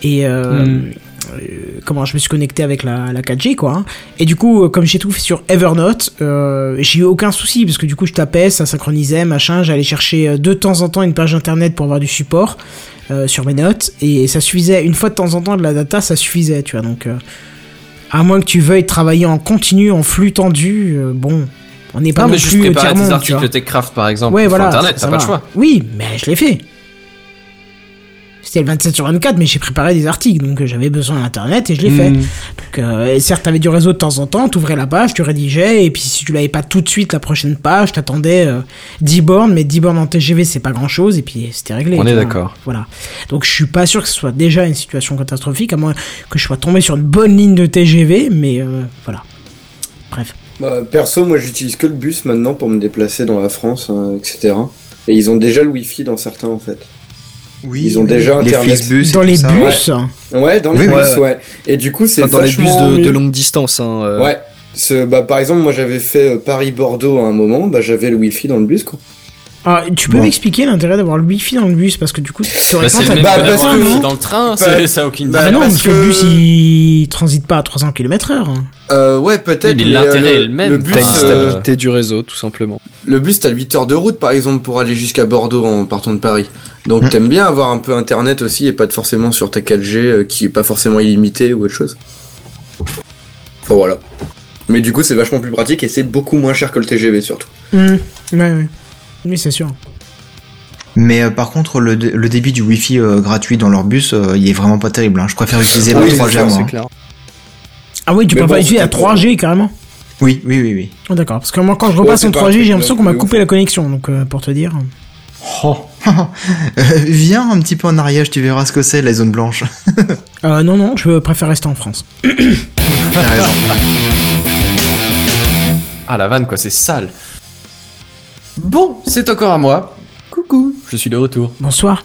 Et euh, Mm. Euh, comment je me suis connecté avec la, la 4G quoi. hein. Et du coup, euh, comme j'ai tout fait sur Evernote, euh, j'ai eu aucun souci parce que du coup je tapais, ça synchronisait, machin. J'allais chercher de temps en temps une page internet pour avoir du support euh, sur mes notes et ça suffisait. Une fois de temps en temps de la data, ça suffisait, tu vois. Donc, euh, à moins que tu veuilles travailler en continu, en flux tendu, bon, on n'est pas Non, mais juste plus des articles TechCraft par exemple Ouais, sur voilà. internet, ça t'as pas va. le choix. Oui, mais je l'ai fait. C'était le 27 sur 24, mais j'ai préparé des articles, donc euh, j'avais besoin d'internet et je l'ai fait. Mm. Donc, euh, et certes, t'avais du réseau de temps en temps, t'ouvrais la page, tu rédigeais, et puis si tu l'avais pas tout de suite la prochaine page, t'attendais euh, 10 bornes, mais 10 bornes en TGV c'est pas grand chose, et puis c'était réglé. On est d'accord. Voilà. Donc je suis pas sûr que ce soit déjà une situation catastrophique, à moins que je sois tombé sur une bonne ligne de TGV, mais euh, voilà. Bref. Bah, perso, moi j'utilise que le bus maintenant pour me déplacer dans la France, hein, etc. Et ils ont déjà le wifi dans certains en fait. Oui, ils ont déjà les internet. Flixbus Dans les ça. bus Ouais, Ouais, dans les Oui, bus, ouais. ouais. Et du coup, c'est Enfin, dans les bus de, longue distance. Hein, euh. Ouais. Ce, bah, par exemple, moi j'avais fait euh, Paris-Bordeaux à un moment, bah, j'avais le wifi dans le bus quoi. Ah, tu peux Bon. m'expliquer l'intérêt d'avoir le wifi dans le bus parce que du coup, Bah, t'as le même Bah, parce que- dans le train, Bah, ça a aucune Bah, Bah, non, parce que le bus il transite pas à 300 km heure. hein. Euh, ouais, peut-être. Mais, l'intérêt euh, est le même. Le bus, T'as une euh, stabilité du réseau, tout simplement. le bus, t'as 8 heures de route par exemple pour aller jusqu'à Bordeaux en partant de Paris. Donc Mm. t'aimes bien avoir un peu internet aussi et pas de forcément sur ta 4G euh, qui est pas forcément illimité ou autre chose. Enfin voilà. Mais du coup, c'est vachement plus pratique et c'est beaucoup moins cher que le TGV surtout. Hum, Ouais, ouais. Oui, c'est sûr. Mais euh, par contre, le, le débit du Wi-Fi euh, gratuit dans leur bus, euh, il est vraiment pas terrible. hein. Je préfère utiliser le oui, 3G c'est moi. Clair. Ah oui, tu Mais peux bon, pas utiliser à c'est 3G carrément. Oui, oui, oui, oui. Oh, D'accord, parce que moi quand je repasse en pas un 3G, truc j'ai l'impression qu'on m'a coupé ouf. la connexion, donc euh, pour te dire. (laughs) Euh, viens un petit peu en arrière, tu verras ce que c'est, les zones blanches. (laughs) Euh, non, non, je préfère rester en France. T'as raison. Ah la vanne quoi, c'est sale. Bon, c'est encore à moi. Coucou, je suis de retour. Bonsoir.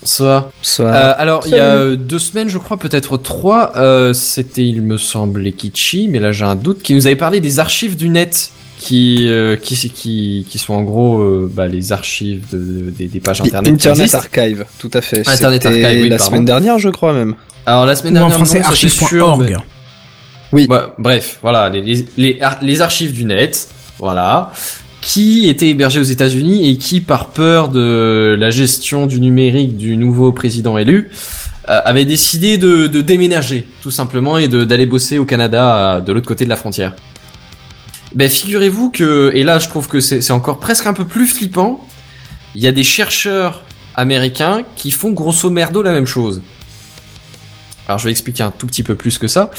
Bonsoir. Ça... Euh, alors, il y a euh, deux semaines, je crois, peut-être trois, euh, c'était, il me semble, Kichi, mais là j'ai un doute, qui nous avait parlé des archives du net, qui, euh, qui, qui, qui sont en gros euh, bah, les archives de, de- des, des pages internet. Internet. Archive, tout à fait. Internet Archive, oui, la pardon. semaine dernière, je crois même. Alors la semaine Ou en dernière, français, archive.org. mais- Oui. Bah, bref, voilà, les, les, les, ar- les archives du net, voilà, qui étaient hébergées aux États-Unis et qui, par peur de la gestion du numérique du nouveau président élu, euh, avaient décidé de, déménager, tout simplement, et d'aller bosser au Canada, euh, de l'autre côté de la frontière. Ben, figurez-vous que, et là, je trouve que c'est encore presque un peu plus flippant, il y a des chercheurs américains qui font grosso merdo la même chose. Alors je vais expliquer un tout petit peu plus que ça.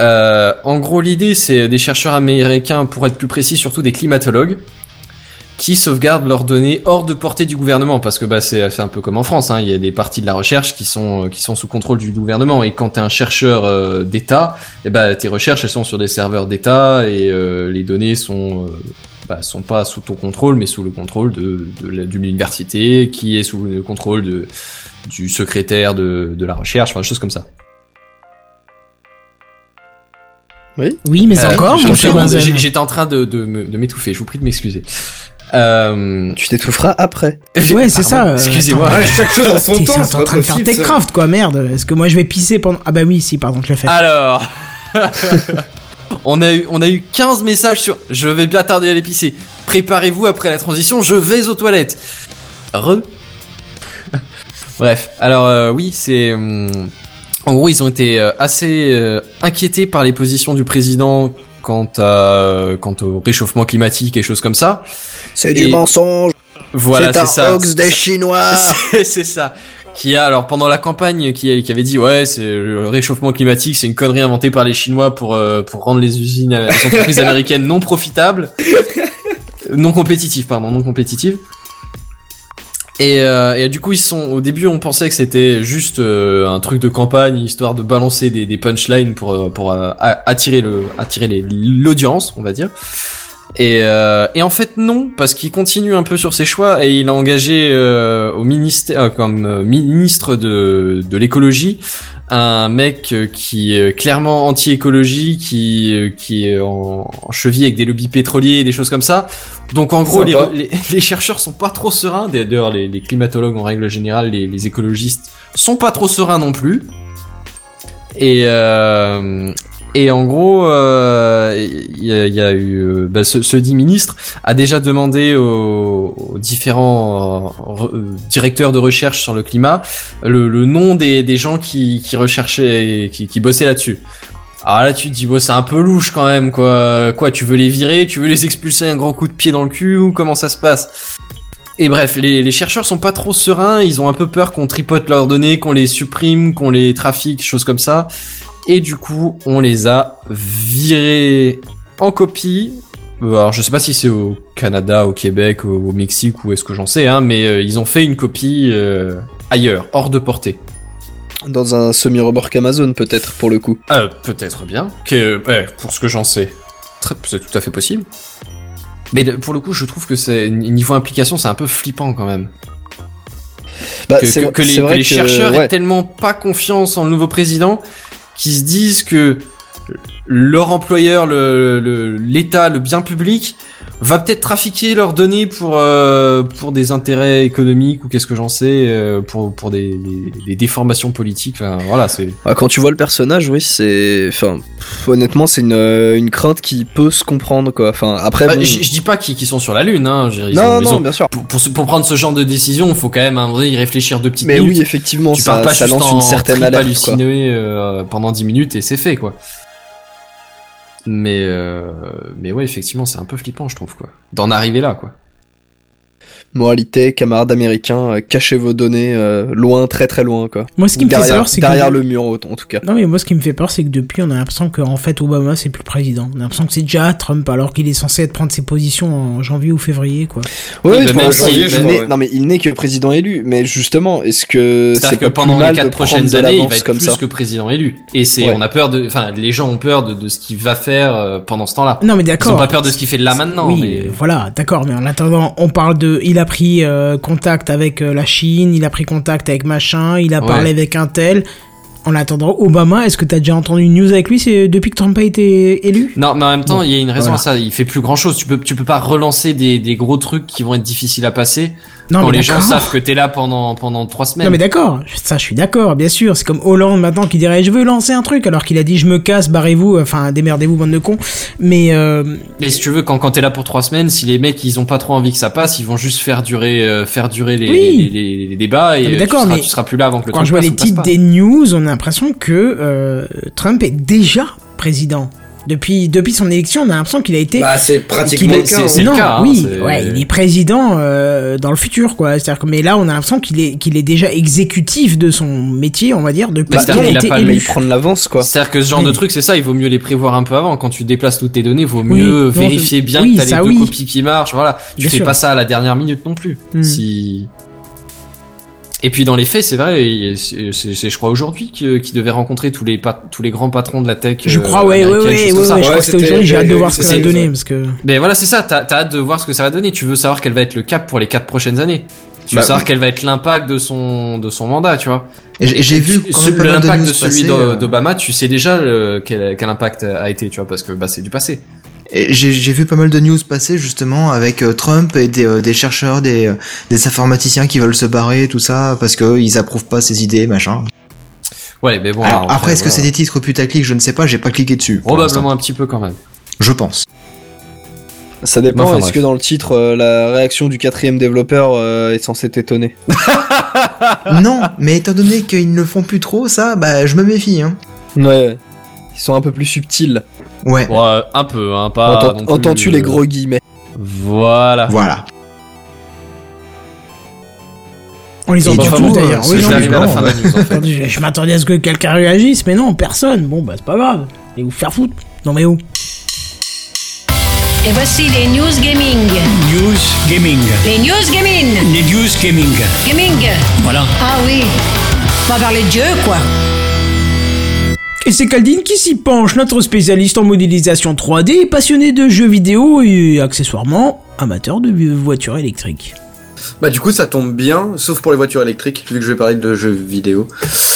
Euh, en gros, l'idée, c'est des chercheurs américains, pour être plus précis, surtout des climatologues, qui sauvegardent leurs données hors de portée du gouvernement, parce que bah, c'est un peu comme en France, hein, il y a des parties de la recherche qui sont, euh, qui sont sous contrôle du gouvernement, et quand tu un chercheur euh, d'État, eh ben, tes recherches, elles sont sur des serveurs d'État, et les données sont... bah, sont pas sous ton contrôle, mais sous le contrôle de, de de l'université, qui est sous le contrôle de, du secrétaire de, de la recherche, enfin, des choses comme ça. Oui. Oui, mais Euh, encore, mon cher J'étais en train de, de, m'étouffer, je vous prie de m'excuser. Euh... Tu t'étoufferas après. Ouais, c'est ça. euh, Excusez-moi. Ouais, chaque chose en son temps, t'es c'est en train de faire. Techcraft, quoi, merde. Est-ce que moi je vais pisser pendant. Ah bah oui, si, pardon, je l'ai fait. Alors, (laughs) on a eu on a eu 15 messages sur je vais bien tarder à l'épicer. Préparez-vous après la transition, je vais aux toilettes. Re. (laughs) Bref, alors euh, oui, c'est hum, En gros, ils ont été euh, assez euh, inquiétés par les positions du président quant, à, quant au réchauffement climatique et choses comme ça. C'est du mensonge. Voilà, C'est c'est ça. hoax des Chinois. (laughs) C'est- c'est ça. Qui a alors pendant la campagne qui, qui avait dit ouais c'est le réchauffement climatique c'est une connerie inventée par les Chinois pour euh, pour rendre les usines euh, les entreprises (laughs) américaines non profitables non compétitives pardon non compétitives et, euh, du coup ils sont au début on pensait que c'était juste euh, un truc de campagne histoire de balancer des, punchlines pour euh, pour euh, attirer le attirer l'audience on va dire. Et, euh, et en fait non, parce qu'il continue un peu sur ses choix et il a engagé euh, au ministère comme ministre de, de l'écologie un mec euh, qui est clairement anti-écologie, qui euh, qui est en, en cheville avec des lobbies pétroliers et des choses comme ça. Donc en gros les, les, (laughs) les chercheurs sont pas trop sereins. D'ailleurs les, les climatologues en règle générale, les, les écologistes sont pas trop sereins non plus. Et euh, et en gros, euh, il y, a, y a eu euh, bah, ce, ce dit ministre a déjà demandé aux, aux différents euh, euh, directeurs de recherche sur le climat le, le nom des, des gens qui, qui recherchaient, qui, qui bossaient là-dessus. Alors là, tu te dis, bon, c'est un peu louche quand même, quoi. Quoi, tu veux les virer, tu veux les expulser un grand coup de pied dans le cul, ou comment ça se passe? Et bref, les, les chercheurs sont pas trop sereins, ils ont un peu peur qu'on tripote leurs données, qu'on les supprime, qu'on les trafique, choses comme ça. Et du coup, on les a virés en copie. Euh, Alors, je sais pas si c'est au Canada, au Québec, au, au Mexique ou est-ce que j'en sais, hein, mais euh, ils ont fait une copie euh, ailleurs, hors de portée. Dans un semi-remorque Amazon, peut-être, pour le coup. Euh, peut-être bien. Que, ouais, pour ce que j'en sais, c'est tout à fait possible. Mais pour le coup, je trouve que c'est niveau implication, c'est un peu flippant quand même. Bah, que, c'est- que- que les, que chercheurs ouais. aient tellement pas confiance en le nouveau président qu'ils se disent que leur employeur, l'État, le, bien public, va peut-être trafiquer leurs données pour euh, pour des intérêts économiques ou qu'est-ce que j'en sais, euh, pour pour des, des, des déformations politiques. Enfin, voilà, c'est Ah, quand tu vois le personnage, oui, c'est. Enfin, pff, honnêtement, c'est une, une crainte qui peut se comprendre, quoi. Enfin, après. Bah, bon- je, dis pas qu'ils qu'ils sont sur la lune, hein. ils Non, ont- ils non, bien sûr. Pour, pour, prendre ce genre de décision, il faut quand même un vrai y réfléchir deux petites Mais minutes. oui, effectivement, tu ça- pas ça lance en une certaine alerte, halluciné, euh, pendant 10 minutes et c'est fait, quoi. Mais, euh, mais ouais, effectivement, c'est un peu flippant, je trouve, quoi. D'en arriver là, quoi. Moralité, camarades américains, euh, cachez vos données euh, loin, très très loin, quoi. Moi, ce qui me fait peur, c'est que- derrière le mur, en en tout cas. Non mais moi ce qui me fait peur c'est que depuis on a l'impression qu'en fait Obama c'est plus le président. On a l'impression que c'est déjà Trump alors qu'il est censé être prendre ses positions en janvier ou février quoi. Oui, non mais il n'est que président élu, mais justement, est-ce que c'est C'est-à-dire que pas plus pendant mal les quatre prochaines années, il va être comme plus ça que président élu. Et c'est, Ouais. on a peur de, enfin, les gens ont peur de, de ce qu'il va faire euh, pendant ce temps-là. Non mais d'accord. Ils ont pas peur de ce qu'il fait là maintenant. Oui, mais... voilà, d'accord, mais en attendant, on parle de. Il a pris euh, contact avec euh, la Chine, il a pris contact avec machin, il a Ouais. parlé avec un tel. En attendant, Obama, est-ce que t'as déjà entendu une news avec lui c'est depuis que Trump a été élu? Non, mais en même temps, Bon, il y a une raison voilà. à ça. Il fait plus grand chose. Tu peux, tu peux pas relancer des, des gros trucs qui vont être difficiles à passer Non, quand les gens savent que t'es là pendant, pendant trois semaines. Non mais d'accord, ça je suis d'accord, bien sûr. C'est comme Hollande maintenant qui dirait je veux lancer un truc alors qu'il a dit je me casse, barrez-vous, enfin démerdez-vous bande de cons. Mais euh, Mais si tu veux, quand, quand t'es là pour trois semaines, si les mecs ils ont pas trop envie que ça passe, ils vont juste faire durer, euh, faire durer les, Oui. les, les- les débats et euh, tu, seras, tu seras plus là avant que le quand je vois les titres des news, on a l'impression que euh, Trump est déjà président. Depuis, depuis son élection, on a l'impression qu'il a été. Bah, c'est pratiquement qu'il le cas, c'est- hein. non, C'est le cas, hein, oui, c'est- ouais, il est président euh, dans le futur, quoi. C'est-à-dire que, mais là, on a l'impression qu'il est, qu'il est déjà exécutif de son métier, on va dire, depuis Bah, qu'il a il a été pas le- élu. il prend l'avance, quoi. C'est-à-dire que ce genre Oui. de truc, c'est ça, il vaut mieux les prévoir un peu avant. Quand tu déplaces toutes tes données, vaut Oui, mieux vérifier bien oui, que t'as les deux oui. copies qui marchent. Voilà, tu Bien fais sûr. pas ça à la dernière minute non plus. Hmm. Si. Et puis dans les faits, c'est vrai, c'est, je crois aujourd'hui qu'il devait rencontrer tous les pat- tous les grands patrons de la tech. Je euh, crois, ouais, ouais, ouais, ouais, ouais, ça. je crois que c'était aujourd'hui, j'ai hâte de voir ce que ça va donner, parce que. Mais voilà, c'est ça. T'as, t'as hâte de voir ce que ça va donner. Tu veux savoir quel va être le cap pour les quatre prochaines années. Tu veux Bah, savoir oui. quel va être l'impact de son de son mandat, tu vois. Et j'ai- vu de l'impact news de celui euh. d'Obama. Tu sais déjà euh, quel, quel impact a été, tu vois, parce que bah c'est du passé. J'ai vu pas mal de news passer justement avec euh, Trump et des, euh, des chercheurs, des, euh, des informaticiens qui veulent se barrer, tout ça, parce que ils approuvent pas ses idées, machin. Ouais, mais bon. Alors, après, après, est-ce que c'est des titres putaclic Je ne sais pas, j'ai pas cliqué dessus. Probablement un petit peu quand même. Je pense. Ça dépend, Enfin, est-ce que dans le titre, euh, la réaction du quatrième développeur euh, est censée t'étonner? (laughs) (laughs) Non, mais étant donné qu'ils ne le font plus trop, ça, bah, je me méfie. Hein. Ouais, ils sont un peu plus subtils. Ouais. Un peu, hein, pas. Entends- non Entends-tu euh, les gros guillemets Voilà. Voilà. On les entend du tous d'ailleurs. euh, Oui, non, mais euh, en fait. attendez, je, je m'attendais à ce que quelqu'un réagisse, mais non, personne. Bon, bah, c'est pas grave. Et vous faire foutre. Non, mais où Et voici les news gaming. News Gaming. Les news gaming. Les news gaming. Gaming. Voilà. Ah oui. On va parler de Dieu, quoi. Et c'est Caldine qui s'y penche, notre spécialiste en modélisation 3D, passionné de jeux vidéo et accessoirement amateur de voitures électriques. Bah du coup ça tombe bien, sauf pour les voitures électriques, vu que je vais parler de jeux vidéo.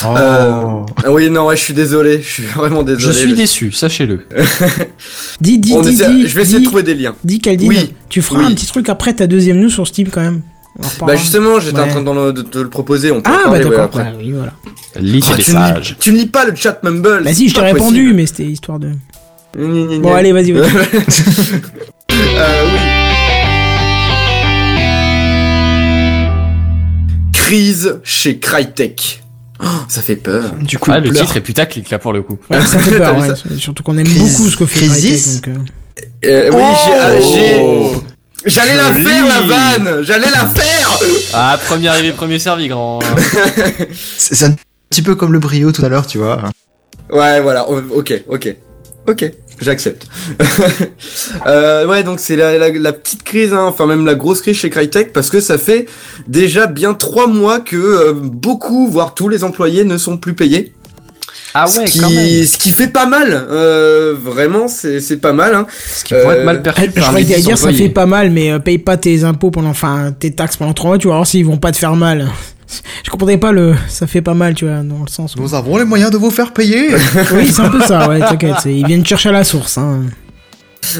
Oh. Euh, oui non ouais je suis désolé, je suis vraiment désolé. Je suis déçu, sachez-le. Dis, dis, dis, essaie- dis. je vais essayer dis- de trouver des liens. Dis Caldine, Oui. tu feras Oui. un petit truc après ta deuxième news sur Steam quand même. Bah justement j'étais en train de, de le proposer, on peut Ah, bah parler, d'accord. ouais, oui, voilà. Lis Oh, tu, ne messages. lis, tu ne lis pas le chat Mumble. Bah si, je t'ai répondu, possible. mais c'était histoire de. Gna, gna, Bon, allez, vas-y, vas-y. (laughs) Euh, oui. Crise chez Crytek. Oh, ça fait peur. Du coup, Ah, le titre est putaclic là pour le coup. Ouais, ça fait (laughs) peur, ouais. Surtout qu'on aime Crise- beaucoup ce que fait Crisis Crytek, donc, euh. Euh, oui, j'ai- ah, j'ai. J'allais la faire la vanne J'allais la faire Ah, premier arrivé, premier servi, grand. (laughs) C'est un petit peu comme le brio tout à l'heure, tu vois. Ouais, voilà, ok, ok. Ok, j'accepte. (laughs) euh, ouais, donc c'est la, la, la petite crise, hein, enfin même la grosse crise chez Crytek, parce que ça fait déjà bien trois mois que euh, beaucoup, voire tous les employés ne sont plus payés. Ah ce, ouais, qui, quand même. ce qui fait pas mal, euh, vraiment, c'est c'est pas mal. Hein. Ce qui pourrait être mal perçu Je par croyais dire ça fait pas mal, mais euh, paye pas tes impôts pendant, enfin tes taxes pendant 3 mois, tu vas voir s'ils vont pas te faire mal. (laughs) Je comprenais pas le, ça fait pas mal, tu vois, dans le sens. où- Nous avons les moyens de vous faire payer. (laughs) Oui, c'est un peu ça, ouais, t'inquiète, c'est- ils viennent chercher à la source, hein.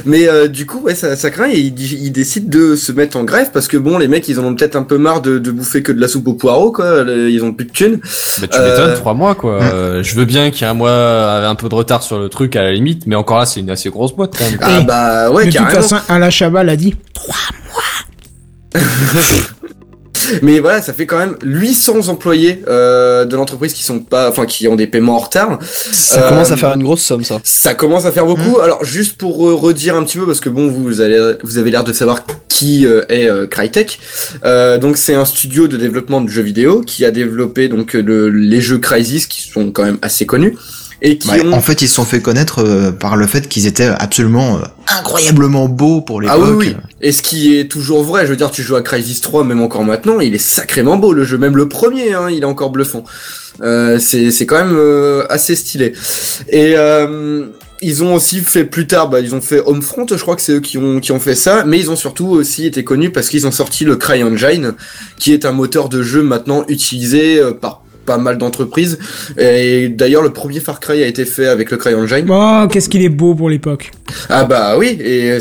Mais euh, du coup, ouais, ça, ça craint et ils, ils décident de se mettre en grève parce que bon, les mecs, ils en ont peut-être un peu marre de, de bouffer que de la soupe au poireau, quoi. le- Ils ont plus de thunes. Bah, tu Euh, m'étonnes, trois mois quoi. Euh, je veux bien qu'il y ait un mois avec un peu de retard sur le truc à la limite, mais encore là, c'est une assez grosse boîte quand même. Ah bah ouais, de toute carrément. façon, Alain Chabat l'a dit. (laughs) (laughs) Mais voilà, ça fait quand même 800 employés euh, de l'entreprise qui sont pas, enfin qui ont des paiements en retard. Ça Euh, commence à faire une grosse somme, ça. Ça commence à faire beaucoup. Alors juste pour euh, redire un petit peu parce que bon, vous allez, vous avez l'air de savoir qui euh, est euh, Crytek. Euh, donc c'est un studio de développement de jeux vidéo qui a développé donc le- les jeux Crysis qui sont quand même assez connus et qui Ouais, ont En fait, ils se sont fait connaître euh, par le fait qu'ils étaient absolument euh, incroyablement beaux pour l'époque. Ah oui, oui. Et ce qui est toujours vrai, je veux dire, tu joues à Crysis 3, même encore maintenant, il est sacrément beau le jeu, même le premier, hein, il est encore bluffant. Euh, c'est c'est quand même euh, assez stylé. Et euh, ils ont aussi fait plus tard, bah, ils ont fait Homefront, je crois que c'est eux qui ont qui ont fait ça, mais ils ont surtout aussi été connus parce qu'ils ont sorti le CryEngine, qui est un moteur de jeu maintenant utilisé par pas mal d'entreprises. Et d'ailleurs, le premier Far Cry a été fait avec le CryEngine. Oh, qu'est-ce qu'il est beau pour l'époque. Ah bah oui, et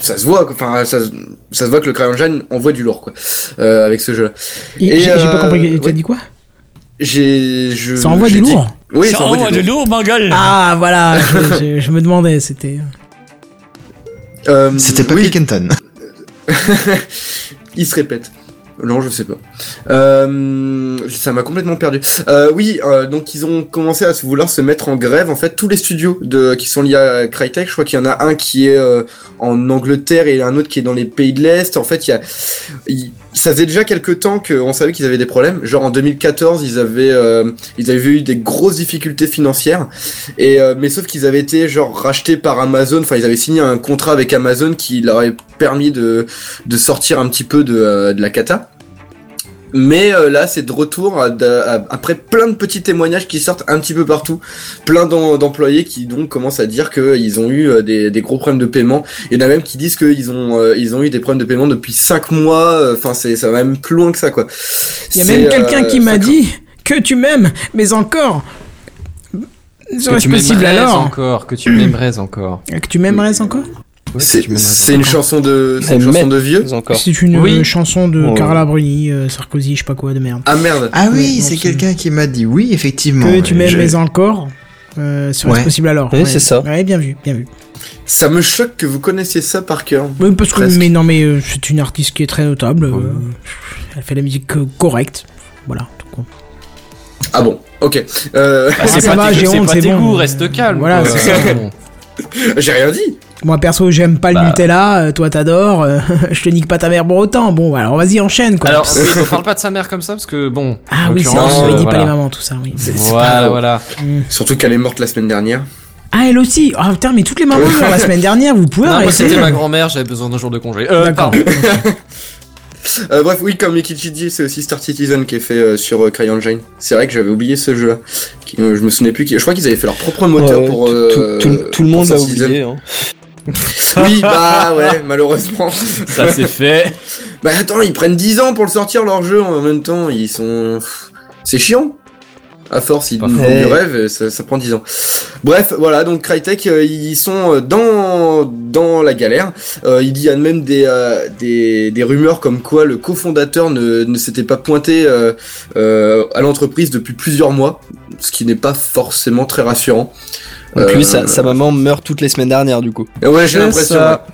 ça se voit, enfin ça, se- ça se voit que le CryEngine envoie du lourd quoi, euh, avec ce jeu. Et J'ai pas euh, compris, tu as oui. dit quoi? J'ai, je, Ça envoie du dit- lourd Oui, Ça ça envoie envoie du lourd. lourd, ma gueule. Ah, voilà, je, je- je me demandais, c'était. Euh, C'était pas oui, Kenton. (laughs) il se répète. Non, je sais pas. Euh, ça m'a complètement perdu. Euh, oui, euh, donc ils ont commencé à vouloir se mettre en grève. En fait, tous les studios de, qui sont liés à Crytek, je crois qu'il y en a un qui est euh, en Angleterre et un autre qui est dans les pays de l'Est. En fait, il y a, il- ça faisait déjà quelques temps qu'on savait qu'ils avaient des problèmes. Genre en 2014, ils avaient, euh, ils avaient eu des grosses difficultés financières. Et euh, mais sauf qu'ils avaient été genre rachetés par Amazon. Enfin, ils avaient signé un contrat avec Amazon qui leur avait permis de de sortir un petit peu de, euh, de la cata. Mais euh, là, c'est de retour à- à- après plein de petits témoignages qui sortent un petit peu partout, plein d'em- d'employés qui donc commencent à dire qu'ils ont eu euh, des, des gros problèmes de paiement. Il y en a même qui disent qu'ils ont euh, ils ont eu des problèmes de paiement depuis 5 mois. euh, Enfin, c'est ça va même plus loin que ça quoi. Il y a même quelqu'un euh, qui m'a dit que tu m'aimes, mais encore. Que tu possible m'aimerais alors encore, que tu m'aimerais encore. Que tu m'aimerais encore? C'est une chanson de c'est une chanson de vieux. Encore. C'est une Oui. chanson de Oh. Carla Bruni, euh, Sarkozy, je sais pas quoi, de merde. Ah merde. Ah oui, Ouais, c'est quelqu'un qui m'a dit oui, effectivement. que tu m'aimes, mais encore. Euh, Serait-ce Ouais. possible alors Oui, Ouais. c'est ça. Ouais, bien vu, bien vu. Ça me choque que vous connaissiez ça par cœur. Oui, parce que, mais non, mais euh, c'est une artiste qui est très notable. euh, elle fait la musique euh, correcte. Voilà. Ah bon, ok. Euh... Ah, c'est pas va, tes, honte, pas c'est tes bon. goûts, reste calme. Voilà, c'est ça. (laughs) J'ai rien dit. Moi perso, j'aime pas le Bah. Nutella, euh, toi t'adores, euh, (laughs) je te nique pas ta mère pour autant. Bon, alors vas-y, enchaîne quoi. Alors, (laughs) oui, on parle pas de sa mère comme ça parce que bon. ah oui, c'est vrai, on euh, dit pas les mamans, tout ça, oui. Voilà, pas- voilà. Surtout qu'elle est morte la semaine dernière. Ah, elle aussi Ah putain, mais toutes les mamans meurent la semaine dernière, vous pouvez Non, moi arrêter c'était ma grand-mère, j'avais besoin d'un jour de congé. Euh, D'accord. pardon. (laughs) Euh, bref, oui, comme Mikichi dit, c'est aussi Star Citizen qui est fait euh, sur euh, CryEngine. C'est vrai que j'avais oublié ce jeu-là. Euh, je me souvenais plus. qui- Je crois qu'ils avaient fait leur propre moteur Ouais, pour. tout- euh, tout, tout- tout le monde Star a Citizen. oublié. Hein. (laughs) Oui, bah ouais, malheureusement. Ça c'est fait. Bah attends, ils prennent 10 ans pour le sortir leur jeu en même temps. Ils sont. C'est chiant. À force, ils nous vendent du rêve, ça, ça prend 10 ans. Bref, voilà, donc Crytek, euh, ils sont euh, dans, dans la galère. Euh, il y a même des, euh, des, des rumeurs comme quoi le cofondateur ne, ne s'était pas pointé à l'entreprise depuis plusieurs mois, ce qui n'est pas forcément très rassurant. Donc lui, Euh, sa, sa maman meurt toutes les semaines dernières du coup. Ouais, j'ai l'impression. ça.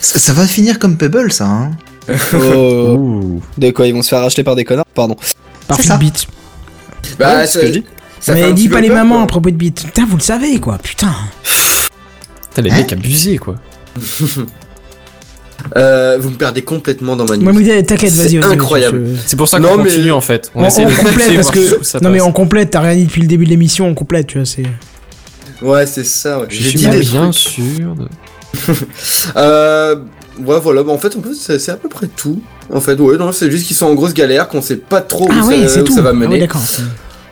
Ça, ça va finir comme Pebble, ça. Hein. Oh. (laughs) De quoi Ils vont se faire racheter par des connards? Pardon. Par. Fitbit. ouais. Bah, Ouais, c'est ce ça- que je dis. ça Mais dis pas les peur, mamans quoi. à propos de Bit. Putain, vous le savez quoi, putain. Putain, les mecs abusés quoi. (laughs) Euh, vous me perdez complètement dans ma news. Moi, mais t'inquiète, C'est vas-y, vas-y. incroyable. C'est pour ça Non, qu'on mais- continue en fait. On, complète parce que non mais on complète t'as rien dit depuis le début de l'émission on complète tu vois c'est Ouais, c'est ça. Ouais. Je J'ai suis dit des bien trucs. sûr. de- (laughs) Euh, ouais, voilà. Bah, en fait, en plus, c'est c'est à peu près tout. En fait, ouais, non, c'est juste qu'ils sont en grosse galère, qu'on sait pas trop où, ah ça, oui c'est où tout ça va ah oui mener. d'accord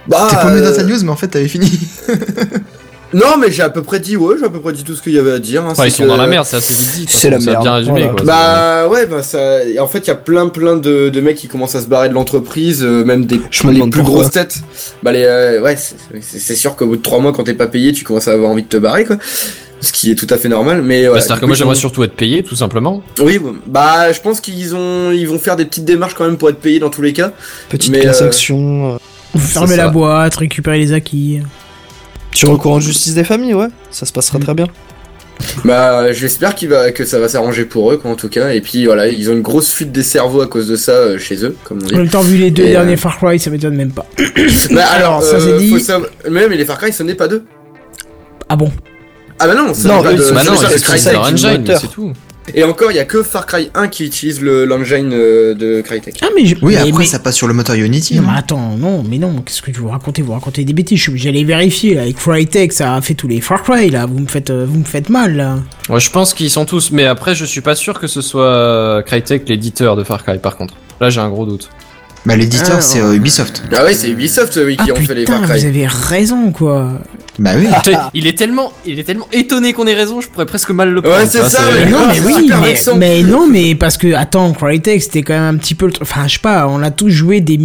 bah, T'es paumé dans euh, ta news, mais en fait, t'avais fini. (laughs) Non, mais j'ai à peu près dit, ouais, j'ai à peu près dit tout ce qu'il y avait à dire. hein, Enfin, ils c'est sont que- dans la merde, c'est assez vite dit. C'est la merde, bien résumé voilà. quoi. Bah ouais, bah ça. En fait, il y a plein, plein de, de mecs qui commencent à se barrer de l'entreprise, euh, même des Je me les plus grosses têtes. Bah les, euh, ouais, c'est- sûr qu'au bout de trois mois, quand t'es pas payé, tu commences à avoir envie de te barrer, quoi. Ce qui est tout à fait normal, mais. Bah, C'est-à-dire que moi j'aimerais surtout être payé tout simplement. Oui, bah je pense qu'ils ont, ils vont faire des petites démarches quand même pour être payés dans tous les cas. Petite Mais, euh, action. euh, fermer la boîte récupérer les acquis Tu recours en justice des familles, ouais. Ça se passera très bien. Bah, j'espère qu'il va, que ça va s'arranger pour eux, quoi, en tout cas. Et puis voilà, ils ont une grosse fuite des cerveaux à cause de ça euh, chez eux, comme on dit. en même temps vu les deux Et, derniers euh, Far Cry ça m'étonne même pas (coughs) Bah, alors, ça c'est euh, dit Même les Far Cry, ce n'est pas deux. ah bon Ah bah non, ça Non, eux, de- c'est- Bah non, c'est tout. Et encore, il y a que Far Cry 1 qui utilise le- l'engine euh, de Crytek. ah mais je- Oui, mais- après, mais- ça passe sur le moteur Unity. non, hein. mais attends, non, mais non, qu'est-ce que vous racontez Vous racontez des bêtises. Je- J'allais vérifier là, avec Crytek, ça a fait tous les Far Cry là. Vous me faites, euh, vous me faites mal là. Ouais, je pense qu'ils sont tous, mais après je suis pas sûr que ce soit euh, Crytek l'éditeur de Far Cry par contre. Là j'ai un gros doute. Bah, l'éditeur, Ah, c'est euh, Ubisoft. Ah ouais, c'est Ubisoft, oui, qui ah ont fait les putain, Far vous Cry. avez raison quoi. Bah oui. Putain, il est tellement, il est tellement étonné qu'on ait raison, je pourrais presque mal le prendre. Ouais, c'est vois, ça, Mais non, mais c'est oui, mais, mais non, mais parce que, attends, Crytek, c'était quand même un petit peu le truc. Enfin, je sais pas, on a tous joué des.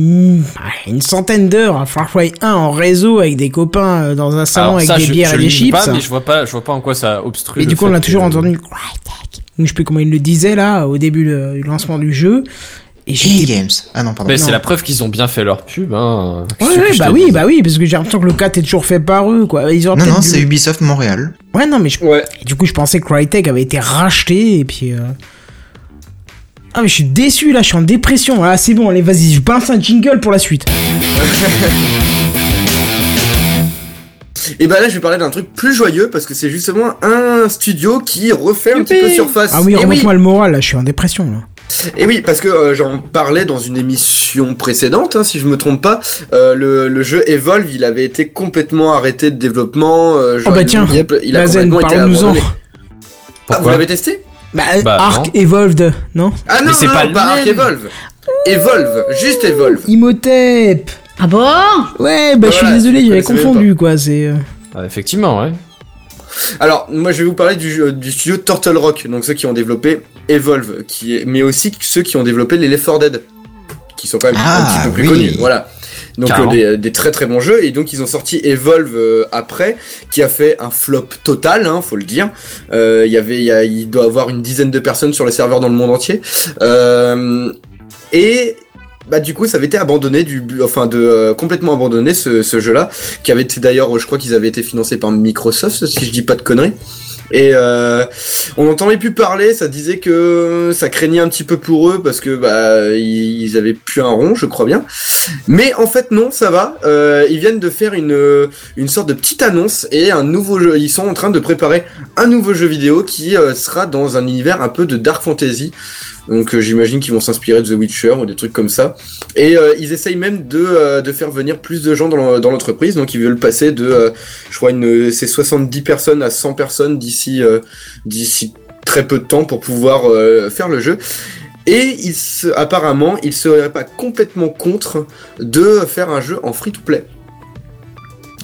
ah, une centaine d'heures à Far Cry 1 en réseau avec des copains euh, dans un salon Alors avec ça, des je, bières je et des chips. pas, mais je vois pas, je vois pas en quoi ça obstrue. Et du coup, on a toujours que- entendu Crytek. Je sais plus comment il le disait là, au début du lancement du jeu. Et. Games. Ah non, pardon. Mais c'est la preuve qu'ils ont bien fait leur pub. Hein. Ouais, bah oui, dis bah oui, parce que j'ai l'impression que le 4 est toujours fait par eux, quoi. Ils ont Non, non, dû- c'est Ubisoft Montréal. Ouais, non, mais je... Ouais. et du coup, je pensais que Crytek avait été racheté, et puis... euh, Ah, mais je suis déçu, là, je suis en dépression. Ah, c'est bon, allez, vas-y, je balance un jingle pour la suite. Et bah là, je vais parler d'un truc plus joyeux parce que c'est justement un studio qui refait un petit peu surface. Ah oui, Et remonte-moi le moral, là, je suis en dépression, là. Et oui, parce que euh, j'en parlais dans une émission précédente, hein, si je me trompe pas, euh, le, le jeu Evolve, il avait été complètement arrêté de développement. euh, genre, Oh bah il- tiens, il a Bazen, complètement été abandonné. Ah, vous l'avez testé? Bah, Bah, Arc non. Evolved, non? Ah non, c'est pas Arc. Evolve. Evolve, juste Evolve. Imhotep Ah bon? Ouais, bah, je suis Voilà, désolé, j'avais confondu, quoi, c'est... euh, Ah, effectivement, ouais. Alors, moi, je vais vous parler du, jeu- du studio Turtle Rock, donc ceux qui ont développé Evolve, qui est, mais aussi ceux qui ont développé les Left 4 Dead, qui sont quand même un Ah, petit peu plus oui. connus. Voilà. Donc euh, des, des très très bons jeux et donc ils ont sorti Evolve euh, après qui a fait un flop total hein, faut le dire Euh, il y avait il, y a- il doit avoir une dizaine de personnes sur les serveurs dans le monde entier Euh, et bah du coup ça avait été abandonné du enfin de euh, complètement abandonné ce, ce jeu là qui avait été d'ailleurs je crois qu'ils avaient été financés par Microsoft si je dis pas de conneries Et euh, on n'entendait plus parler, ça disait que ça craignait un petit peu pour eux parce que bah ils avaient plus un rond, je crois bien. Mais en fait non, ça va. Euh, ils viennent de faire une une sorte de petite annonce et un nouveau jeu. Ils sont en train de préparer un nouveau jeu vidéo qui euh, sera dans un univers un peu de dark fantasy. Donc euh, j'imagine qu'ils vont s'inspirer de The Witcher ou des trucs comme ça. Et euh, ils essayent même de, euh, de faire venir plus de gens dans l'en- dans l'entreprise. Donc ils veulent passer de, euh, je crois, une, c'est 70 personnes à 100 personnes d'ici euh, d'ici très peu de temps pour pouvoir euh, faire le jeu. Et ils se- apparemment, ils seraient pas complètement contre de faire un jeu en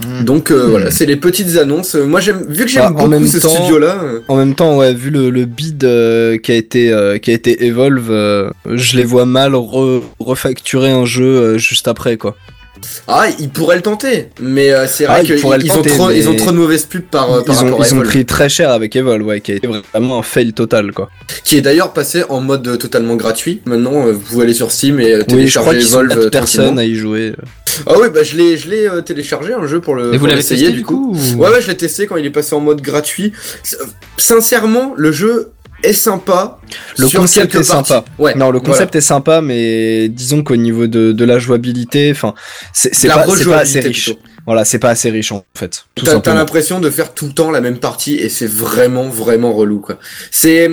free-to-play. Donc euh, voilà, c'est les petites annonces. Moi j'aime, vu que j'aime Bah, en beaucoup même ce temps- studio-là. euh, En même temps, ouais, vu le, le bid euh, qui a été euh, qui a été Evolve, euh, je les vois mal re- refacturer un jeu euh, juste après quoi. Ah, ils pourraient le tenter, mais euh, c'est Ah, vrai ils qu'ils ils ont trop, mais ils ont trop de mauvaises pubs par, euh, par ils ont, rapport à ils ont pris très cher avec Evolve, ouais, qui a été vraiment un fail total quoi. qui est d'ailleurs passé en mode euh, totalement gratuit. Maintenant, euh, vous pouvez aller sur Steam et euh, Oui, je crois télécharger Evolve euh, tranquillement. à y jouer. Ah oui, bah je l'ai, je l'ai euh, téléchargé un jeu pour le. Et vous l'avez testé, du coup, ou- Ouais, ouais, je l'ai testé quand il est passé en mode gratuit. Sincèrement, le jeu est sympa. Le concept est sympa. Ouais. non, le voilà. concept est sympa, mais disons qu'au niveau de, de la jouabilité, enfin, c'est pas, pas assez riche. plutôt. Voilà, c'est pas assez riche en fait. Tout T'as, l'impression de faire tout le temps la même partie et c'est vraiment vraiment relou quoi. C'est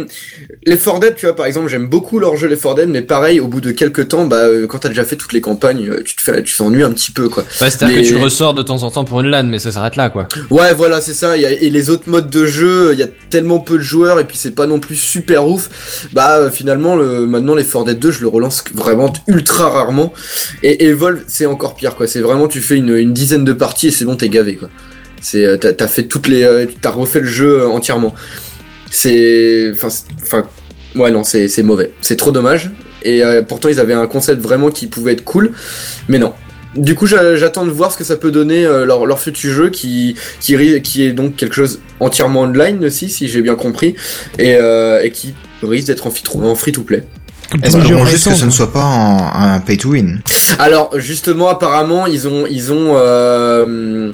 les 4 Dead, tu vois par exemple, j'aime beaucoup leur jeu les 4 Dead, mais pareil au bout de quelques temps, bah euh, quand t'as déjà fait toutes les campagnes, euh, tu te fais, tu t'ennuies un petit peu quoi. C'est-à-dire Mais- que tu ressors de temps en temps pour une LAN, mais ça s'arrête là, quoi. Ouais, voilà, c'est ça. Et les autres modes de jeu, il y a tellement peu de joueurs et puis c'est pas non plus super ouf. Bah euh, finalement, le, maintenant les 4 Dead 2, je le relance vraiment ultra rarement. Et Evolve, c'est encore pire quoi. C'est vraiment, tu fais une, une dizaine de parties et c'est bon, t'es gavé quoi. C'est, t'as, t'as fait toutes les, t'as refait le jeu entièrement. C'est, enfin, ouais non, c'est, c'est mauvais. C'est trop dommage. Et euh, pourtant, ils avaient un concept vraiment qui pouvait être cool, mais non. Du coup, j'a- j'attends de voir ce que ça peut donner euh, leur, leur futur jeu qui, qui, qui est donc quelque chose entièrement online aussi, si j'ai bien compris, et, euh, et qui risque d'être en, free- en free-to-play. Espérons juste que ce ne soit pas un, un pay to win? Alors justement, apparemment, ils ont, ils ont, euh,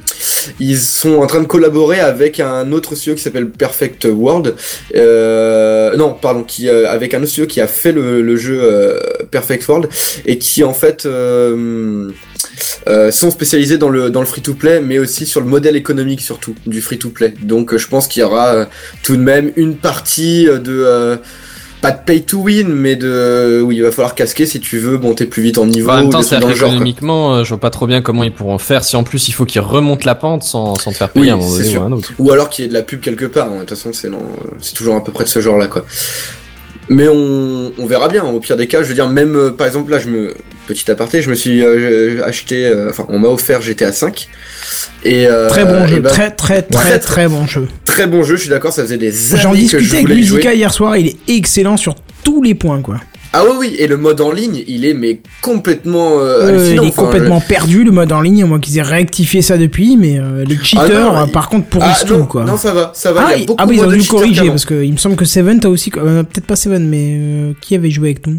ils sont en train de collaborer avec un autre studio qui s'appelle Perfect World. Euh, non, pardon, qui euh, avec un autre studio qui a fait le, le jeu euh, Perfect World et qui en fait euh, euh, sont spécialisés dans le dans le free to play, mais aussi sur le modèle économique surtout du free to play. Donc je pense qu'il y aura euh, tout de même une partie euh, de euh, pas de pay to win, mais de où il va falloir casquer si tu veux monter plus vite en niveau. en même temps, c'est genre, économiquement, euh, je vois pas trop bien comment ils pourront faire si en plus il faut qu'ils remontent la pente sans, sans te faire payer Oui, un donné ou un autre. Ou alors qu'il y ait de la pub quelque part. hein. De toute façon, c'est toujours à peu près de ce genre-là, quoi. Mais on, on verra bien. Au pire des cas, je veux dire, même euh, par exemple là, je me petit aparté, je me suis euh, acheté, euh, enfin, on m'a offert GTA 5 et euh, Très bon jeu, bah, très très très très bon jeu. très bon jeu. Je suis d'accord, ça faisait des J'en années que je discutais avec jouer. Ludica hier soir, il est excellent sur tous les points quoi. Ah oui, oui, et le mode en ligne, il est mais complètement euh, Euh, hallucinant. il est Enfin, complètement perdu le mode en ligne, moi qu'ils aient rectifié ça depuis, mais euh, les cheaters Ah non, euh, par contre pourrissent Ah, tout non, quoi. Non, ça va, ça va. ah, il y a beaucoup ah oui, ils moins ont dû le cheaters corriger parce que il me semble que Seven t'as aussi, euh, peut-être pas Seven, mais euh, qui avait joué avec nous?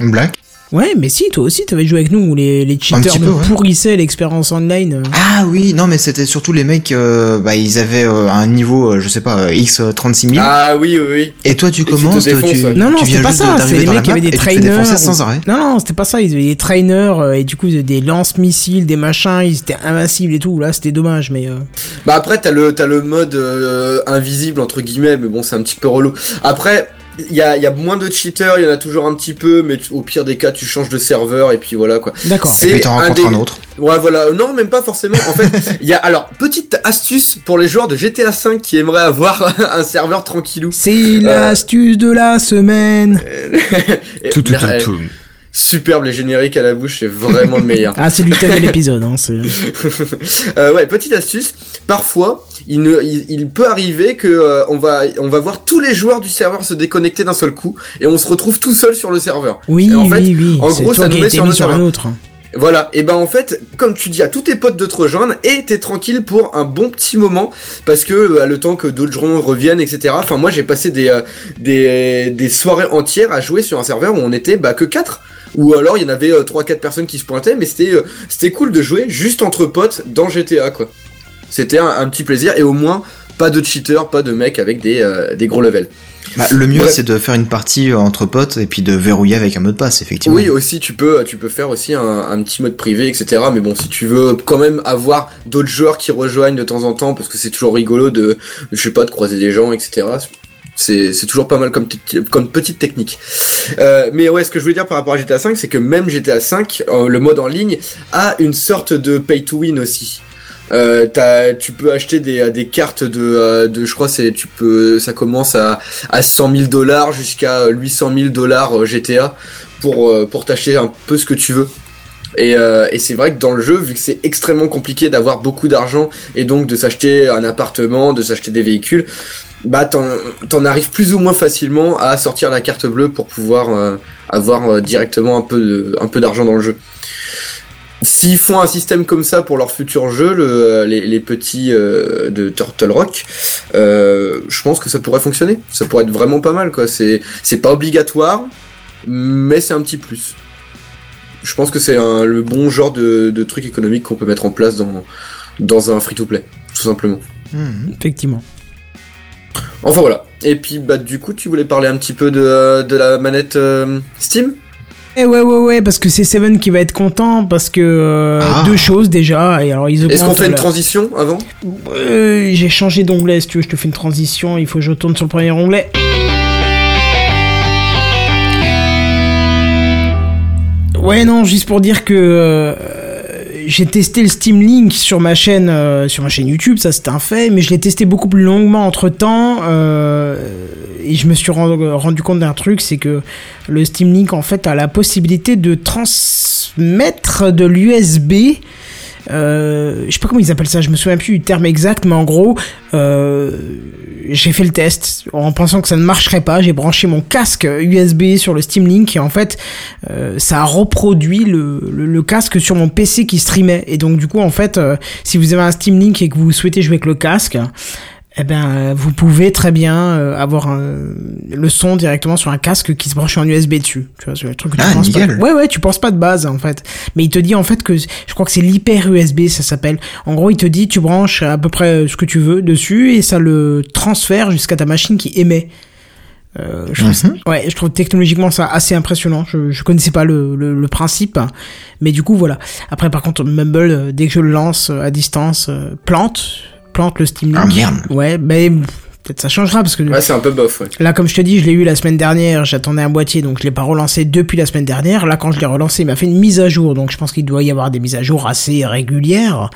Black? Ouais, mais si, toi aussi t'avais joué avec nous où les, les cheaters nous ouais. pourrissaient l'expérience online. Ah oui, non mais c'était surtout les mecs, euh, bah ils avaient euh, un niveau, euh, je sais pas, euh, X 36 000. Ah oui, oui, oui. Et toi tu Et commences, tu. Non, non, tu c'était viens pas juste ça. C'est d'arriver les mecs qui avaient des trainers. sans arrêt. Non, non, c'était pas ça. Ils avaient des trainers euh, et du coup, ils avaient des lance-missiles, des machins. Ils étaient invincibles et tout. Là, c'était dommage, mais. euh, Bah après t'as le t'as le mode euh, invisible entre guillemets mais bon c'est un petit peu relou. Après il y a, il y a moins de cheaters, il y en a toujours un petit peu mais au pire des cas tu changes de serveur et puis voilà quoi. D'accord. Et puis t'en rencontres des- un autre. Ouais voilà, non même pas forcément. En fait, il y a alors petite astuce pour les joueurs de GTA 5 qui aimeraient avoir (laughs) un serveur tranquillou. C'est l'astuce de la semaine. Et- (laughs) Tout, tout, tout, euh, tout. Superbe les génériques à la bouche, c'est vraiment le meilleur. (laughs) Ah, c'est du thème de l'épisode. Hein, c'est- (laughs) Euh, ouais, petite astuce. Parfois, il, ne, il, il peut arriver que euh, on va on va voir tous les joueurs du serveur se déconnecter d'un seul coup et on se retrouve tout seul sur le serveur. Oui, Et en fait, oui, oui. En gros, ça nous met sur un autre. Voilà. Et ben en fait, comme tu dis à tous tes potes de te rejoindre et t'es tranquille pour un bon petit moment parce que euh, le temps que d'autres gens reviennent, etc. Enfin, moi j'ai passé des euh, des des soirées entières à jouer sur un serveur où on était bah que quatre. Ou alors il y en avait 3-4 personnes qui se pointaient, mais c'était euh, c'était cool de jouer juste entre potes dans GTA quoi. C'était un, un petit plaisir et au moins pas de cheater, pas de mec avec des, euh, des gros levels. Bah, le mieux, c'est de faire une partie euh, entre potes et puis de verrouiller avec un mot de passe, effectivement. Oui, aussi tu peux, tu peux faire aussi un, un petit mode privé, etc. Mais bon, si tu veux quand même avoir d'autres joueurs qui rejoignent de temps en temps, parce que c'est toujours rigolo de, je sais pas, de croiser des gens, etc. C'est, toujours pas mal comme, comme petite technique. Euh, mais ouais, ce que je voulais dire par rapport à GTA 5, c'est que même GTA 5, euh, le mode en ligne, a une sorte de pay to win aussi. Euh, tu peux acheter des, des cartes de, euh, de, je crois c'est, tu peux, ça commence à, à 100 000 dollars jusqu'à 800 000 dollars euh, GTA pour, pour t'acheter un peu ce que tu veux. Et, et c'est vrai que dans le jeu, vu que c'est extrêmement compliqué d'avoir beaucoup d'argent et donc de s'acheter un appartement, de s'acheter des véhicules, bah t'en, t'en arrives plus ou moins facilement à sortir la carte bleue pour pouvoir euh, avoir euh, directement un peu, de, un peu d'argent dans le jeu. S'ils font un système comme ça pour leur futur jeu, le, les, les petits euh, de Turtle Rock, euh, je pense que ça pourrait fonctionner. Ça pourrait être vraiment pas mal, quoi. C'est, c'est pas obligatoire, mais c'est un petit plus. Je pense que c'est un- le bon genre de, de truc économique qu'on peut mettre en place dans, dans un free-to-play, tout simplement. Effectivement. Enfin voilà. Et puis bah du coup, tu voulais parler un petit peu de, euh, de la manette euh, Steam? Eh ouais, ouais, ouais, parce que c'est Seven qui va être content, parce que euh, Ah. deux choses déjà. Et alors, ils Est-ce qu'on fait une transition avant? Euh, J'ai changé d'onglet, si tu veux, je te fais une transition. Il faut que je retourne sur le premier onglet. Ouais, non, juste pour dire que euh, j'ai testé le Steam Link sur ma chaîne, euh, sur ma chaîne YouTube, ça c'est un fait, mais je l'ai testé beaucoup plus longuement entre temps. et je me suis rendu, rendu compte d'un truc, c'est que le Steam Link en fait a la possibilité de transmettre de l'USB. Euh, je sais pas comment ils appellent ça, je me souviens plus du terme exact, mais en gros, euh, j'ai fait le test en pensant que ça ne marcherait pas. J'ai branché mon casque USB sur le Steam Link et en fait, euh, ça a reproduit le, casque sur mon PC qui streamait. Et donc du coup, en fait, euh, si vous avez un Steam Link et que vous souhaitez jouer avec le casque, eh ben, euh, vous pouvez très bien euh, avoir un- le son directement sur un casque qui se branche en USB dessus. Tu vois, c'est le truc que tu Ah, penses pas. Ouais, ouais, tu penses pas de base en fait. Mais il te dit en fait que je crois que c'est l'hyper USB, ça s'appelle. En gros, il te dit tu branches à peu près ce que tu veux dessus et ça le transfère jusqu'à ta machine qui émet. Euh, je trouve, Mhm. ouais, je trouve technologiquement ça assez impressionnant. Je, je connaissais pas le, le, le principe, mais du coup voilà. Après par contre Mumble, euh, dès que je le lance euh, à distance, euh, plante, plante le Steam Link. Ah, merde. Ouais, mais pff, peut-être ça changera parce que Ouais, c'est un peu bof, ouais. Là, comme je te dis, je l'ai eu la semaine dernière, j'attendais un boîtier, donc je l'ai pas relancé depuis la semaine dernière. Là, quand je l'ai relancé, il m'a fait une mise à jour, donc je pense qu'il doit y avoir des mises à jour assez régulières.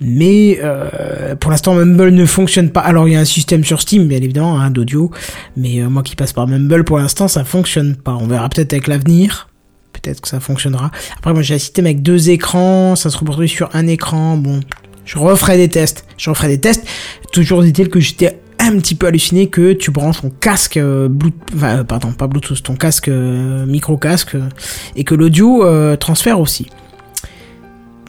Mais euh, pour l'instant, Mumble ne fonctionne pas. Alors, il y a un système sur Steam, bien évidemment, hein, d'audio. Mais euh, moi qui passe par Mumble, pour l'instant, ça fonctionne pas. On verra peut-être avec l'avenir. Peut-être que ça fonctionnera. Après, moi, j'ai un système avec deux écrans. Ça se reproduit sur un écran. Bon, je referai des tests. Je referai des tests. Toujours dit-il que j'étais un petit peu halluciné que tu branches ton casque euh, Bluetooth, enfin, euh, pardon, pas Bluetooth, ton casque euh, micro casque et que l'audio euh, transfère aussi.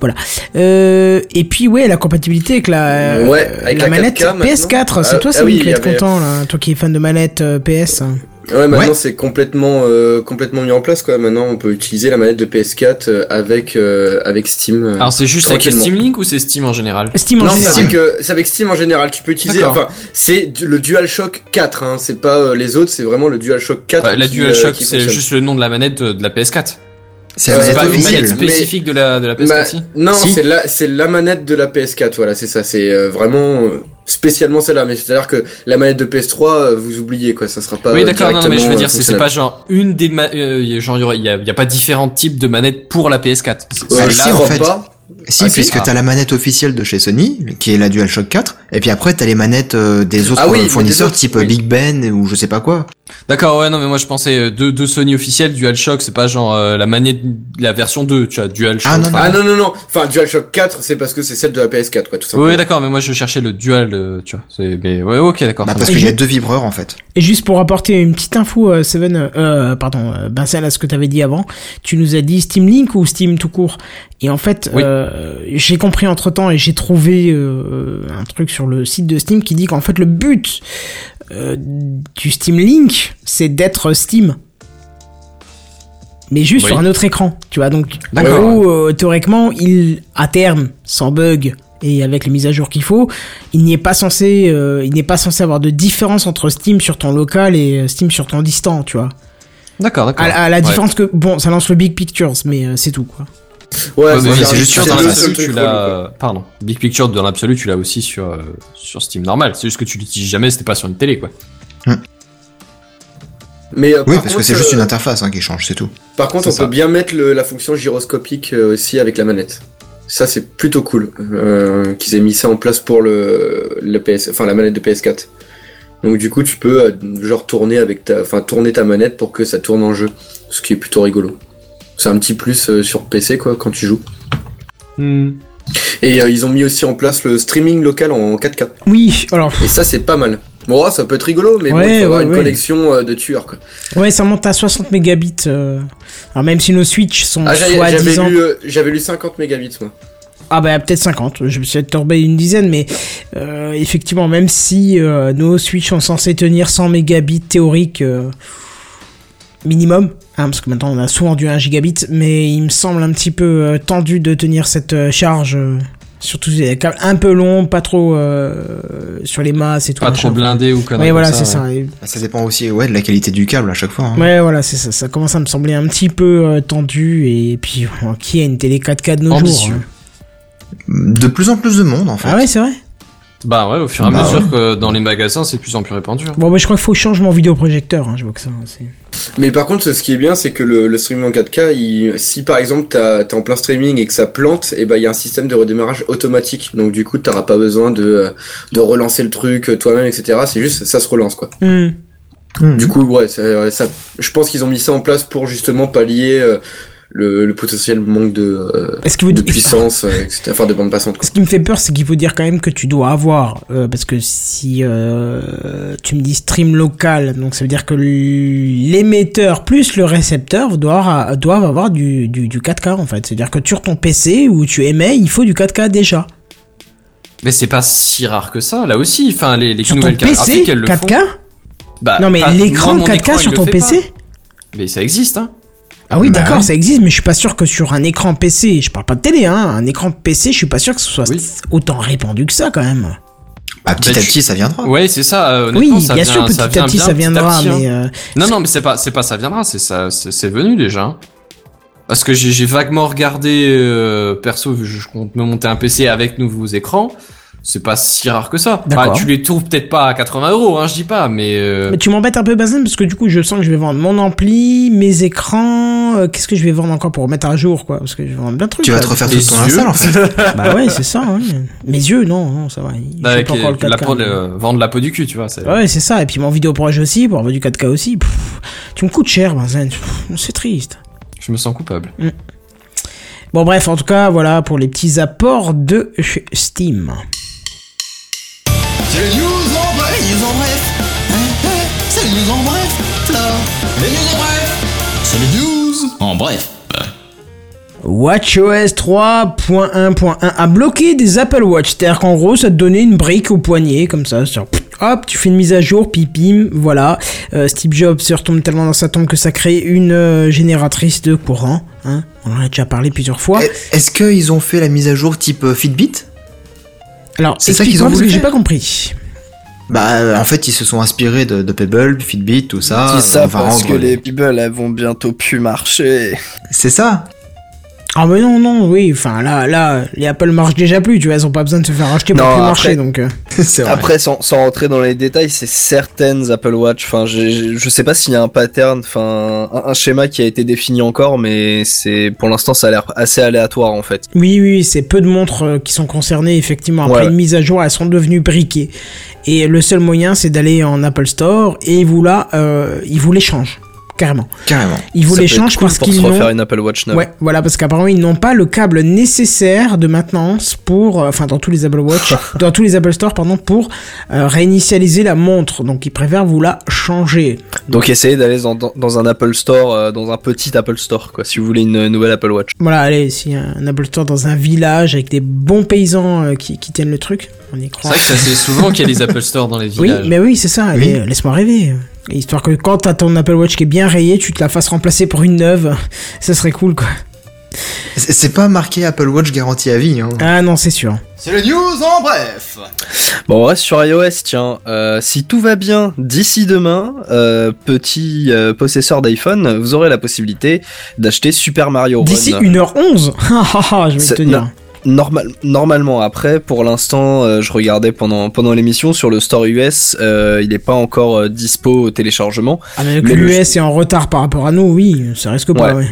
Voilà. Et puis ouais, la compatibilité avec la, Ouais, avec la la manette 4K PS4. C'est toi, Ah, Samy, oui, qui va être avait- content là, toi qui es fan de manette PS. Ouais, maintenant c'est complètement euh, complètement mis en place quoi. Maintenant on peut utiliser la manette de PS4 euh, avec euh, avec Steam. euh, Alors c'est juste avec. Steam Link ou c'est Steam en général non, c'est avec, euh, c'est avec Steam en général. Tu peux utiliser. Enfin, c'est le DualShock 4. Hein, c'est pas euh, les autres. C'est vraiment le DualShock 4. Ouais, La qui, DualShock, euh, c'est juste le nom de la manette de, de la PS4. C'est pas manette une manette spécifique de la, de la PS4 Bah, aussi non, c'est la, c'est la manette de la PS4, voilà, c'est ça, c'est euh, vraiment euh, spécialement celle-là, mais c'est-à-dire que la manette de PS3, euh, vous oubliez quoi, ça sera pas. oui, d'accord, non, non, mais je veux dire, euh, c'est c'est pas genre une des ma- euh, genre il y a, il y a pas différents types de manettes pour la PS4. C'est- Ah, c'est si, en fait. Si, Ah, puisque Ah. t'as la manette officielle de chez Sony, qui est la DualShock 4, et puis après t'as les manettes euh, des autres Ah oui, fournisseurs des autres, type oui. Big Ben ou je sais pas quoi. D'accord, ouais, non, mais moi je pensais euh, deux, deux Sony officiels, DualShock, c'est pas genre euh, la manette, la version 2, tu vois, DualShock. Ah enfin, non, non, non, enfin DualShock 4, c'est parce que c'est celle de la PS4, quoi, tout simplement. Ouais, d'accord, mais moi je cherchais le Dual, euh, tu vois. C'est, mais ouais, ok, d'accord. Bah, parce qu'il y a deux vibreurs en fait. Et juste pour apporter une petite info, euh, Seven, euh, pardon, euh, Vincent, à ce que tu avais dit avant, tu nous as dit Steam Link ou Steam tout court? Et en fait, Oui. euh, j'ai compris entre temps et j'ai trouvé euh, un truc sur le site de Steam qui dit qu'en fait le but euh, du Steam Link, c'est d'être Steam. Mais juste Oui. sur un autre écran, tu vois. Donc, en D'accord. gros, euh, théoriquement, il, à terme, sans bug et avec les mises à jour qu'il faut, il n'est pas censé, euh, il n'est pas censé avoir de différence entre Steam sur ton local et Steam sur ton distant, tu vois. D'accord, d'accord. À, à la Ouais. différence que bon, ça lance le big pictures, mais euh, c'est tout quoi. Ouais, c'est juste dans l'absolu, tu l'as. Pardon. Big Picture dans l'absolu, tu l'as aussi sur, euh, sur Steam normal. C'est juste que tu l'utilises jamais, c'était pas sur une télé, quoi. Mais euh, Oui, par parce que c'est juste euh, une interface hein, qui change, c'est tout. Par contre, on ça. peut bien mettre le- la fonction gyroscopique euh, aussi avec la manette. Ça, c'est plutôt cool euh, qu'ils aient mis ça en place pour le, le PS, enfin la manette de PS4. Donc du coup, tu peux euh, genre tourner avec ta, enfin tourner ta manette pour que ça tourne en jeu, ce qui est plutôt rigolo. C'est un petit plus euh, sur PC quoi quand tu joues. Hmm. Et euh, ils ont mis aussi en place le streaming local en 4K. Oui, alors. Et ça, c'est pas mal. Bon, ça peut être rigolo, mais bon, il faut avoir ouais, une connexion euh, de tueur quoi. Ouais, ça monte à 60 mégabits. euh, Alors même si nos Switch sont Ah, j'avais j'avais soi-disant. lu, euh, j'avais lu 50 mégabits moi. Ah bah peut-être 50, je me suis tombé une dizaine, mais effectivement, même si nos Switch sont censés tenir 100 mégabits théoriques minimum, hein, parce que maintenant on a souvent du 1 gigabit, mais il me semble un petit peu euh, tendu de tenir cette euh, charge, euh, surtout les câbles un peu long, pas trop euh, sur les masses et tout. Pas trop blindé ou conneries Ouais, voilà, c'est ça, ça. Et- Ça dépend aussi ouais, de la qualité du câble à chaque fois. hein. Ouais, voilà, c'est ça. Ça commence à me sembler un petit peu euh, tendu, et puis bon, qui a une télé 4K de nos Ambitieux. jours hein De plus en plus de monde en fait. Ah ouais, c'est vrai? Bah ouais, au fur et à Bah mesure ouais. que dans les magasins, c'est de plus en plus répandu. hein. Bon, bah, je crois qu'il faut changer mon vidéoprojecteur, hein, je vois que ça. c'est- Mais par contre, ce qui est bien, c'est que le, le streaming en 4K, il- si par exemple t'es en plein streaming et que ça plante, et ben il y a un système de redémarrage automatique. Donc du coup, t'auras pas besoin de, de relancer le truc euh, toi-même, etc. C'est juste ça se relance quoi. Hmm. Du coup, ouais, ça, ça- je pense qu'ils ont mis ça en place pour justement pallier euh, le, le potentiel manque de, euh, Est-ce qu'il vous de puissance, euh, etc. Enfin, de bande passante. Quoi. Ce qui me fait peur, c'est qu'il faut dire quand même que tu dois avoir, euh, parce que si euh, tu me dis stream local, donc ça veut dire que l'émetteur plus le récepteur doivent, doivent avoir du, du, du 4K en fait. C'est-à-dire que sur ton PC où tu émets, il faut du 4K déjà. Mais c'est pas si rare que ça, là aussi. Enfin, les, les Sur ton nouvelles cartes PC, graphiques, elles le 4K font. Bah, Non mais l'écran moi, mon 4K écran, sur ton PC pas. Mais ça existe, hein. Ah oui, Bah d'accord, ouais. ça existe, mais je suis pas sûr que sur un écran PC, je parle pas de télé, hein, un écran PC, je suis pas sûr que ce soit autant répandu que ça quand même. Bah, petit Bah, à tu- petit, ça viendra. Ouais, c'est ça. euh, Oui, ça bien vient- sûr, petit à vient petit, bien ça viendra, petit, hein. mais, euh, Non, non, mais c'est pas, c'est pas ça viendra, c'est ça, c'est c'est venu déjà. hein. Parce que j'ai vaguement regardé, euh, perso, je je compte me monter un PC avec nouveaux écrans. C'est pas si rare que ça. Bah, tu les trouves peut-être pas à 80 euros, hein, je dis pas, mais. euh, Mais tu m'embêtes un peu, Bazen, parce que du coup, je sens que je vais vendre mon ampli, mes écrans. euh, Qu'est-ce que je vais vendre encore pour remettre à jour, quoi Parce que je vais vendre plein de trucs. Tu vas là. te refaire Les toute ton yeux. install en fait. (laughs) Bah ouais, c'est ça. hein. Mes yeux, non, non, ça va. je avec fais pas encore le la 4K, peau, mais- le- vendre la peau du cul, tu vois. c'est- Ouais, c'est ça. Et puis mon vidéoprojet aussi, pour avoir du 4K aussi. Pff, tu me coûtes cher, Bazen. Pff, C'est triste. Je me sens coupable. Bon, bref, en tout cas, voilà pour les petits apports de Steam. C'est les news en bref, les news en bref. Hein, hein, C'est les news en bref, là. Les news en bref. C'est les news en bref. WatchOS 3.1.1 a bloqué des Apple Watch. C'est-à-dire qu'en gros, ça te donnait une brique au poignet, comme ça. sur- Hop, tu fais une mise à jour, pipim, voilà. Euh, Steve Jobs se retombe tellement dans sa tombe que ça crée une euh, génératrice de courant. Hein On en a déjà parlé plusieurs fois. Est-ce qu'ils ont fait la mise à jour type euh, Fitbit? Alors, c'est ça qu'ils ont parce voulu que j'ai pas compris. Bah, euh, en fait, ils se sont inspirés de, de Pebble, Fitbit, tout ça. Dis ça va parce rendre que les People elles vont bientôt plus marcher. C'est ça. Ah mais non, non, oui, enfin là, là, les Apple marchent déjà plus, tu vois, elles ont pas besoin de se faire racheter pour Non, plus après- marcher, donc... euh. (laughs) Après, sans, sans rentrer dans les détails, c'est certaines Apple Watch. Enfin, je sais pas s'il y a un pattern, enfin, un, un schéma qui a été défini encore, mais c'est pour l'instant, ça a l'air assez aléatoire en fait. Oui, oui, c'est peu de montres euh, qui sont concernées, effectivement. Après Ouais. une mise à jour, elles sont devenues briquées. Et le seul moyen, c'est d'aller en Apple Store, et ils vous, là, euh, ils vous les changent. Carrément. Carrément. Ils vous Ça les peut être changent cool parce pour qu'ils se refaire n'ont... une Apple Watch neuve. Ouais, voilà, parce qu'apparemment ils n'ont pas le câble nécessaire de maintenance pour, euh, enfin dans tous les Apple Watch, (laughs) dans tous les Apple Store, pardon, pour euh, réinitialiser la montre. Donc ils préfèrent vous la changer. Donc essayez d'aller dans, dans, dans un Apple Store, euh, dans un petit Apple Store, quoi, si vous voulez une nouvelle Apple Watch. Voilà, allez, a un Apple Store dans un village avec des bons paysans euh, qui, qui tiennent le truc, on y C'est croit. vrai que c'est assez souvent qu'il y a les (laughs) Apple Store dans les Oui, villages. mais oui, c'est ça. Laisse-moi rêver. Histoire que quand t'as ton Apple Watch qui est bien rayé, tu te la fasses remplacer pour une neuve. Ça serait cool, quoi. C'est pas marqué Apple Watch garantie à vie. Hein. Ah non, c'est sûr. C'est le news en bref. Bon, on reste sur iOS, tiens. Euh, si tout va bien, d'ici demain, euh, petit euh, possesseur d'iPhone, vous aurez la possibilité d'acheter Super Mario Run. D'ici 1h11 (laughs) Ah, Je vais te dire. Normal, normalement, après, pour l'instant, euh, je regardais pendant, pendant l'émission sur le store US, euh, il n'est pas encore euh, dispo au téléchargement. Ah, mais que Mais le- l'US est en retard par rapport à nous, oui, ça risque pas, Ouais. ouais.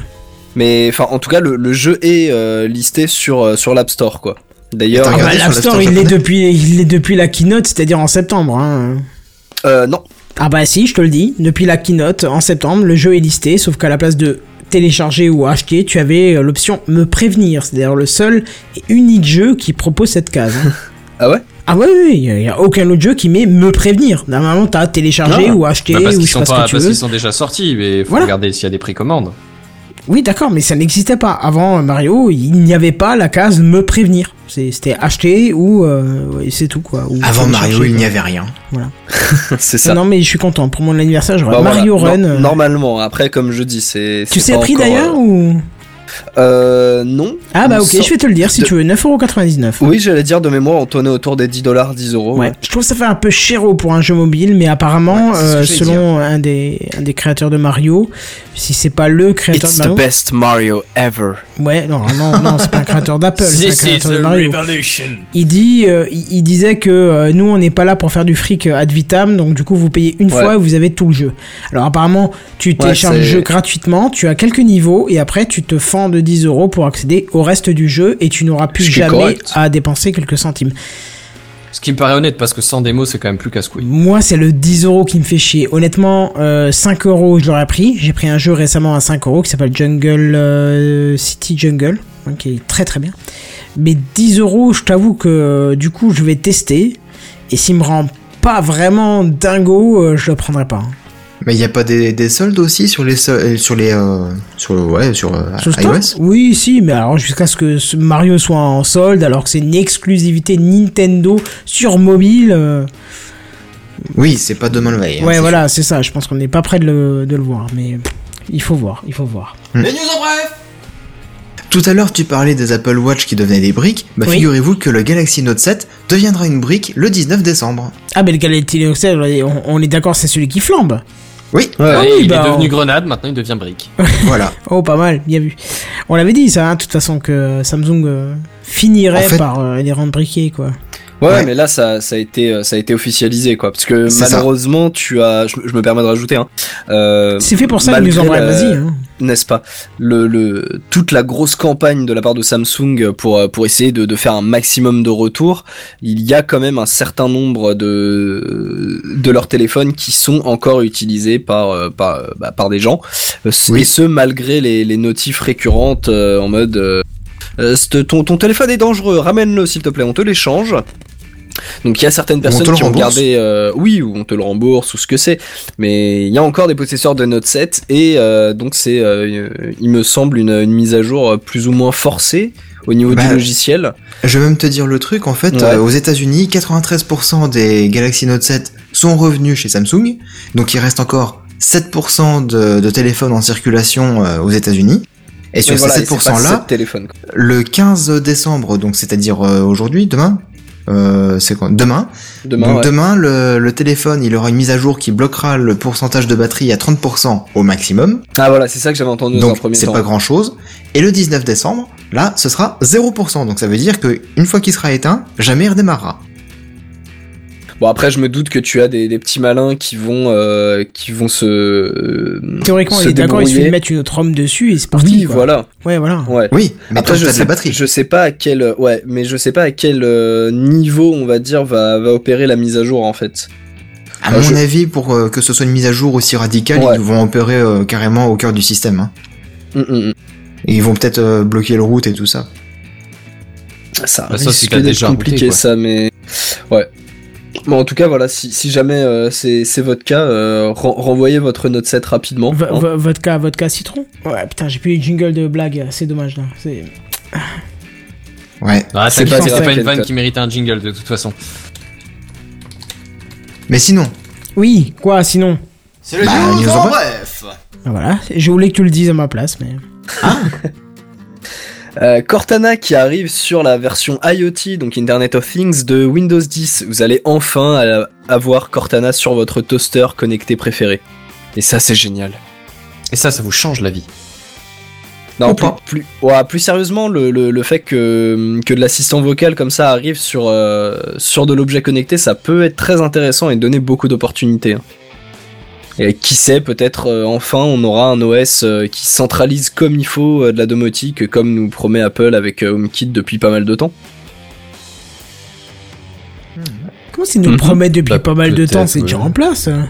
Mais enfin, en tout cas, le, le jeu est euh, listé sur, euh, sur l'App Store, quoi. D'ailleurs, Ah bah, l'App Store, il l'est depuis, il l'est depuis la keynote, c'est-à-dire en septembre. Hein. Euh, non. Ah bah si, je te le dis. Depuis la keynote, en septembre, le jeu est listé, sauf qu'à la place de télécharger ou acheter, tu avais euh, l'option me prévenir. C'est d'ailleurs le seul et unique jeu qui propose cette case. hein. (laughs) ah ouais? Ah ouais, oui, il n'y a aucun autre jeu qui met me prévenir. Normalement, t'as téléchargé Non. ou acheté Bah, parce ou qu'ils je sais sont pas ce que tu parce veux. qu'ils sont déjà sortis, mais faut Voilà. regarder s'il y a des précommandes. Oui, d'accord, mais ça n'existait pas. Avant Mario, il n'y avait pas la case me prévenir. C'était acheter ou euh, c'est tout quoi. Ou Avant Mario, il n'y avait rien. Voilà. (laughs) c'est ça. Non, mais je suis content. Pour mon anniversaire, j'aurai Bah, voilà. Mario Non- Run. euh, Normalement, après, comme je dis, c'est. Tu sais encore, d'ailleurs euh, ou? Euh, non. Ah bah ok, je vais te le dire si de- tu veux. 9,99€. Oui, j'allais dire de mémoire, on tournait autour des 10 dollars, 10 euros. Ouais. Je trouve que ça fait un peu chéro pour un jeu mobile, mais apparemment, Ouais, euh, selon un des, un des créateurs de Mario, si c'est pas le créateur It's de the Mario. best Mario ever. Ouais, non, non, non, c'est pas un créateur d'Apple, c'est un créateur de Mario. revolution. Il dit, euh, il, il disait que euh, nous on n'est pas là pour faire du fric ad vitam, donc du coup vous payez une Ouais. fois et vous avez tout le jeu. Alors apparemment tu télécharges le jeu gratuitement, tu as quelques niveaux et après tu te fends de 10 euros pour accéder au reste du jeu et tu n'auras plus jamais correct. à dépenser quelques centimes. Ce qui me paraît honnête, parce que sans démo, c'est quand même plus casse-couille. Moi, c'est le 10 euros qui me fait chier. Honnêtement, euh, 5 euros, je l'aurais pris. J'ai pris un jeu récemment à 5 euros qui s'appelle Jungle euh, City Jungle, hein, qui est très très bien. Mais 10 euros, je t'avoue que euh, du coup, je vais tester. Et s'il me rend pas vraiment dingo, euh, je le prendrai pas. hein. Mais il n'y a pas des, des soldes aussi sur les sol- euh, sur les euh, sur le ouais sur, euh, Sur le store iOS Oui, si, mais alors jusqu'à ce que ce Mario soit en solde, alors que c'est une exclusivité Nintendo sur mobile. euh, Oui, c'est pas demain le veille. hein, ouais, voilà, c'est ça. Je pense qu'on n'est pas prêt de le, de le voir, mais il faut voir, il faut voir. Les news en bref. Tout à l'heure, tu parlais des Apple Watch qui devenaient des briques. Bah, Oui. figurez-vous que le Galaxy Note 7 deviendra une brique le 19 décembre. Ah, mais le Galaxy Note 7, on, on est d'accord, c'est celui qui flambe. Oui. Ah oui, il bah, est devenu on- grenade, maintenant il devient brique. (laughs) voilà. Oh, pas mal, bien vu. On l'avait dit, ça, hein, de toute façon, que Samsung euh, finirait En fait- par euh, les rendre briqués, quoi. Ouais, mais là ça, ça a été euh, ça a été officialisé quoi parce que ça. malheureusement tu as je, je me permets de rajouter hein, euh, C'est fait pour ça, malgré ils nous en la- hein. n'est-ce pas? Le, le toute la grosse campagne de la part de Samsung pour euh, pour essayer de, de faire un maximum de retours il y a quand même un certain nombre de de leurs téléphones qui sont encore utilisés par par bah, par des gens et ce malgré les, les notifs récurrentes en mode euh, ton, ton téléphone est dangereux, ramène-le s'il te plaît, on te l'échange. Donc il y a certaines on personnes qui ont gardé, euh, oui, ou on te le rembourse ou ce que c'est, mais il y a encore des possesseurs de Note 7 et euh, donc c'est, euh, il me semble, une, une mise à jour plus ou moins forcée au niveau Bah, du logiciel. Je vais même te dire le truc, en fait, Ouais. aux États-Unis, 93% des Galaxy Note 7 sont revenus chez Samsung, donc il reste encore 7% de, de téléphones en circulation aux États-Unis. Et sur ces et c'est pas 7% là, le 15 décembre, donc c'est-à-dire aujourd'hui, demain, euh, c'est quoi Demain. Demain, Donc ouais. demain, le, le téléphone, il aura une mise à jour qui bloquera le pourcentage de batterie à 30% au maximum. Ah voilà, c'est ça que j'avais entendu dans un Donc premier c'est temps. pas grand chose. Et le 19 décembre, là, ce sera 0%. Donc ça veut dire que une fois qu'il sera éteint, jamais il redémarrera. Bon après je me doute que tu as des, des petits malins qui vont euh, qui vont se euh, Théoriquement, se il est d'accord, il suffit de mettre une autre ROM dessus et c'est parti. Oui, quoi. voilà. Ouais, voilà. Ouais. Oui, mais Après, je sais, la batterie. je sais pas à quel, ouais, mais je sais pas à quel euh, niveau, on va dire, va, va opérer la mise à jour, en fait. À Euh, mon je- avis, pour euh, que ce soit une mise à jour aussi radicale, Ouais. ils vont opérer euh, carrément au cœur du système. hein. Mm, mm, mm. Et ils vont peut-être euh, bloquer le route et tout ça. Ça Bah, ça, risque c'est déjà compliqué, routé, ça, mais ouais. Bon, en tout cas, voilà, si, si jamais euh, c'est c'est votre cas, euh, ren- renvoyez votre Note 7 rapidement. V- hein. v- vodka, vodka citron Ouais, putain, j'ai plus les jingle de blague, c'est dommage là. C'est... Ouais. Ah, C'est pas pas, une vanne qui mérite un jingle de toute façon. Mais sinon, Oui, quoi sinon C'est le Bah, en bref. Ah, Voilà, je voulais que tu le dises à ma place, mais. (laughs) Euh, Cortana qui arrive sur la version IoT, donc Internet of Things de Windows 10. Vous allez enfin avoir Cortana sur votre toaster connecté préféré. Et ça, c'est génial. Et ça, ça vous change la vie. Non, Ou plus, pas. plus, ouais, plus sérieusement, le, le, le fait que, que de l'assistant vocal comme ça arrive sur, euh, sur de l'objet connecté, ça peut être très intéressant et donner beaucoup d'opportunités. hein. Et qui sait, peut-être euh, enfin on aura un OS euh, qui centralise comme il faut euh, de la domotique, comme nous promet Apple avec euh, HomeKit depuis pas mal de temps. Comment c'est nous Mhm. promet depuis Bah, pas mal de temps? C'est déjà ouais. en place. hein.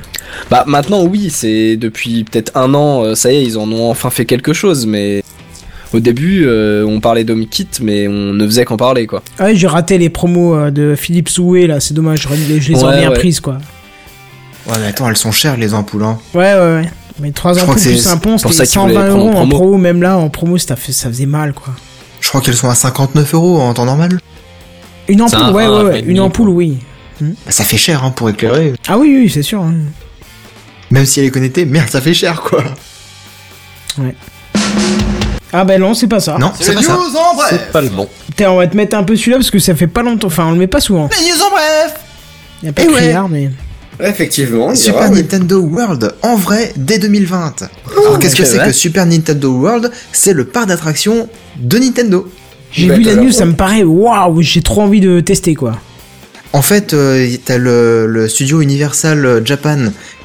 Bah maintenant oui, c'est depuis peut-être un an, euh, ça y est, ils en ont enfin fait quelque chose, mais au début euh, on parlait d'HomeKit, mais on ne faisait qu'en parler quoi. Ah ouais, j'ai raté les promos euh, de Philippe Soué là, c'est dommage, je, je les ai Ouais, bien ouais. prises quoi. Ouais, mais attends, elles sont chères les ampoules. Hein. Ouais, ouais, ouais. Mais 3 Je ans crois que plus un pont, pour c'était ça qu'ils voulaient 120 les prendre euros en en promo. pro, même là en promo ça, fait, ça faisait mal quoi. Je crois qu'elles sont à 59 euros en temps normal. Une ampoule, un ouais, un ouais, ouais, une ampoule, oui. Bah, ça fait cher hein, pour éclairer. Ah oui, oui, c'est sûr. hein. Même si elle est connectée, merde, ça fait cher quoi. Ouais. Ah bah non, c'est pas ça. Non, c'est pas ça. en bref. C'est pas le bon. Putain, on va te mettre un peu celui-là parce que ça fait pas longtemps. Enfin, on le met pas souvent. Les news en bref Y a pas Eh de ouais. mais. Effectivement, Super Nintendo World en vrai dès 2020. Oh, Alors qu'est-ce que c'est que Super Nintendo World? C'est le parc d'attractions de Nintendo. J'ai vu la news, ça me paraît waouh, j'ai trop envie de tester quoi. En fait, euh, t'as le, le studio Universal Japan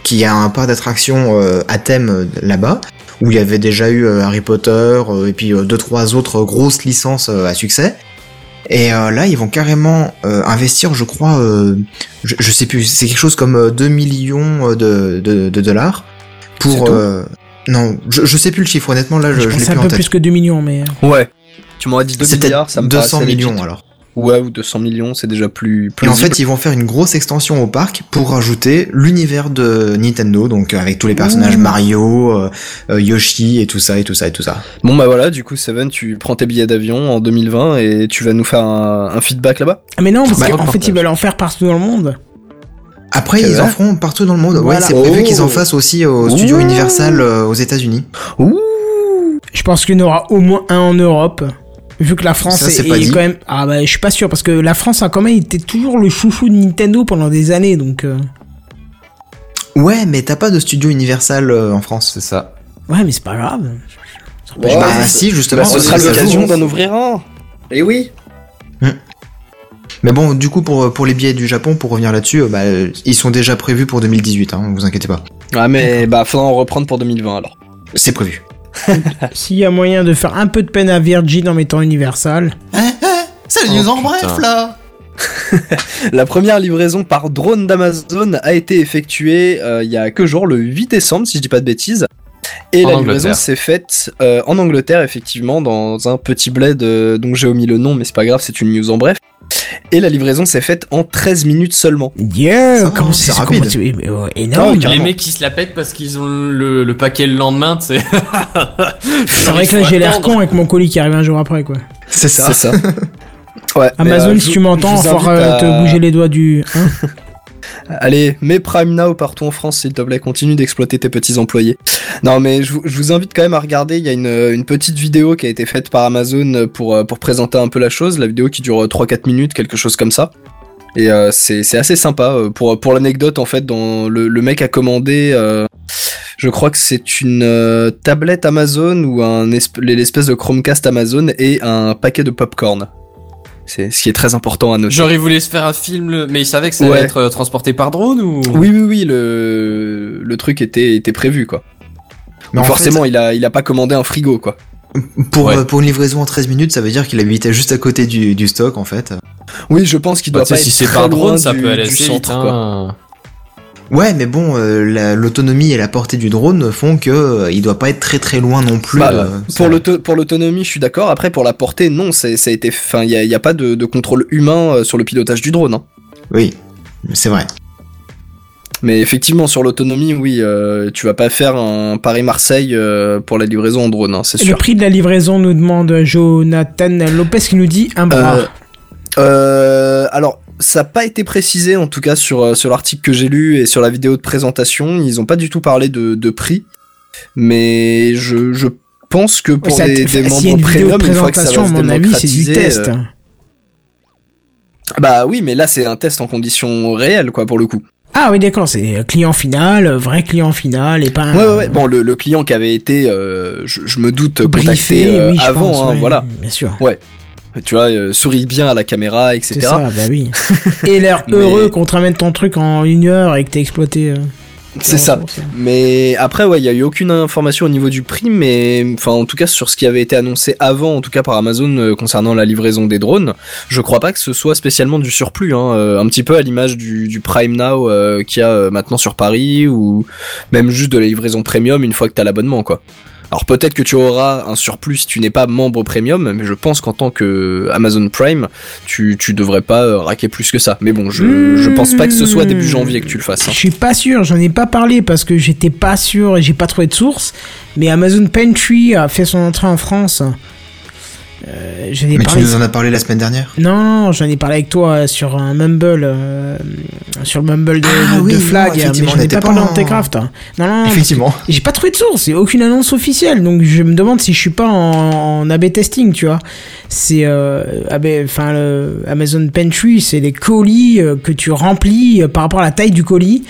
qui a un parc d'attractions euh, à thème euh, là-bas, où il y avait déjà eu euh, Harry Potter euh, et puis euh, deux trois autres grosses licences euh, à succès. Et euh, là, ils vont carrément euh, investir, je crois, euh, je, je sais plus, c'est quelque chose comme euh, 2 millions de, de, de dollars pour. euh, non, je, je sais plus le chiffre, honnêtement, là, je, je je l'ai plus un en peu tête. plus que 2 millions, mais. Ouais. Tu m'aurais dit 2 C'était milliards, ça me 200 paraissait legit. millions, alors. Ouais, ou 200 millions, c'est déjà plus. Et en fait, ils vont faire une grosse extension au parc pour rajouter l'univers de Nintendo, donc avec tous les personnages Ouh. Mario, euh, euh, Yoshi et tout ça et tout ça et tout ça. Bon bah voilà, du coup Seven, tu prends tes billets d'avion en 2020 et tu vas nous faire un, un feedback là-bas. Ah, mais non, parce Bah, qu'en fait, ils veulent en faire partout dans le monde. Après, ils en feront partout dans le monde. Voilà. Ouais, c'est prévu Oh. qu'ils en fassent aussi au studio Ouh. Universal euh, aux États-Unis. Je pense qu'il y en aura au moins un en Europe. Vu que la France Ça, est, quand même. Ah bah, je suis pas sûr, parce que la France a quand même été toujours le chouchou de Nintendo pendant des années, donc. euh, Ouais, mais t'as pas de studio Universal euh, en France. C'est ça. Ouais, mais c'est pas grave. bah si, justement. Bah, ce sera l'occasion d'en ouvrir un. Et oui. Mais bon, du coup, pour, pour les billets du Japon, pour revenir là-dessus, euh, bah, ils sont déjà prévus pour 2018, hein, vous inquiétez pas. Ouais, mais bah faudra en reprendre pour 2020 alors. C'est prévu. (laughs) S'il y a moyen de faire un peu de peine à Virgin en mettant Universal. C'est les Oh, news en bref là (laughs) La première livraison par drone d'Amazon a été effectuée euh, il y a que jour, le 8 décembre, si je dis pas de bêtises. Et En la Angleterre. livraison s'est faite euh, en Angleterre, effectivement, dans un petit bled euh, dont j'ai omis le nom, mais c'est pas grave, c'est une news en bref. Et la livraison s'est faite en 13 minutes seulement. Yeah, comment c'est c'est rapide. comment tu- mais, ouais, énorme. les mecs qui se la pètent parce qu'ils ont le, le paquet le lendemain, tu sais. (laughs) C'est vrai que là j'ai l'air con avec mon colis qui arrive un jour après quoi. C'est ça. C'est ça. (laughs) Ouais, Amazon, euh, si je- tu m'entends, il à- te bouger les doigts du. hein (laughs) Allez, mets Prime Now partout en France, s'il te plaît, continue d'exploiter tes petits employés. Non, mais je vous, invite quand même à regarder, il y a une, petite vidéo qui a été faite par Amazon pour, euh, présenter un peu la chose, la vidéo qui dure euh, 3-4 minutes, quelque chose comme ça. Et euh, c'est assez sympa. euh, Pour, l'anecdote, en fait, le, mec a commandé, euh, je crois que c'est une euh, tablette Amazon ou l'espèce de Chromecast Amazon et un paquet de popcorn. C'est ce qui est très important à noter. Genre, ils voulaient se faire un film, le- mais ils savaient que ça Ouais. allait être euh, transporté par drone ou? Oui, oui, oui, le, le truc était, était prévu, quoi. Mais Mais en forcément, il, a, il a pas commandé un frigo, quoi. Pour, Ouais. euh, pour une livraison en 13 minutes, ça veut dire qu'il habitait juste à côté du, du stock en fait. Oui, je pense qu'il Bah, doit pas si être c'est très par drone, ça peut aller du assez centre, vite. quoi. Ouais, mais bon, euh, la- l'autonomie et la portée du drone font que euh, il doit pas être très très loin non plus. Bah, euh, pour ça- l'auto- pour l'autonomie, je suis d'accord. Après, pour la portée, non, ça a été, enfin, il y a, pas de, de contrôle humain euh, sur le pilotage du drone. hein. Oui, c'est vrai. Mais effectivement, sur l'autonomie, oui, euh, tu vas pas faire un Paris-Marseille euh, pour la livraison en drone, hein, c'est Le sûr. prix de la livraison nous demande Jonathan Lopez qui nous dit un bras. Euh, euh, alors, ça n'a pas été précisé, en tout cas, sur, euh, sur l'article que j'ai lu et sur la vidéo de présentation. Ils ont pas du tout parlé de, de prix. Mais je, je pense que pour des, t- des membres de une fois que ça va mon avis, c'est du démocratiser, test. euh, Bah oui, mais là c'est un test en conditions réelles, quoi, pour le coup. Ah oui, d'accord, c'est client final, euh, vrai client final, et pas un... Ouais, ouais, ouais. Bon, le, le client qui avait été, euh, je, je me doute, Briefé, contacté euh, oui, je avant, pense, hein, ouais, voilà. bien sûr. Ouais. Tu vois, euh, souris bien à la caméra, etc. C'est ça, bah oui. (laughs) Et l'air Mais- heureux qu'on te ramène ton truc en une heure et que t'as exploité... euh, C'est ça. Mais après, ouais, il y a eu aucune information au niveau du prix, mais enfin, en tout cas, sur ce qui avait été annoncé avant, en tout cas par Amazon euh, concernant la livraison des drones, je crois pas que ce soit spécialement du surplus, hein, un petit peu à l'image du, du Prime Now qu'il y a maintenant sur Paris, ou même juste de la livraison premium une fois que t'as l'abonnement, quoi. Alors peut-être que tu auras un surplus si tu n'es pas membre premium, mais je pense qu'en tant que Amazon Prime, tu, tu devrais pas euh, raquer plus que ça. Mais bon, je, je pense pas que ce soit début janvier que tu le fasses. hein. Je suis pas sûr, j'en ai pas parlé parce que j'étais pas sûr et j'ai pas trouvé de source. Mais Amazon Pantry a fait son entrée en France. Euh, Mais tu nous en as parlé la semaine dernière? Non, j'en ai parlé avec toi euh, sur un Mumble, euh, sur le Mumble de, Ah de- oui, de non, Flag, mais effectivement, j'en on ai était pas parlé en- Techcraft. hein. Non, non, Effectivement. J'ai pas trouvé de source, c'est aucune annonce officielle, donc je me demande si je suis pas en, en A/B testing, tu vois. C'est, euh, enfin, le Amazon Pantry, c'est les colis que tu remplis par rapport à la taille du colis.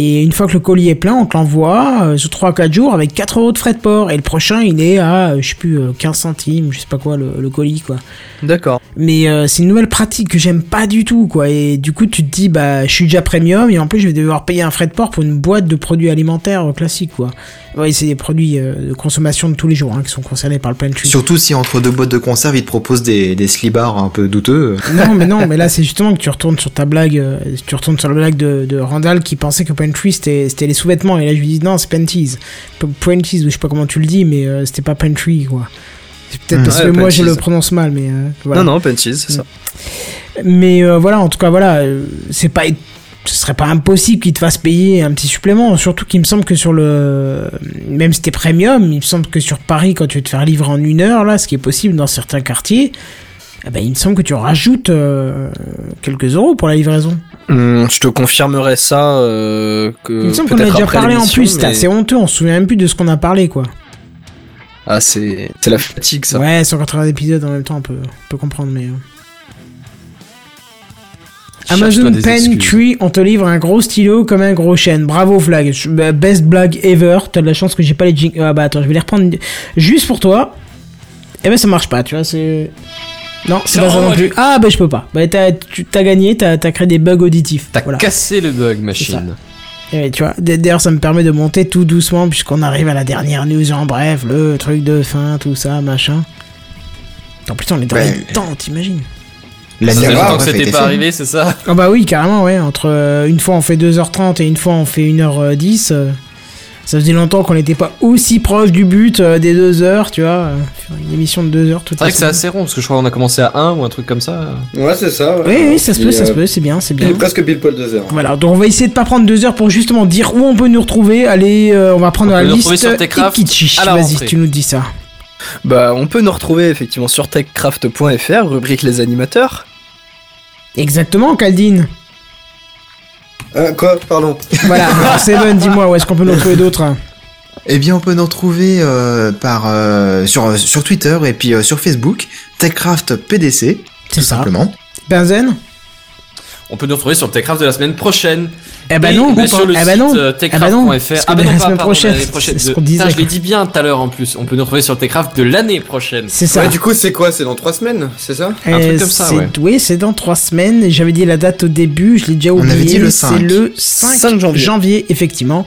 Et une fois que le colis est plein, on te l'envoie euh, sur 3 4 jours avec 4 euros de frais de port. Et le prochain, il est à, euh, je sais plus, euh, 15 centimes, je sais pas quoi, le, le colis, quoi. D'accord. Mais euh, c'est une nouvelle pratique que j'aime pas du tout, quoi. Et du coup, tu te dis, bah, je suis déjà premium et en plus, je vais devoir payer un frais de port pour une boîte de produits alimentaires euh, classiques, quoi. Ouais, c'est des produits euh, de consommation de tous les jours hein, qui sont concernés par le pantry. Surtout si entre deux boîtes de conserve, ils te proposent des, des slibars un peu douteux. Non, mais non, mais là, c'est justement que tu retournes sur ta blague, euh, tu retournes sur la blague de, de Randall qui pensait que Pantry c'était c'était les sous-vêtements. Et là, je lui dis, non, c'est Panties. Panties, ou je sais pas comment tu le dis, mais euh, c'était pas Pantry, quoi. C'est peut-être Mm. parce Ouais, que moi, je le prononce mal, mais euh, voilà. Non, non, Panties, c'est ça. Mais euh, voilà, en tout cas, voilà, euh, c'est pas, ce serait pas impossible qu'ils te fassent payer un petit supplément. Surtout qu'il me semble que sur le, même si t'es premium, il me semble que sur Paris, quand tu veux te faire livrer en une heure, là, ce qui est possible dans certains quartiers, eh ben, il me semble que tu rajoutes euh, quelques euros pour la livraison. Hum, je te confirmerai ça. euh, que il me semble qu'on a déjà parlé en plus. C'est mais- assez honteux, on se souvient même plus de ce qu'on a parlé, quoi. Ah, c'est c'est la fatigue, ça. Ouais, 180 épisodes en même temps, on peut, on peut comprendre, mais. Amazon excuses. Pantry, on te livre un gros stylo comme un gros chêne. Bravo Flag, bah, best blague ever. T'as de la chance que j'ai pas les jing- Ah bah attends, je vais les reprendre juste pour toi. Eh ben ça marche pas, tu vois, c'est. Non, c'est pas ça non plus. Ah bah je peux pas. Bah t'as gagné, t'as t'as créé des bugs auditifs. T'as Voilà. cassé le bug, machine. Et tu vois, d'ailleurs ça me permet de monter tout doucement puisqu'on arrive à la dernière news en bref, le truc de fin, tout ça, machin. En plus on est dans Ouais. les temps, t'imagines Ça faisait longtemps que c'était pas arrivé, c'est ça? Ah bah oui, carrément, ouais. Entre euh, une fois on fait 2h30 et une fois on fait 1h10, euh, ça faisait longtemps qu'on n'était pas aussi proche du but euh, des 2 heures, tu vois. euh, une émission de 2 heures toute C'est vrai la que c'est assez rond, parce que je crois qu'on a commencé à 1 ou un truc comme ça. Ouais, c'est ça. Oui, oui, ça se peut, ça se peut, c'est bien, c'est bien. Presque pile poil 2 heures. Voilà, donc on va essayer de pas prendre 2 heures pour justement dire où on peut nous retrouver. Allez, euh, on va prendre On la liste retrouver sur Techcraft la Vas-y, rentrée. tu nous dis ça. Bah, on peut nous retrouver effectivement sur techcraft.fr, rubrique les animateurs. Exactement, Caldine. Euh, quoi Pardon. Voilà, (laughs) alors, Seven, dis-moi, où est-ce qu'on peut nous retrouver d'autres Eh bien, on peut nous retrouver euh, par, euh, sur, sur Twitter et puis euh, sur Facebook, TechCraft PDC. C'est tout ça. simplement. Benzen On peut nous retrouver sur le Techcraft de la semaine prochaine. Eh ben non, ou sur le Eh ben non. euh, Eh ben non, techcraft.fr. Ah ben de non, la semaine prochaine, c'est qu'on disait. Je l'ai dit bien tout à l'heure en plus. On peut nous retrouver sur le Techcraft de l'année prochaine. C'est ça. Ouais, du coup, c'est quoi? C'est dans 3 semaines, c'est ça? Euh, c'est- Oui, c'est dans trois semaines. J'avais dit la date au début, je l'ai déjà On oublié. avait dit le C'est 5. le 5, 5 janvier. janvier. effectivement.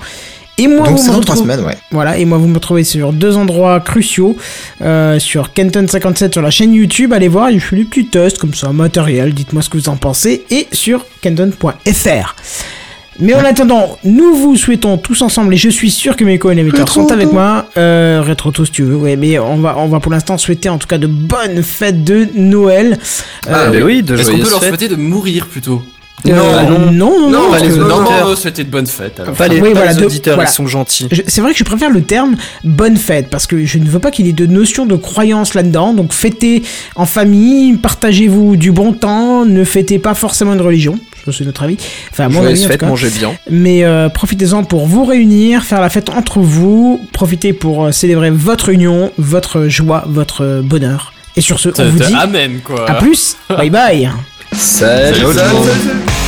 Et moi, Donc vous c'est me dans trois retrouvez- semaines, ouais. Voilà, et moi vous me retrouvez sur deux endroits cruciaux, euh, sur Kenton57 sur la chaîne YouTube, allez voir, je fais des petits tests comme ça, matériel, dites-moi ce que vous en pensez, et sur kenton.fr. Mais en attendant, nous vous souhaitons tous ensemble, et je suis sûr que mes co-animateurs sont avec moi, euh, rétro tous si tu veux, ouais, mais on va, on va pour l'instant souhaiter en tout cas de bonnes fêtes de Noël. Ah, Euh, Est-ce qu'on peut leur souhaiter de mourir plutôt? Euh, non, non, non, parce les auditeurs. non, Non, souhaiter de bonnes fêtes. alors. Oui, voilà, de- voilà. gentils. Je- C'est vrai que je préfère le terme bonne fête parce que je ne veux pas qu'il y ait de notion de croyance là-dedans. Donc fêtez en famille, partagez-vous du bon temps, ne fêtez pas forcément une religion. C'est notre avis. Enfin, mon avis, fête, mangez bien. Mais euh, profitez-en pour vous réunir, faire la fête entre vous. Profitez pour euh, célébrer votre union, votre joie, votre bonheur. Et sur ce, on vous dit Amen quoi. à plus. (laughs) Bye bye. Salut. Salut.